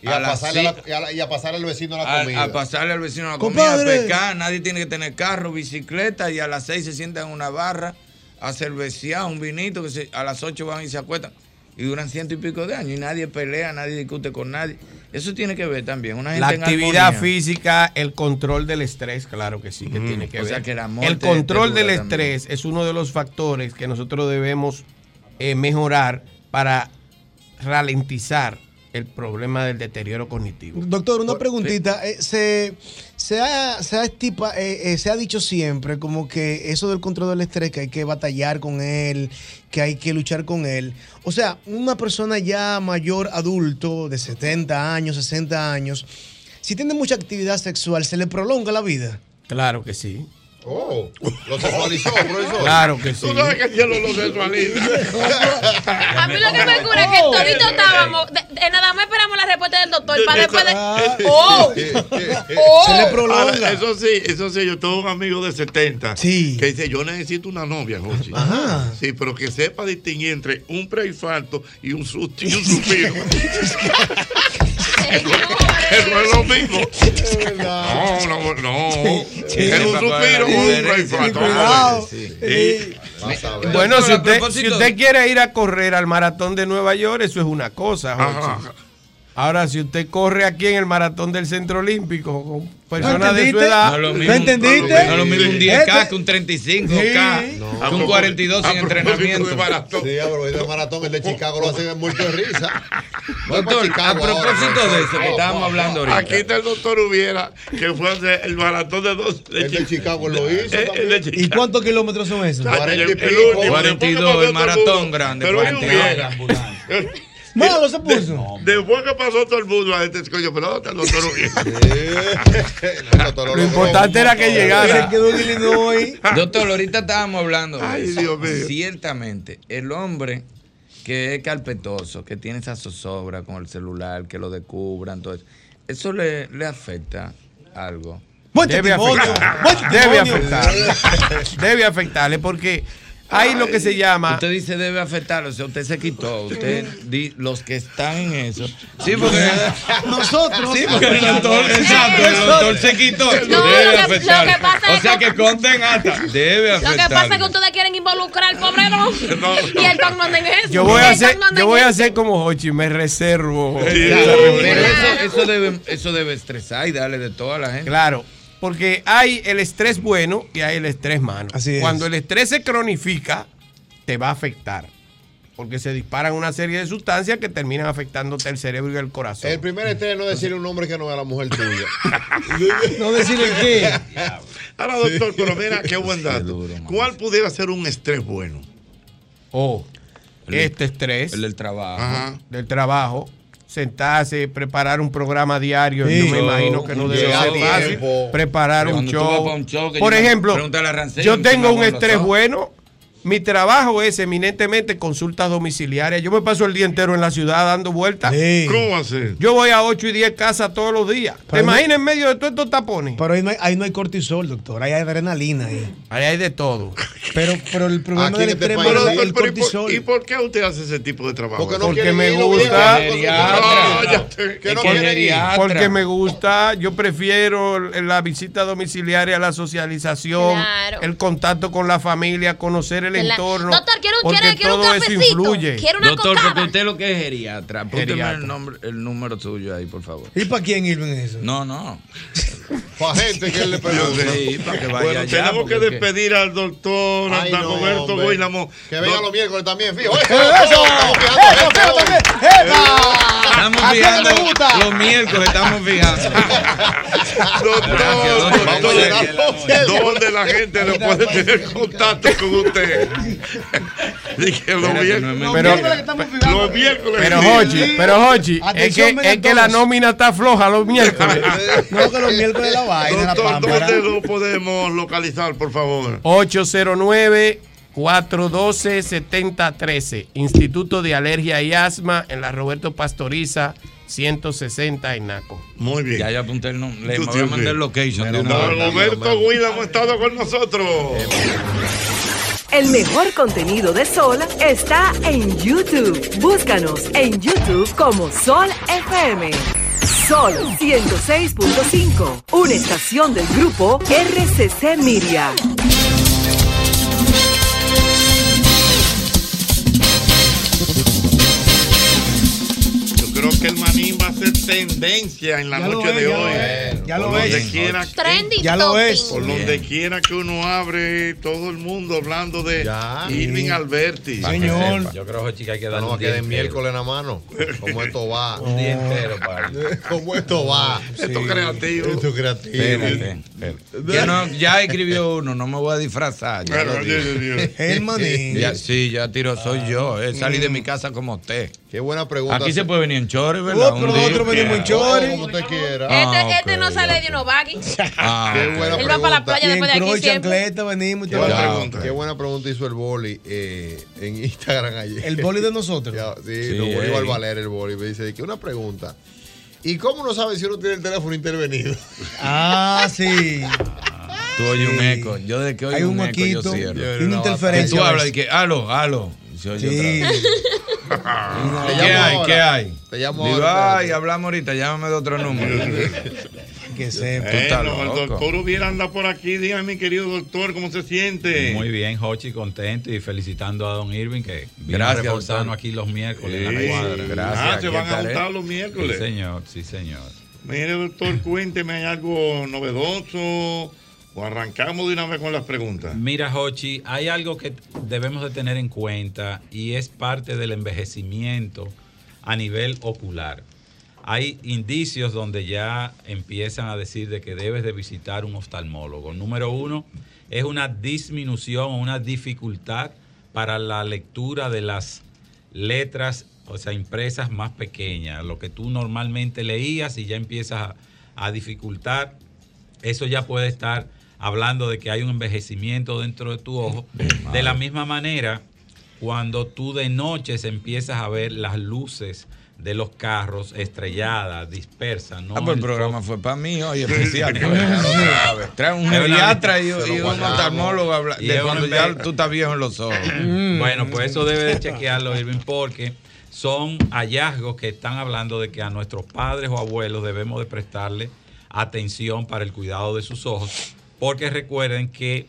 Y a, pasarle a la- y a la- y a pasarle al vecino la a, comida. a pasarle al vecino la comida, Compadre. a pescar, nadie tiene que tener carro, bicicleta y a las seis se sientan en una barra a cervecear un vinito que se- a las ocho van y se acuestan y duran ciento y pico de años y nadie pelea, nadie discute con nadie. Eso tiene que ver también. Una gente La actividad física, el control del estrés, claro que sí, que tiene que O ver. sea, que la el control del también. estrés es uno de los factores que nosotros debemos eh, mejorar para ralentizar el problema del deterioro cognitivo. Doctor, una preguntita. Eh, se, se, ha, se, ha estipa- eh, eh, se ha dicho siempre como que eso del control del estrés, que hay que batallar con él, que hay que luchar con él. O sea, una persona ya mayor, adulto, de 70 años, 60 años, si tiene mucha actividad sexual, ¿se le prolonga la vida? Claro que sí. Oh, lo sexualizó, profesor. Claro que sí. Tú sabes que el cielo lo sexualiza. A mí lo que me cura es que todito estábamos. De, de nada más esperamos la respuesta del doctor para después de. ¡Oh! ¡Oh! Se le prolonga. Ahora, eso sí, eso sí, yo tengo un amigo de 70 Sí. que dice, yo necesito una novia, Jochi. Ajá. Sí, pero que sepa distinguir entre un preinfarto y un susto y un suspiro. Eso es lo mismo. No, no, no. Es un suspiro un. Bueno, si usted, si usted quiere ir a correr al maratón de Nueva York, eso es una cosa. Ahora, si usted corre aquí en el maratón del Centro Olímpico con personas de su edad, No es lo mismo, entendiste? No es lo mismo un 10K Este- que un 35K, Sí. que un 42 sin entrenamiento. Sí, pero el de maratón, el de Chicago lo hacen muerto de risa. Doctor, a propósito ahora. de eso que estábamos hablando ahorita. Aquí está el doctor Hubiera, que fue a hacer el maratón de dos. El de Chicago lo hizo El, el de ¿Y cuántos kilómetros son esos? El, el último, 42, el maratón grande, Pero él 42. hubiera. Malo se puso. Después que pasó todo el mundo a este coño, pero ¿dónde está el doctor? Lo importante era que llegara. Se quedó en Illinois. Doctor, ahorita estábamos hablando de Ay, eso. Dios mío. Ciertamente, el hombre que es carpetoso, que tiene esa zozobra con el celular, que lo descubran, todo eso, ¿eso le, le afecta algo? Debe afectar. Debe afectarle. Debe afectarle porque hay lo que se llama. Usted dice debe afectarlo, o sea, usted se quitó, usted, di- los que están en eso. Sí, porque nosotros. Sí, porque el doctor, exacto, el doctor se quitó. No, debe lo que- afectarlo. lo que pasa o es sea que- que conten hasta, debe Lo que afectarlo. pasa es que ustedes quieren involucrar al pobre don. Y el don no anda en eso. Yo voy a hacer, no yo voy a hacer como Hochi, me reservo. Pero eso, eso debe, eso debe estresar y darle de todo a la gente. Claro, porque hay el estrés bueno y hay el estrés malo. Así es. Cuando el estrés se cronifica, te va a afectar. Porque se disparan una serie de sustancias que terminan afectándote el cerebro y el corazón. El primer estrés no es decirle a un hombre que no es la mujer tuya. No decirle qué. Ahora, doctor, pero mira, qué buen dato. ¿Cuál pudiera ser un estrés bueno? O este estrés El del trabajo. Ajá. del trabajo, sentarse, preparar un programa diario, Sí. yo me imagino que no debe ser fácil. Preparar un show. un Por ejemplo, Rancel, yo tengo un estrés bueno. Mi trabajo es eminentemente consultas domiciliarias. Yo me paso el día entero en la ciudad dando vueltas. Sí. ¿Cómo hacer? Yo voy a 8 y 10 casas todos los días. ¿Te Pero no- imaginas en medio de todos estos tapones? Pero ahí no, hay, ahí no hay cortisol, doctor. Ahí hay adrenalina. Ahí. Ahí hay de todo. Pero, pero el problema Aquí del este extremo país- es Pero, el doctor, ¿y por- cortisol. ¿y por qué usted hace ese tipo de trabajo? Porque no Porque me gusta. te-. Porque me gusta, yo prefiero la visita domiciliaria, la socialización, Claro. el contacto con la familia, conocer el La- entorno. Doctor, quiero, porque quiero, quiero un cafecito. influye. Quiero una Doctor, cocada. porque usted lo que es geriatra. Geriatra. el, nombre, el número suyo ahí, por favor. ¿Y para quién Irving eso? No, no. Pa' gente que él le pregunta. Sí, para que vaya Bueno, allá. tenemos que despedir al doctor Ay, no, hombre. Guaynamo. Que venga los miércoles también, fijo. ¡Eso! ¡Eso, eso. Estamos fijando los miércoles, estamos fijando. Doctor, ¿dónde la gente no puede tener contacto con usted? Pero- miércoles. Pero pero Hochi, es que, es que la nómina está floja los miércoles. No, que los miércoles la vaina. ¿dónde lo podemos localizar, por favor? 809-412-7013. Instituto de Alergia y Asma en la Roberto Pastoriza 160 en Naco. Muy bien. Ya, ya apunté el nombre. Le voy a mandar el location. Roberto Guinnamo ha estado con nosotros. El mejor contenido de Sol está en YouTube. Búscanos en YouTube como Sol FM. Sol 106.5, una estación del grupo RCC Miria. Que el manín va a ser tendencia en la Ya noche es, de ya hoy. ya Por lo donde es. quiera, Trending Ya lo es. por donde quiera que uno abre, todo el mundo hablando de Ya. Irving Alberti. Señor. Yo creo que hay que darle No, un que de miércoles en la mano. ¿Cómo esto va? Un día entero para ¿Cómo esto va? Esto es creativo. Esto es creativo. Espérate, espérate. Que no- ya escribió uno, no me voy a disfrazar. Lo Dios. Dios. El manín. Ya, sí, ya tiro, soy yo. eh, salí de mi casa como usted. Qué buena pregunta. Aquí se puede venir en chores, ¿verdad? Pero nosotros venimos en chores. Como usted quiera. Este, Ah, este ok, no sale de unos baggies. Ah, Qué ok. buena Él va para la playa Y después de aquí siempre. chancleta, venimos y Qué buena, Ah, pregunta. Qué buena pregunta hizo el boli eh, en Instagram ayer. El boli de nosotros. Ya, sí, Sí, lo Bolívar ey. Valer, el boli. Me dice que una pregunta. ¿Y cómo no sabe si uno tiene el teléfono intervenido? Ah, sí. Tú oyes un eco. Yo de que oigo Hay un un eco, yo cierro. y una Y interferencia. tú a hablas y veces. que, halo, halo. Y se oye Sí. otra vez. Te ¿Qué hay? ahora. ¿Qué hay? Te llamo Digo, ahora, ay, hablamos ahorita, llámame de otro número. Que sepa. Bueno, el doctor hubiera andado por aquí. Dígame, mi querido doctor, ¿cómo se siente? Muy bien, Jochi, contento y felicitando a Don Irving que vino Gracias, a aquí los miércoles en la cuadra. gracias, Ah, se van a juntar los miércoles. Sí, señor, sí, señor. Mire, doctor, cuénteme, ¿hay algo novedoso? ¿O arrancamos de una vez con las preguntas? Mira, Hochi, hay algo que debemos de tener en cuenta y es parte del envejecimiento a nivel ocular. Hay indicios donde ya empiezan a decir de que debes de visitar un oftalmólogo. Número uno, es una disminución o una dificultad para la lectura de las letras, o sea, impresas más pequeñas, lo que tú normalmente leías y ya empiezas a, a dificultar, eso ya puede estar hablando de que hay un envejecimiento dentro de tu ojo. De la misma manera, cuando tú de noche empiezas a ver las luces de los carros estrelladas, dispersas, ¿no? Ah, pues el El programa fue para mí hoy especial. pues. Trae un geriatra y, un oftalmólogo de cuando ya tú estás viejo en los ojos. Bueno, pues eso debe de chequearlo, Irving, porque son hallazgos que están hablando de que a nuestros padres o abuelos debemos de prestarle atención para el cuidado de sus ojos, porque recuerden que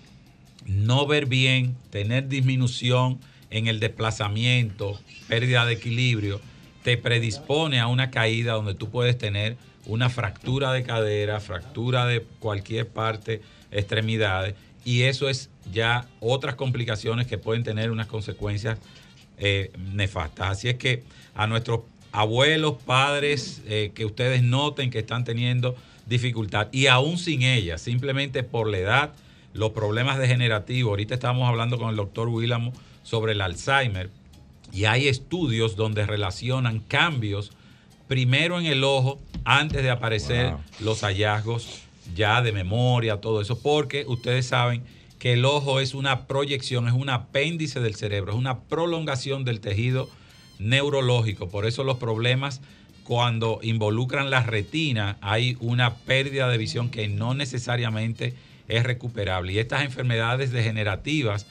no ver bien, tener disminución en el desplazamiento, pérdida de equilibrio, te predispone a una caída donde tú puedes tener una fractura de cadera, fractura de cualquier parte, extremidades, y eso es ya otras complicaciones que pueden tener unas consecuencias eh, nefastas. Así es que a nuestros abuelos, padres, eh, que ustedes noten que están teniendo dificultad, y aún sin ellas, simplemente por la edad, los problemas degenerativos. Ahorita estábamos hablando con el doctor Willamo sobre el Alzheimer, y hay estudios donde relacionan cambios primero en el ojo antes de aparecer Wow. los hallazgos ya de memoria, todo eso, porque ustedes saben que el ojo es una proyección, es un apéndice del cerebro, es una prolongación del tejido neurológico. Por eso los problemas cuando involucran la retina hay una pérdida de visión que no necesariamente es recuperable. Y estas enfermedades degenerativas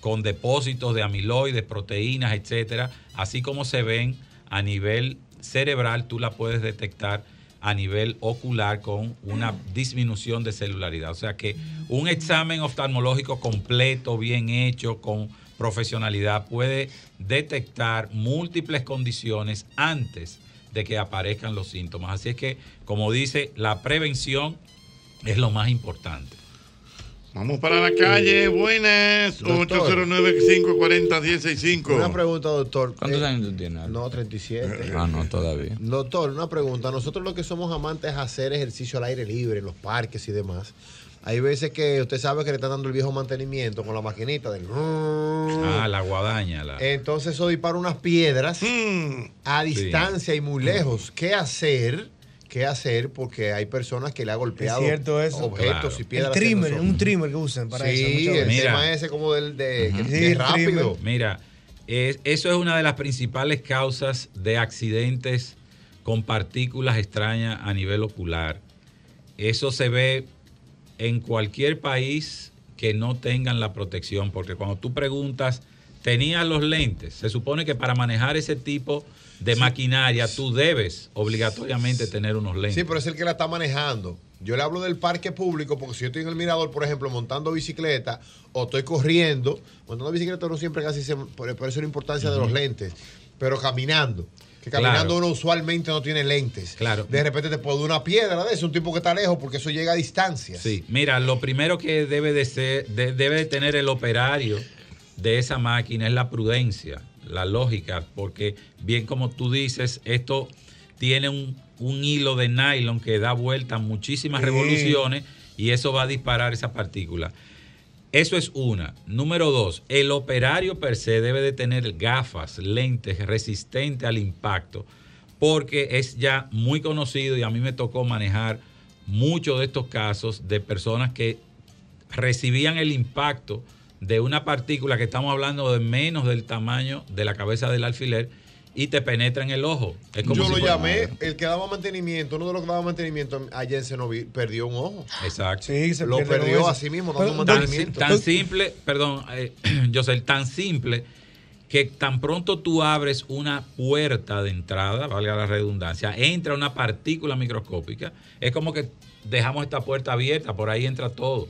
con depósitos de amiloides, proteínas, etcétera, así como se ven a nivel cerebral, tú la puedes detectar a nivel ocular con una disminución de celularidad. O sea que un examen oftalmológico completo, bien hecho, con profesionalidad, puede detectar múltiples condiciones antes de que aparezcan los síntomas. Así es que, como dice, la prevención es lo más importante. Vamos para la calle, buenas. Doctor. 809-540-165. Una pregunta, doctor. ¿Cuántos Eh, años tú tienes? No, 37. Ah, no, todavía. Doctor, una pregunta. Nosotros los que somos amantes de hacer ejercicio al aire libre, en los parques y demás, hay veces que usted sabe que le están dando el viejo mantenimiento con la maquinita del... Ah, la guadaña. La... Entonces eso dispara unas piedras Hmm. a Sí. distancia y muy lejos. ¿Qué hacer? ¿Qué hacer? Porque hay personas que le ha golpeado Es cierto eso. objetos Claro. y piedras. El trimmer, un trimmer que usan para eso. Sí, el. Mira. tema ese como del de, Sí, rápido. Mira, es- eso es una de las principales causas de accidentes con partículas extrañas a nivel ocular. Eso se ve en cualquier país que no tengan la protección, porque cuando tú preguntas, ¿tenías los lentes? Se supone que para manejar ese tipo de maquinaria tú debes obligatoriamente tener unos lentes. Sí, pero es el que la está manejando. Yo le hablo del parque público porque si yo estoy en el mirador, por ejemplo, montando bicicleta o estoy corriendo, montando bicicleta no siempre casi se... Por eso la importancia de los lentes. Pero caminando. Que caminando Claro. uno usualmente no tiene lentes. Claro. De repente te puede dar una piedra de eso, un tipo que está lejos, porque eso llega a distancias. Sí, mira, lo primero que debe de ser, de- debe de tener el operario de esa máquina es la prudencia, la lógica, porque bien como tú dices, esto tiene un, un hilo de nylon que da vuelta muchísimas Sí. revoluciones y eso va a disparar esa partícula. Eso es una. Número dos, el operario per se debe de tener gafas, lentes resistentes al impacto, porque es ya muy conocido y a mí me tocó manejar muchos de estos casos de personas que recibían el impacto de una partícula que estamos hablando de menos del tamaño de la cabeza del alfiler y te penetra en el ojo. Es como Yo si lo llamé, el que daba mantenimiento, uno de los que daba mantenimiento allá en Cenoví, perdió un ojo. Exacto. Sí, se Lo perdió con así mismo, Pero, dando Tan, mantenimiento. tan simple, perdón, eh, yo sé, tan simple que tan pronto tú abres una puerta de entrada, valga la redundancia, entra una partícula microscópica, es como que dejamos esta puerta abierta, por ahí entra todo.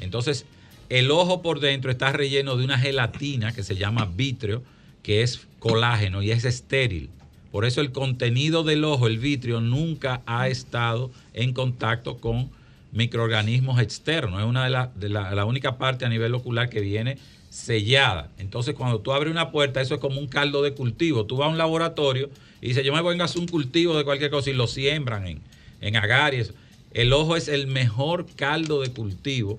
Entonces, el ojo por dentro está relleno de una gelatina que se llama vitrio, que es colágeno y es estéril. Por eso el contenido del ojo, el vitrio, nunca ha estado en contacto con microorganismos externos. Es una de las de la, única parte a nivel ocular que viene sellada. Entonces, cuando tú abres una puerta, eso es como un caldo de cultivo. Tú vas a un laboratorio y dices, yo me voy a hacer un cultivo de cualquier cosa y lo siembran en, en agar y eso. El ojo es el mejor caldo de cultivo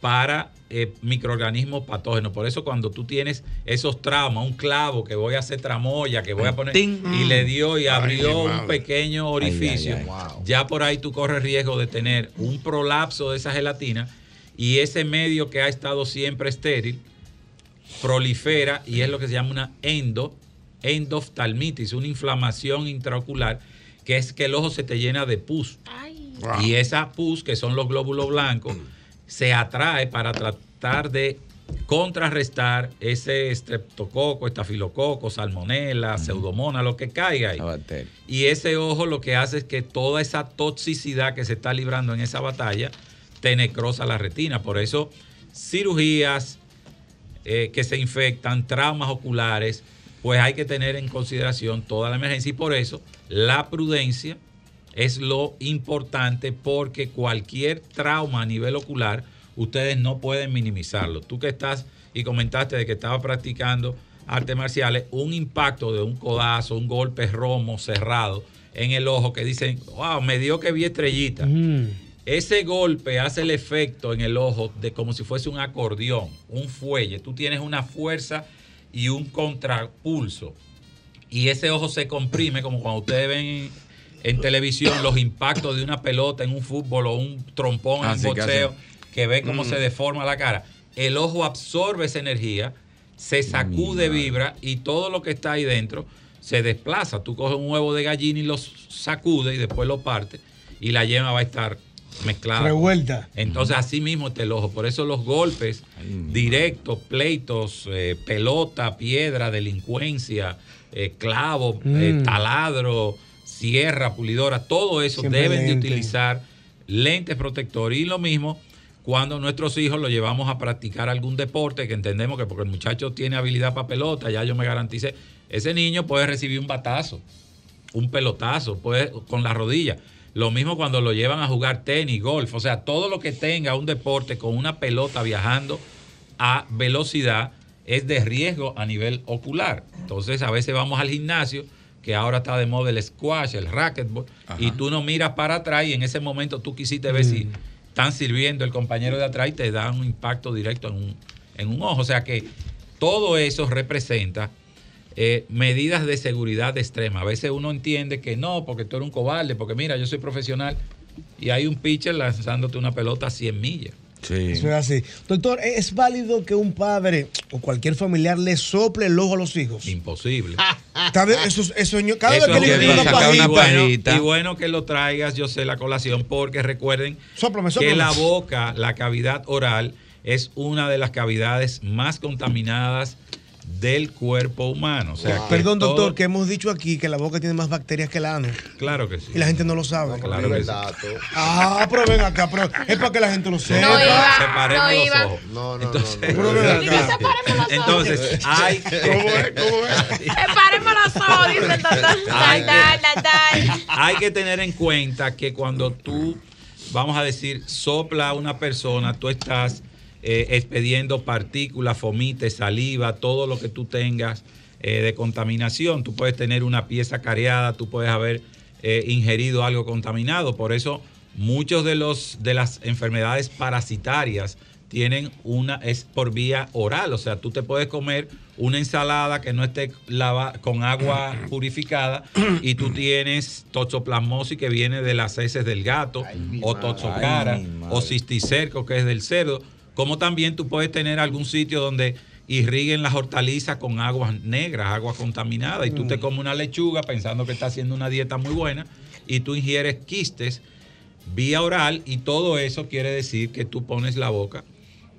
para eh, microorganismos patógenos. Por eso cuando tú tienes esos traumas, un clavo que voy a hacer tramoya, que voy a poner Ting. y le dio y abrió un pequeño orificio, Ay, ay, ay. ya por ahí tú corres riesgo de tener un prolapso de esa gelatina y ese medio que ha estado siempre estéril prolifera y es lo que se llama una endo, endoftalmitis, una inflamación intraocular, que es que el ojo se te llena de pus. Wow. Y esa pus, que son los glóbulos blancos, se atrae para tratar de contrarrestar ese streptococo, estafilococo, salmonela, pseudomonas, lo que caiga ahí. Y ese ojo lo que hace es que toda esa toxicidad que se está librando en esa batalla te necrosa la retina. Por eso, cirugías eh, que se infectan, traumas oculares, pues hay que tener en consideración toda la emergencia. Y por eso, la prudencia es lo importante porque cualquier trauma a nivel ocular, ustedes no pueden minimizarlo. Tú que estás y comentaste de que estaba practicando artes marciales, un impacto de un codazo, un golpe romo cerrado en el ojo que dicen, wow, me dio que vi estrellita. Ese golpe hace el efecto en el ojo de como si fuese un acordeón, un fuelle. Tú tienes una fuerza y un contrapulso. Y ese ojo se comprime como cuando ustedes ven en, televisión los impactos de una pelota en un fútbol o un trompón en un que boxeo, que ve cómo Mm. se deforma la cara. El ojo absorbe esa energía, se sacude, vibra y todo lo que está ahí dentro se desplaza. Tú coges un huevo de gallina y lo sacudes y después lo partes y la yema va a estar mezclada. Revuelta. Entonces, así mismo está el ojo. Por eso los golpes directos, pleitos, eh, pelota, piedra, delincuencia, eh, clavo, eh, Mm. taladro, sierra, pulidora, todo eso Siempre deben de utilizar lentes protectores. Y lo mismo cuando nuestros hijos los llevamos a practicar algún deporte, que entendemos que porque el muchacho tiene habilidad para pelota, ya yo me garanticé, ese niño puede recibir un batazo, un pelotazo, puede con la rodilla. Lo mismo cuando lo llevan a jugar tenis, golf, o sea, todo lo que tenga un deporte con una pelota viajando a velocidad es de riesgo a nivel ocular. Entonces, a veces vamos al gimnasio, que ahora está de moda el squash, el racquetball, y tú no miras para atrás y en ese momento tú quisiste ver si están sirviendo el compañero de atrás y te da un impacto directo en un, en un ojo. O sea que todo eso representa eh, medidas de seguridad extrema. A veces uno entiende que no, porque tú eres un cobarde, porque mira, yo soy profesional y hay un pitcher lanzándote una pelota a 100 millas. Eso es así. Doctor, ¿es válido que un padre o cualquier familiar le sople el ojo a los hijos? Imposible. Eso, eso, cada Eso vez que es le una y pajita, bueno, y bueno que lo traigas, yo sé la colación, porque recuerden Sóplame, que la boca, la cavidad oral, es una de las cavidades más contaminadas del cuerpo humano. O sea, que Perdón, todo- doctor, que hemos dicho aquí que la boca tiene más bacterias que el ano. Claro que sí. Y la gente no lo sabe. claro que sí. Ah, pero ven acá, pero es para que la gente lo sepa. No iba, Separemos no los iba. ojos. No, no, Entonces, Pero ven acá. Entonces, hay que- Separemos los ojos, dice el doctor. Ay, Natal, natal. hay que tener en cuenta que cuando tú, vamos a decir, sopla a una persona, tú estás eh, expediendo partículas, fomites, saliva, todo lo que tú tengas eh, de contaminación. Tú puedes tener una pieza careada, tú puedes haber eh, ingerido algo contaminado. Por eso, muchos de los de las enfermedades parasitarias tienen una es por vía oral, o sea, tú te puedes comer una ensalada que no esté lava, con agua purificada y tú tienes toxoplasmosis que viene de las heces del gato o toxocara o cisticerco que es del cerdo, como también tú puedes tener algún sitio donde irriguen las hortalizas con aguas negras, agua contaminada y tú te comes una lechuga pensando que estás haciendo una dieta muy buena y tú ingieres quistes vía oral y todo eso quiere decir que tú pones la boca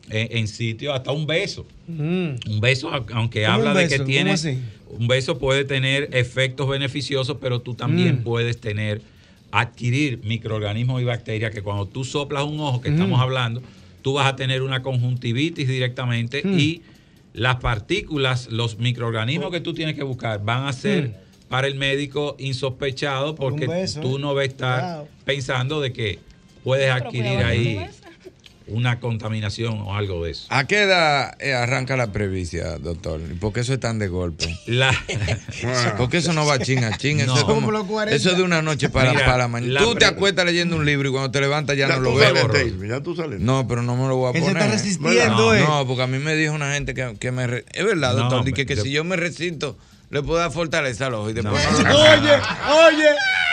en, en sitios, hasta un beso. Mm. Un beso, aunque ¿Cómo habla de que ¿Cómo tiene. Un beso puede tener efectos beneficiosos, pero tú también Mm. puedes tener, adquirir microorganismos y bacterias que cuando tú soplas un ojo, que Mm. estamos hablando, tú vas a tener una conjuntivitis directamente Mm. y las partículas, los microorganismos que tú tienes que buscar van a ser para el médico insospechado porque beso, tú no vas a estar pensando de que puedes adquirir ahí una contaminación o algo de eso. ¿A qué edad eh, arranca la previcia, doctor? ¿Y ¿Por qué eso es tan de golpe? La... Porque eso no va chin a chin. Eso, No. es como- Como por los 40. eso es de una noche para, Mira, para la mañana. la tú te acuestas leyendo un libro y cuando te levantas ya, Ya no tú lo sales, ves. Ya tú sales. No, pero no me lo voy a se poner. está resistiendo, no, eh. no, porque a mí me dijo una gente que, que me... re- Es verdad, No, doctor, hombre, que, que yo- si yo me resisto, le puedo dar fortaleza al ojo y después... Oye, oye.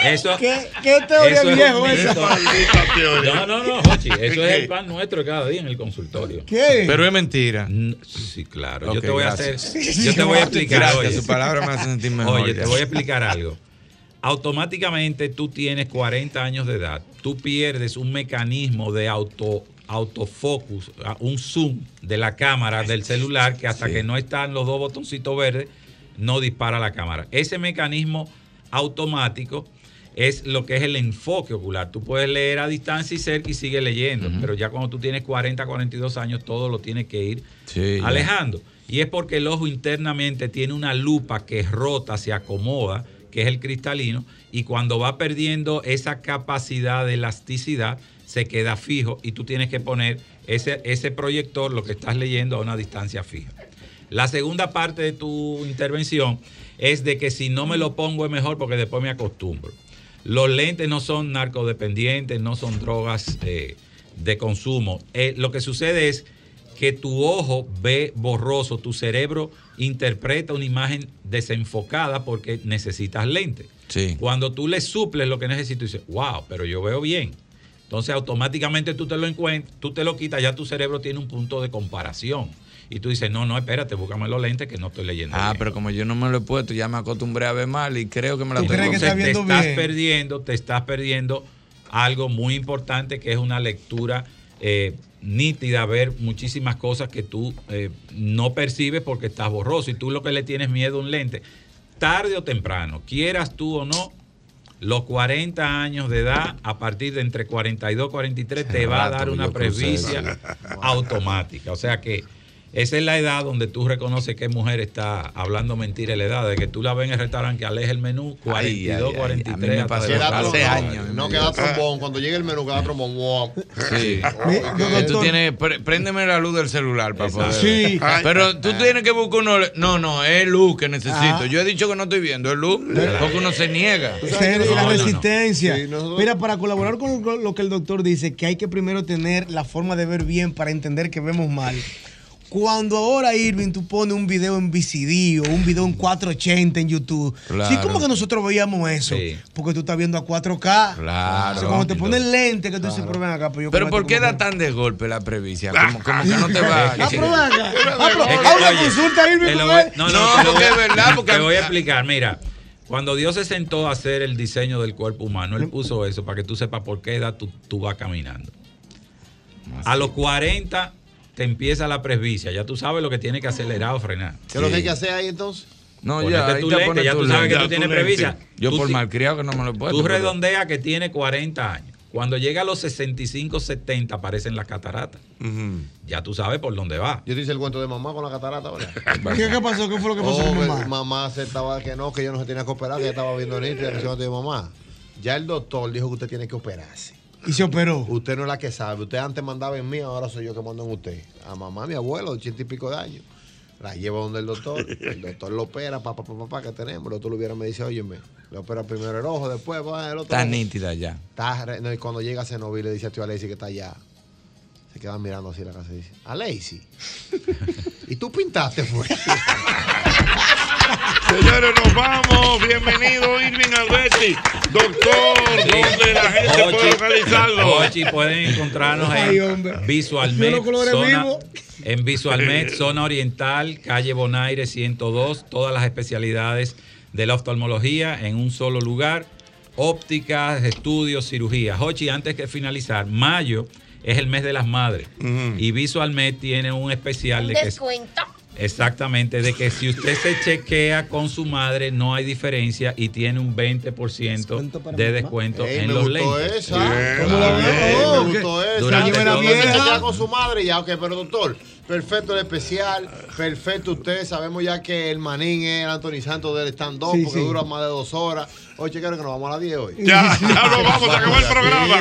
Eso, ¿Qué, qué teoría eso es viejo esa? mito. No, no, no, Jochi, eso es el pan nuestro cada día en el consultorio. ¿Qué? Pero es mentira. Sí, claro. Yo te voy gracias. a hacer. Yo te voy a explicar. Gracias, oye. su palabra me hace sentir mejor Oye, ya. te voy a explicar algo. Automáticamente tú tienes 40 años de edad. Tú pierdes un mecanismo de auto autofocus, a- un zoom de la cámara del celular que hasta que no están los dos botoncitos verdes no dispara la cámara. Ese mecanismo automático es lo que es el enfoque ocular. Tú puedes leer a distancia y cerca y sigue leyendo, pero ya cuando tú tienes 40, 42 años, todo lo tienes que ir Sí, alejando. Y es porque el ojo internamente tiene una lupa que rota, se acomoda, que es el cristalino, y cuando va perdiendo esa capacidad de elasticidad, se queda fijo y tú tienes que poner ese, ese proyector, lo que estás leyendo, a una distancia fija. La segunda parte de tu intervención es de que si no me lo pongo es mejor porque después me acostumbro. Los lentes no son narcodependientes, no son drogas eh, de consumo. Eh, lo que sucede es que tu ojo ve borroso, tu cerebro interpreta una imagen desenfocada porque necesitas lente. Sí. Cuando tú le suples lo que necesitas, dices, wow, pero yo veo bien. Entonces automáticamente tú te lo encuentras, tú te lo quitas, ya tu cerebro tiene un punto de comparación. Y tú dices, no, no, espérate, búscame los lentes que no estoy leyendo. Ah, bien". pero como yo no me lo he puesto, ya me acostumbré a ver mal y creo que me la Tú tengo crees que que te estás perdiendo, te estás perdiendo algo muy importante que es una lectura eh, nítida, ver muchísimas cosas que tú eh, no percibes porque estás borroso y tú lo que le tienes miedo a un lente. Tarde o temprano, quieras tú o no, los 40 años de edad, a partir de entre 42 y 43, te va a dar una presbicia automática. O sea que esa es la edad donde tú reconoces que mujer está hablando mentira en la edad, de que tú la ves en el restaurante que aleja el menú 42, Ay, ay, ay, a mí 43. me pasó Queda hace años. No queda trombón. Cuando llegue el menú, queda trombón. Wow. Sí. Que tú tienes, pre- préndeme la luz del celular para poder. Sí. Pero tú tienes que buscar uno. No, no, es luz que necesito. Ah. Yo he dicho que no estoy viendo, es luz. Porque uno se niega. Es la No, no, no. resistencia. Sí, Mira, para colaborar con lo que el doctor dice, que hay que primero tener la forma de ver bien para entender que vemos mal. Cuando ahora, Irving, tú pones un video en VCD o un video en 480 en YouTube, Claro. sí, como que nosotros veíamos eso, Sí. porque tú estás viendo a 4K. Claro. Entonces, cuando te pones lente, que tú dices, pero ven acá, pues yo Pero ¿por qué da tan de golpe la previcia? Como, como que no te va. Ah, pero acá. Ah, pero haz una oye, consulta, Irving, no, no, porque es verdad, porque- Te voy a explicar, mira. Cuando Dios se sentó a hacer el diseño del cuerpo humano, Él puso eso para que tú sepas por qué edad tú, tú vas caminando. A los 40 te empieza la presbicia. Ya tú sabes lo que tienes que acelerar o frenar. ¿Qué es lo que hay que hacer ahí entonces? No, Ponete ya, ahí tu lente, ya tu tú sabes que tú tienes presbicia. Yo Tú por malcriado que no me lo he puesto. Tú pero- redondeas que tiene 40 años. Cuando llega a los 65, 70 aparecen las cataratas. Ya tú sabes por dónde va. Yo te hice el cuento de mamá con la catarata ahora. ¿Qué, qué pasó? ¿Qué fue lo que pasó Oh, con mamá? mamá se estaba que no, que yo no se tenía que operar, que ella estaba viendo nítida, que yo no mamá. Ya el doctor dijo que usted tiene que operarse. Y se operó. Usted no es la que sabe. Usted antes mandaba en mí, ahora soy yo que mando en usted. A mamá, mi abuelo, de ochenta y pico de años. La lleva donde el doctor. El doctor lo opera, papá, papá, papá, que tenemos. El doctor lo hubiera me dice, óyeme, le opera primero el ojo, después va el otro. Está nítida ya. Está re- no, y cuando llega a Cenoví le dice a tío Alexi que está allá. Se quedan mirando así la casa y dice, Alexi. ¿Y tú pintaste, fue? Señores, nos vamos. Bienvenido, Irving Alberti. Doctor, ¿dónde la gente puede localizarlo? Ochi, pueden encontrarnos Ay, en. Visualmet, Yo lo coloré zona, vivo. en Visualmet, zona oriental, calle Bonaire 102, todas las especialidades de la oftalmología en un solo lugar, ópticas, estudios, cirugías. Ochi, antes que finalizar, mayo es el mes de las madres. Y Visualmed tiene un especial de que Descuento. Exactamente, de que si usted se chequea con su madre no hay diferencia y tiene un 20% de descuento Ey, en me los lentes. esa. ¿Cómo la veo? Me gustó esa. Durante Yo se queda con su madre ya, ok, pero doctor, perfecto el especial, perfecto usted, sabemos ya que el manín es el Anthony Santos del stand-up Sí, porque sí. dura más de dos horas. Oye, chequero que nos vamos a las 10 hoy. Ya, ya nos vamos, se acabó el programa.